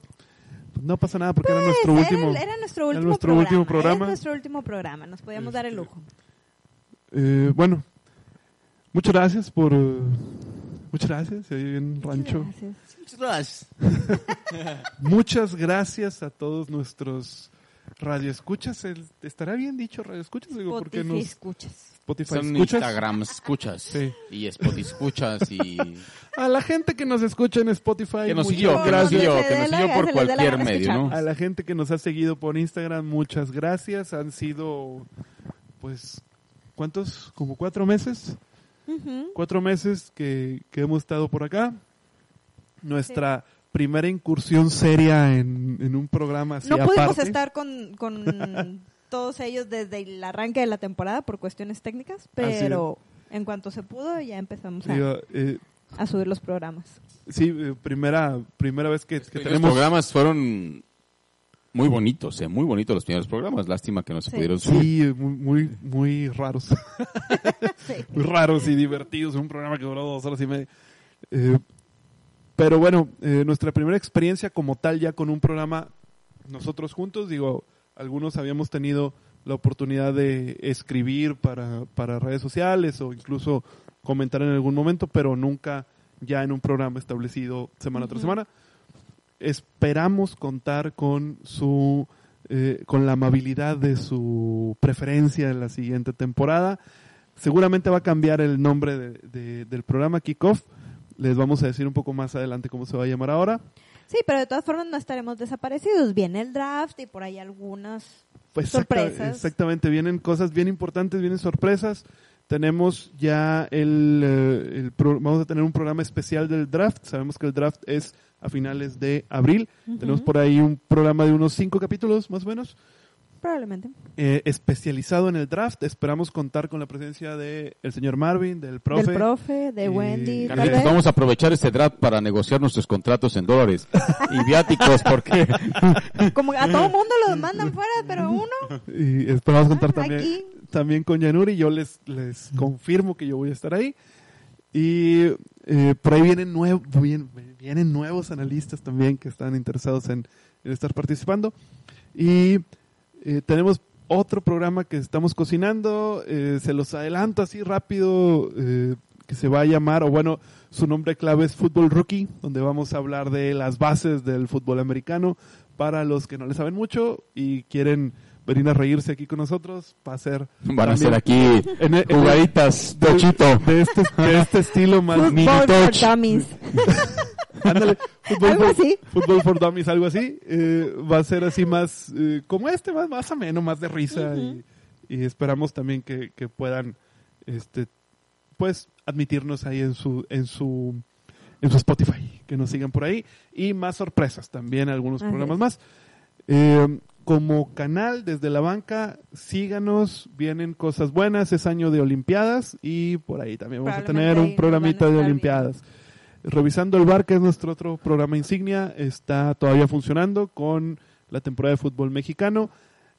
No pasa nada porque era Pues, nuestro era, último. era nuestro era último nuestro programa. último programa. Es nuestro último programa. Nos podíamos dar el Este, lujo. Eh, bueno, muchas gracias por. eh, muchas gracias, ahí en Rancho. Gracias. <laughs> Muchas gracias a todos nuestros radio escuchas, el- estará bien dicho radio escuchas, digo, porque nos escuchas. Spotify Son escuchas. Instagram escuchas Sí. y Spotify escuchas y <laughs> A la gente que nos escucha en Spotify, que nos muchas siguió, que nos gracias. siguió, que nos siguió por cualquier medio, ¿no? A la gente que nos ha seguido por Instagram, muchas gracias. Han sido, pues, ¿cuántos? Como cuatro meses. Cuatro meses que, que hemos estado por acá. Nuestra primera incursión seria en, en un programa así No pudimos aparte. estar con, con <laughs> todos ellos desde el arranque de la temporada por cuestiones técnicas, pero en cuanto se pudo ya empezamos a, Digo, eh, a subir los programas. sí, eh, primera, primera vez que, que Los tenemos... programas fueron muy bonitos, eh, muy bonitos los primeros programas. Lástima que no se Sí. pudieron subir. Sí, muy, muy, muy raros. <laughs> Sí. muy raros y divertidos. Un programa que duró dos horas y media. Eh, pero bueno, eh, nuestra primera experiencia como tal ya con un programa nosotros juntos, digo, algunos habíamos tenido la oportunidad de escribir para, para redes sociales o incluso comentar en algún momento, pero nunca ya en un programa establecido semana tras semana. Esperamos contar con su eh, con la amabilidad de su preferencia en la siguiente temporada. Seguramente va a cambiar el nombre de- de- del programa Kickoff. Les vamos a decir un poco más adelante cómo se va a llamar ahora. Sí, pero de todas formas no estaremos desaparecidos. Viene el draft y por ahí algunas Pues exacta- sorpresas. exactamente, vienen cosas bien importantes, vienen sorpresas. Tenemos ya el, eh, el pro- vamos a tener un programa especial del draft. Sabemos que el draft es a finales de abril. Tenemos por ahí un programa de unos cinco capítulos, más o menos, Probablemente. eh, especializado en el draft. Esperamos contar con la presencia de el señor Marvin, del profe. Del profe, de Y- Wendy. tal Carlitos, vez. vamos a aprovechar este draft para negociar nuestros contratos en dólares y viáticos porque <laughs> Como a todo mundo los mandan fuera, pero uno Y esperamos contar Ah, también, aquí. también con Yanuri. Yo les, les confirmo que yo voy a estar ahí. Y eh, por ahí vienen, nuevo, vienen, vienen nuevos analistas también que están interesados en, en estar participando. Y eh, tenemos otro programa que estamos cocinando. eh, se los adelanto así rápido. eh, que se va a llamar, o bueno, su nombre clave es Fútbol Rookie, donde vamos a hablar de las bases del fútbol americano para los que no le saben mucho y quieren venir a reírse aquí con nosotros, va a ser van a ser aquí en en jugaditas, de, tochito. de este, de este estilo más mini touch. <laughs> <laughs> Ándale, fútbol Algo for, así. fútbol for dummies, algo así. eh, va a ser así más eh, como este, más, más ameno, más de risa. y, y esperamos también que, que puedan, este, pues, admitirnos ahí en su, en su, en su Spotify, que nos sigan por ahí. Y más sorpresas también, algunos programas más. Eh, como canal desde la banca, síganos, vienen cosas buenas, es año de Olimpiadas y por ahí también vamos a tener un programita de Olimpiadas. Revisando el bar, que es nuestro otro programa insignia, está todavía funcionando con la temporada de fútbol mexicano.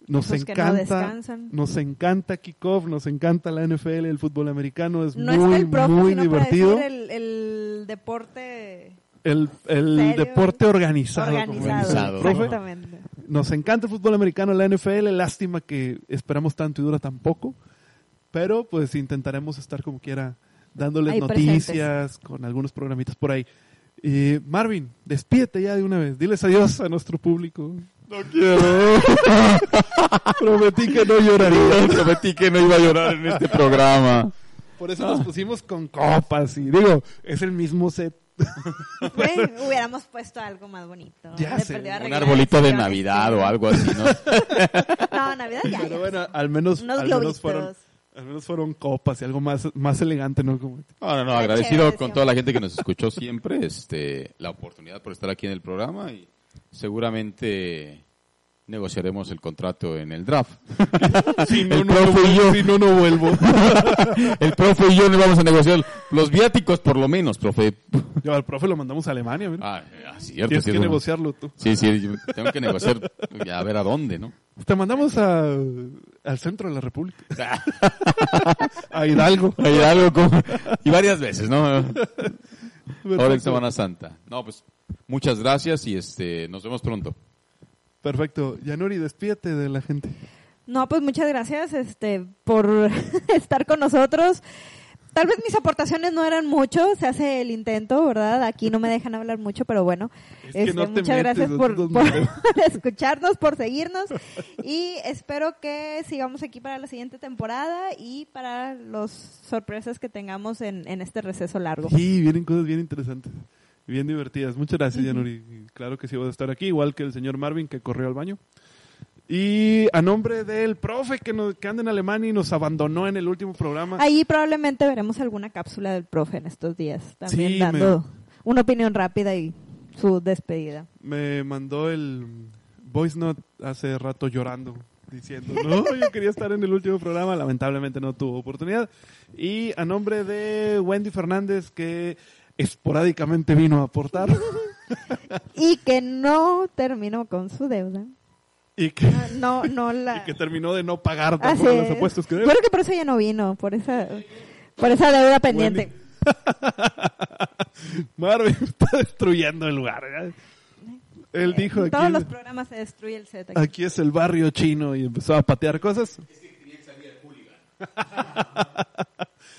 Nos Esos que no encanta, nos encanta kickoff, nos encanta la NFL, el fútbol americano, es No muy, el profe, muy sino divertido. para decir el, el deporte El, el ¿Serio? deporte organizado. organizado. Exactamente. Nos encanta el fútbol americano, la NFL. Lástima que esperamos tanto y dura tan poco. Pero pues intentaremos estar como quiera dándoles Ahí noticias con algunos programitas por ahí. Eh, Marvin, despídete ya de una vez. Diles adiós a nuestro público. No quiero. <laughs> Prometí que no lloraría. <laughs> Prometí que no iba a llorar en este programa. Por eso nos pusimos con copas y digo, es el mismo set. Hubiéramos puesto algo más bonito. Ya sé, Un arbolito de Navidad o algo así, ¿no? <laughs> No, Navidad ya. Pero ya. bueno, al menos, Unos al menos fueron, al menos fueron copas y algo más, más elegante, ¿no? Como, No, no, agradecido con toda la gente que nos escuchó siempre, este, la oportunidad por estar aquí en el programa y seguramente negociaremos el contrato en el draft. <laughs> si no, El no, profe no, y yo. si no, no vuelvo. <laughs> El profe y yo le vamos a negociar los viáticos por lo menos, profe. Yo al profe lo mandamos a Alemania, mira. Ah, ah, cierto, Tienes que negociarlo tú. Sí, sí, yo tengo que negociar a ver a dónde, ¿no? Te mandamos a, al centro de la República. <laughs> a Hidalgo. Hay algo como... Y varias veces, ¿no? Ahora en. Semana Santa. No, pues muchas gracias y este nos vemos pronto. Perfecto. Yanuri, despídete de la gente. No, pues muchas gracias este por <laughs> estar con nosotros. tal vez mis aportaciones no eran mucho, se hace el intento, ¿verdad? Aquí no me dejan hablar mucho, pero bueno. Es Este, no muchas gracias por, por no. <laughs> escucharnos, por seguirnos y espero que sigamos aquí para la siguiente temporada y para las sorpresas que tengamos en, en este receso largo. Sí, vienen cosas bien interesantes, bien divertidas. Muchas gracias, Yanuri. Y Claro que sí voy a estar aquí, igual que el señor Marvin que corrió al baño. Y a nombre del profe que, nos, que anda en Alemania y nos abandonó en el último programa. Ahí probablemente veremos alguna cápsula del profe en estos días, también Sí, dando una opinión rápida y su despedida. me mandó el voice note hace rato llorando, diciendo, no, yo quería estar en el último programa, lamentablemente no tuvo oportunidad. Y a nombre de Wendy Fernández, que esporádicamente vino a aportar, <laughs> Y que no terminó con su deuda. y que, No, no <laughs> la... y que terminó de no pagar tampoco los es. apuestos que Yo debe. creo que por eso ya no vino, por esa, por esa deuda pendiente. <laughs> Marvin está destruyendo el lugar. ¿eh? Él dijo en aquí, todos los programas se destruye el set. aquí. aquí es el barrio chino y empezó a patear cosas.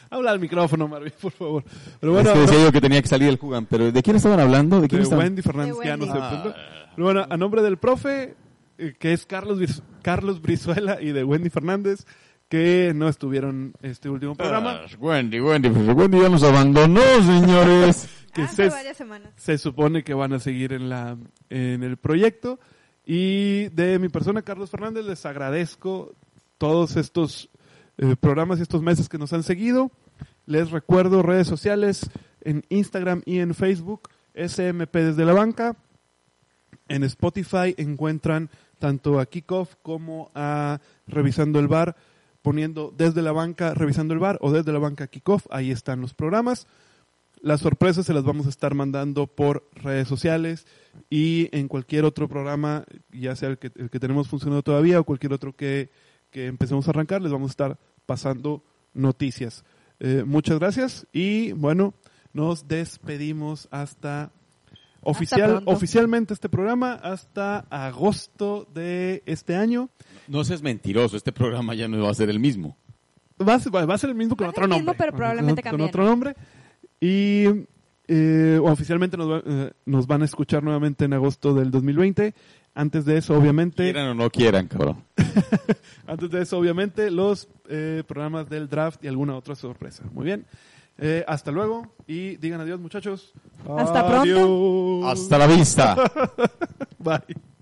Habla al micrófono, Marvin, por favor. Pero bueno, es que decía yo que tenía que salir el Jugan, pero ¿de quién estaban hablando? ¿De quién de estaban? Wendy Fernández, De que ya no Wendy. se apuntó. Pero bueno, a nombre del profe, eh, que es Carlos, Carlos Brizuela, y de Wendy Fernández, que no estuvieron este último programa. Ah, Wendy, Wendy, pues Wendy ya nos abandonó, señores. <laughs> que Hace se- varias semanas. se supone que van a seguir en la en el proyecto y de mi persona Carlos Fernández les agradezco todos estos eh, programas y estos meses que nos han seguido. Les recuerdo redes sociales en Instagram y en Facebook SMP desde la banca. En Spotify encuentran tanto a Kickoff como a Revisando el Bar poniendo desde la banca Revisando el Bar o desde la banca Kickoff ahí están los programas. Las sorpresas se las vamos a estar mandando por redes sociales y en cualquier otro programa, ya sea el que, el que tenemos funcionando todavía o cualquier otro que, que empecemos a arrancar, les vamos a estar pasando noticias. Eh, muchas gracias y bueno, nos despedimos hasta oficial, oficialmente este programa hasta agosto de este año. No seas mentiroso, este programa ya no va a ser el mismo. Va a ser, va a ser el mismo con Va otro el mismo, nombre. pero Con- probablemente con, cambie, otro ¿no? nombre. Y eh, oficialmente nos, va- eh, nos van a escuchar nuevamente en agosto del 2020. Antes de eso, obviamente, Quieran o no quieran, cabrón. <laughs> antes de eso, obviamente, los eh, programas del draft y alguna otra sorpresa. Muy bien. Eh, hasta luego y digan adiós, muchachos. Hasta pronto. Adiós. Hasta la vista. <laughs> Bye.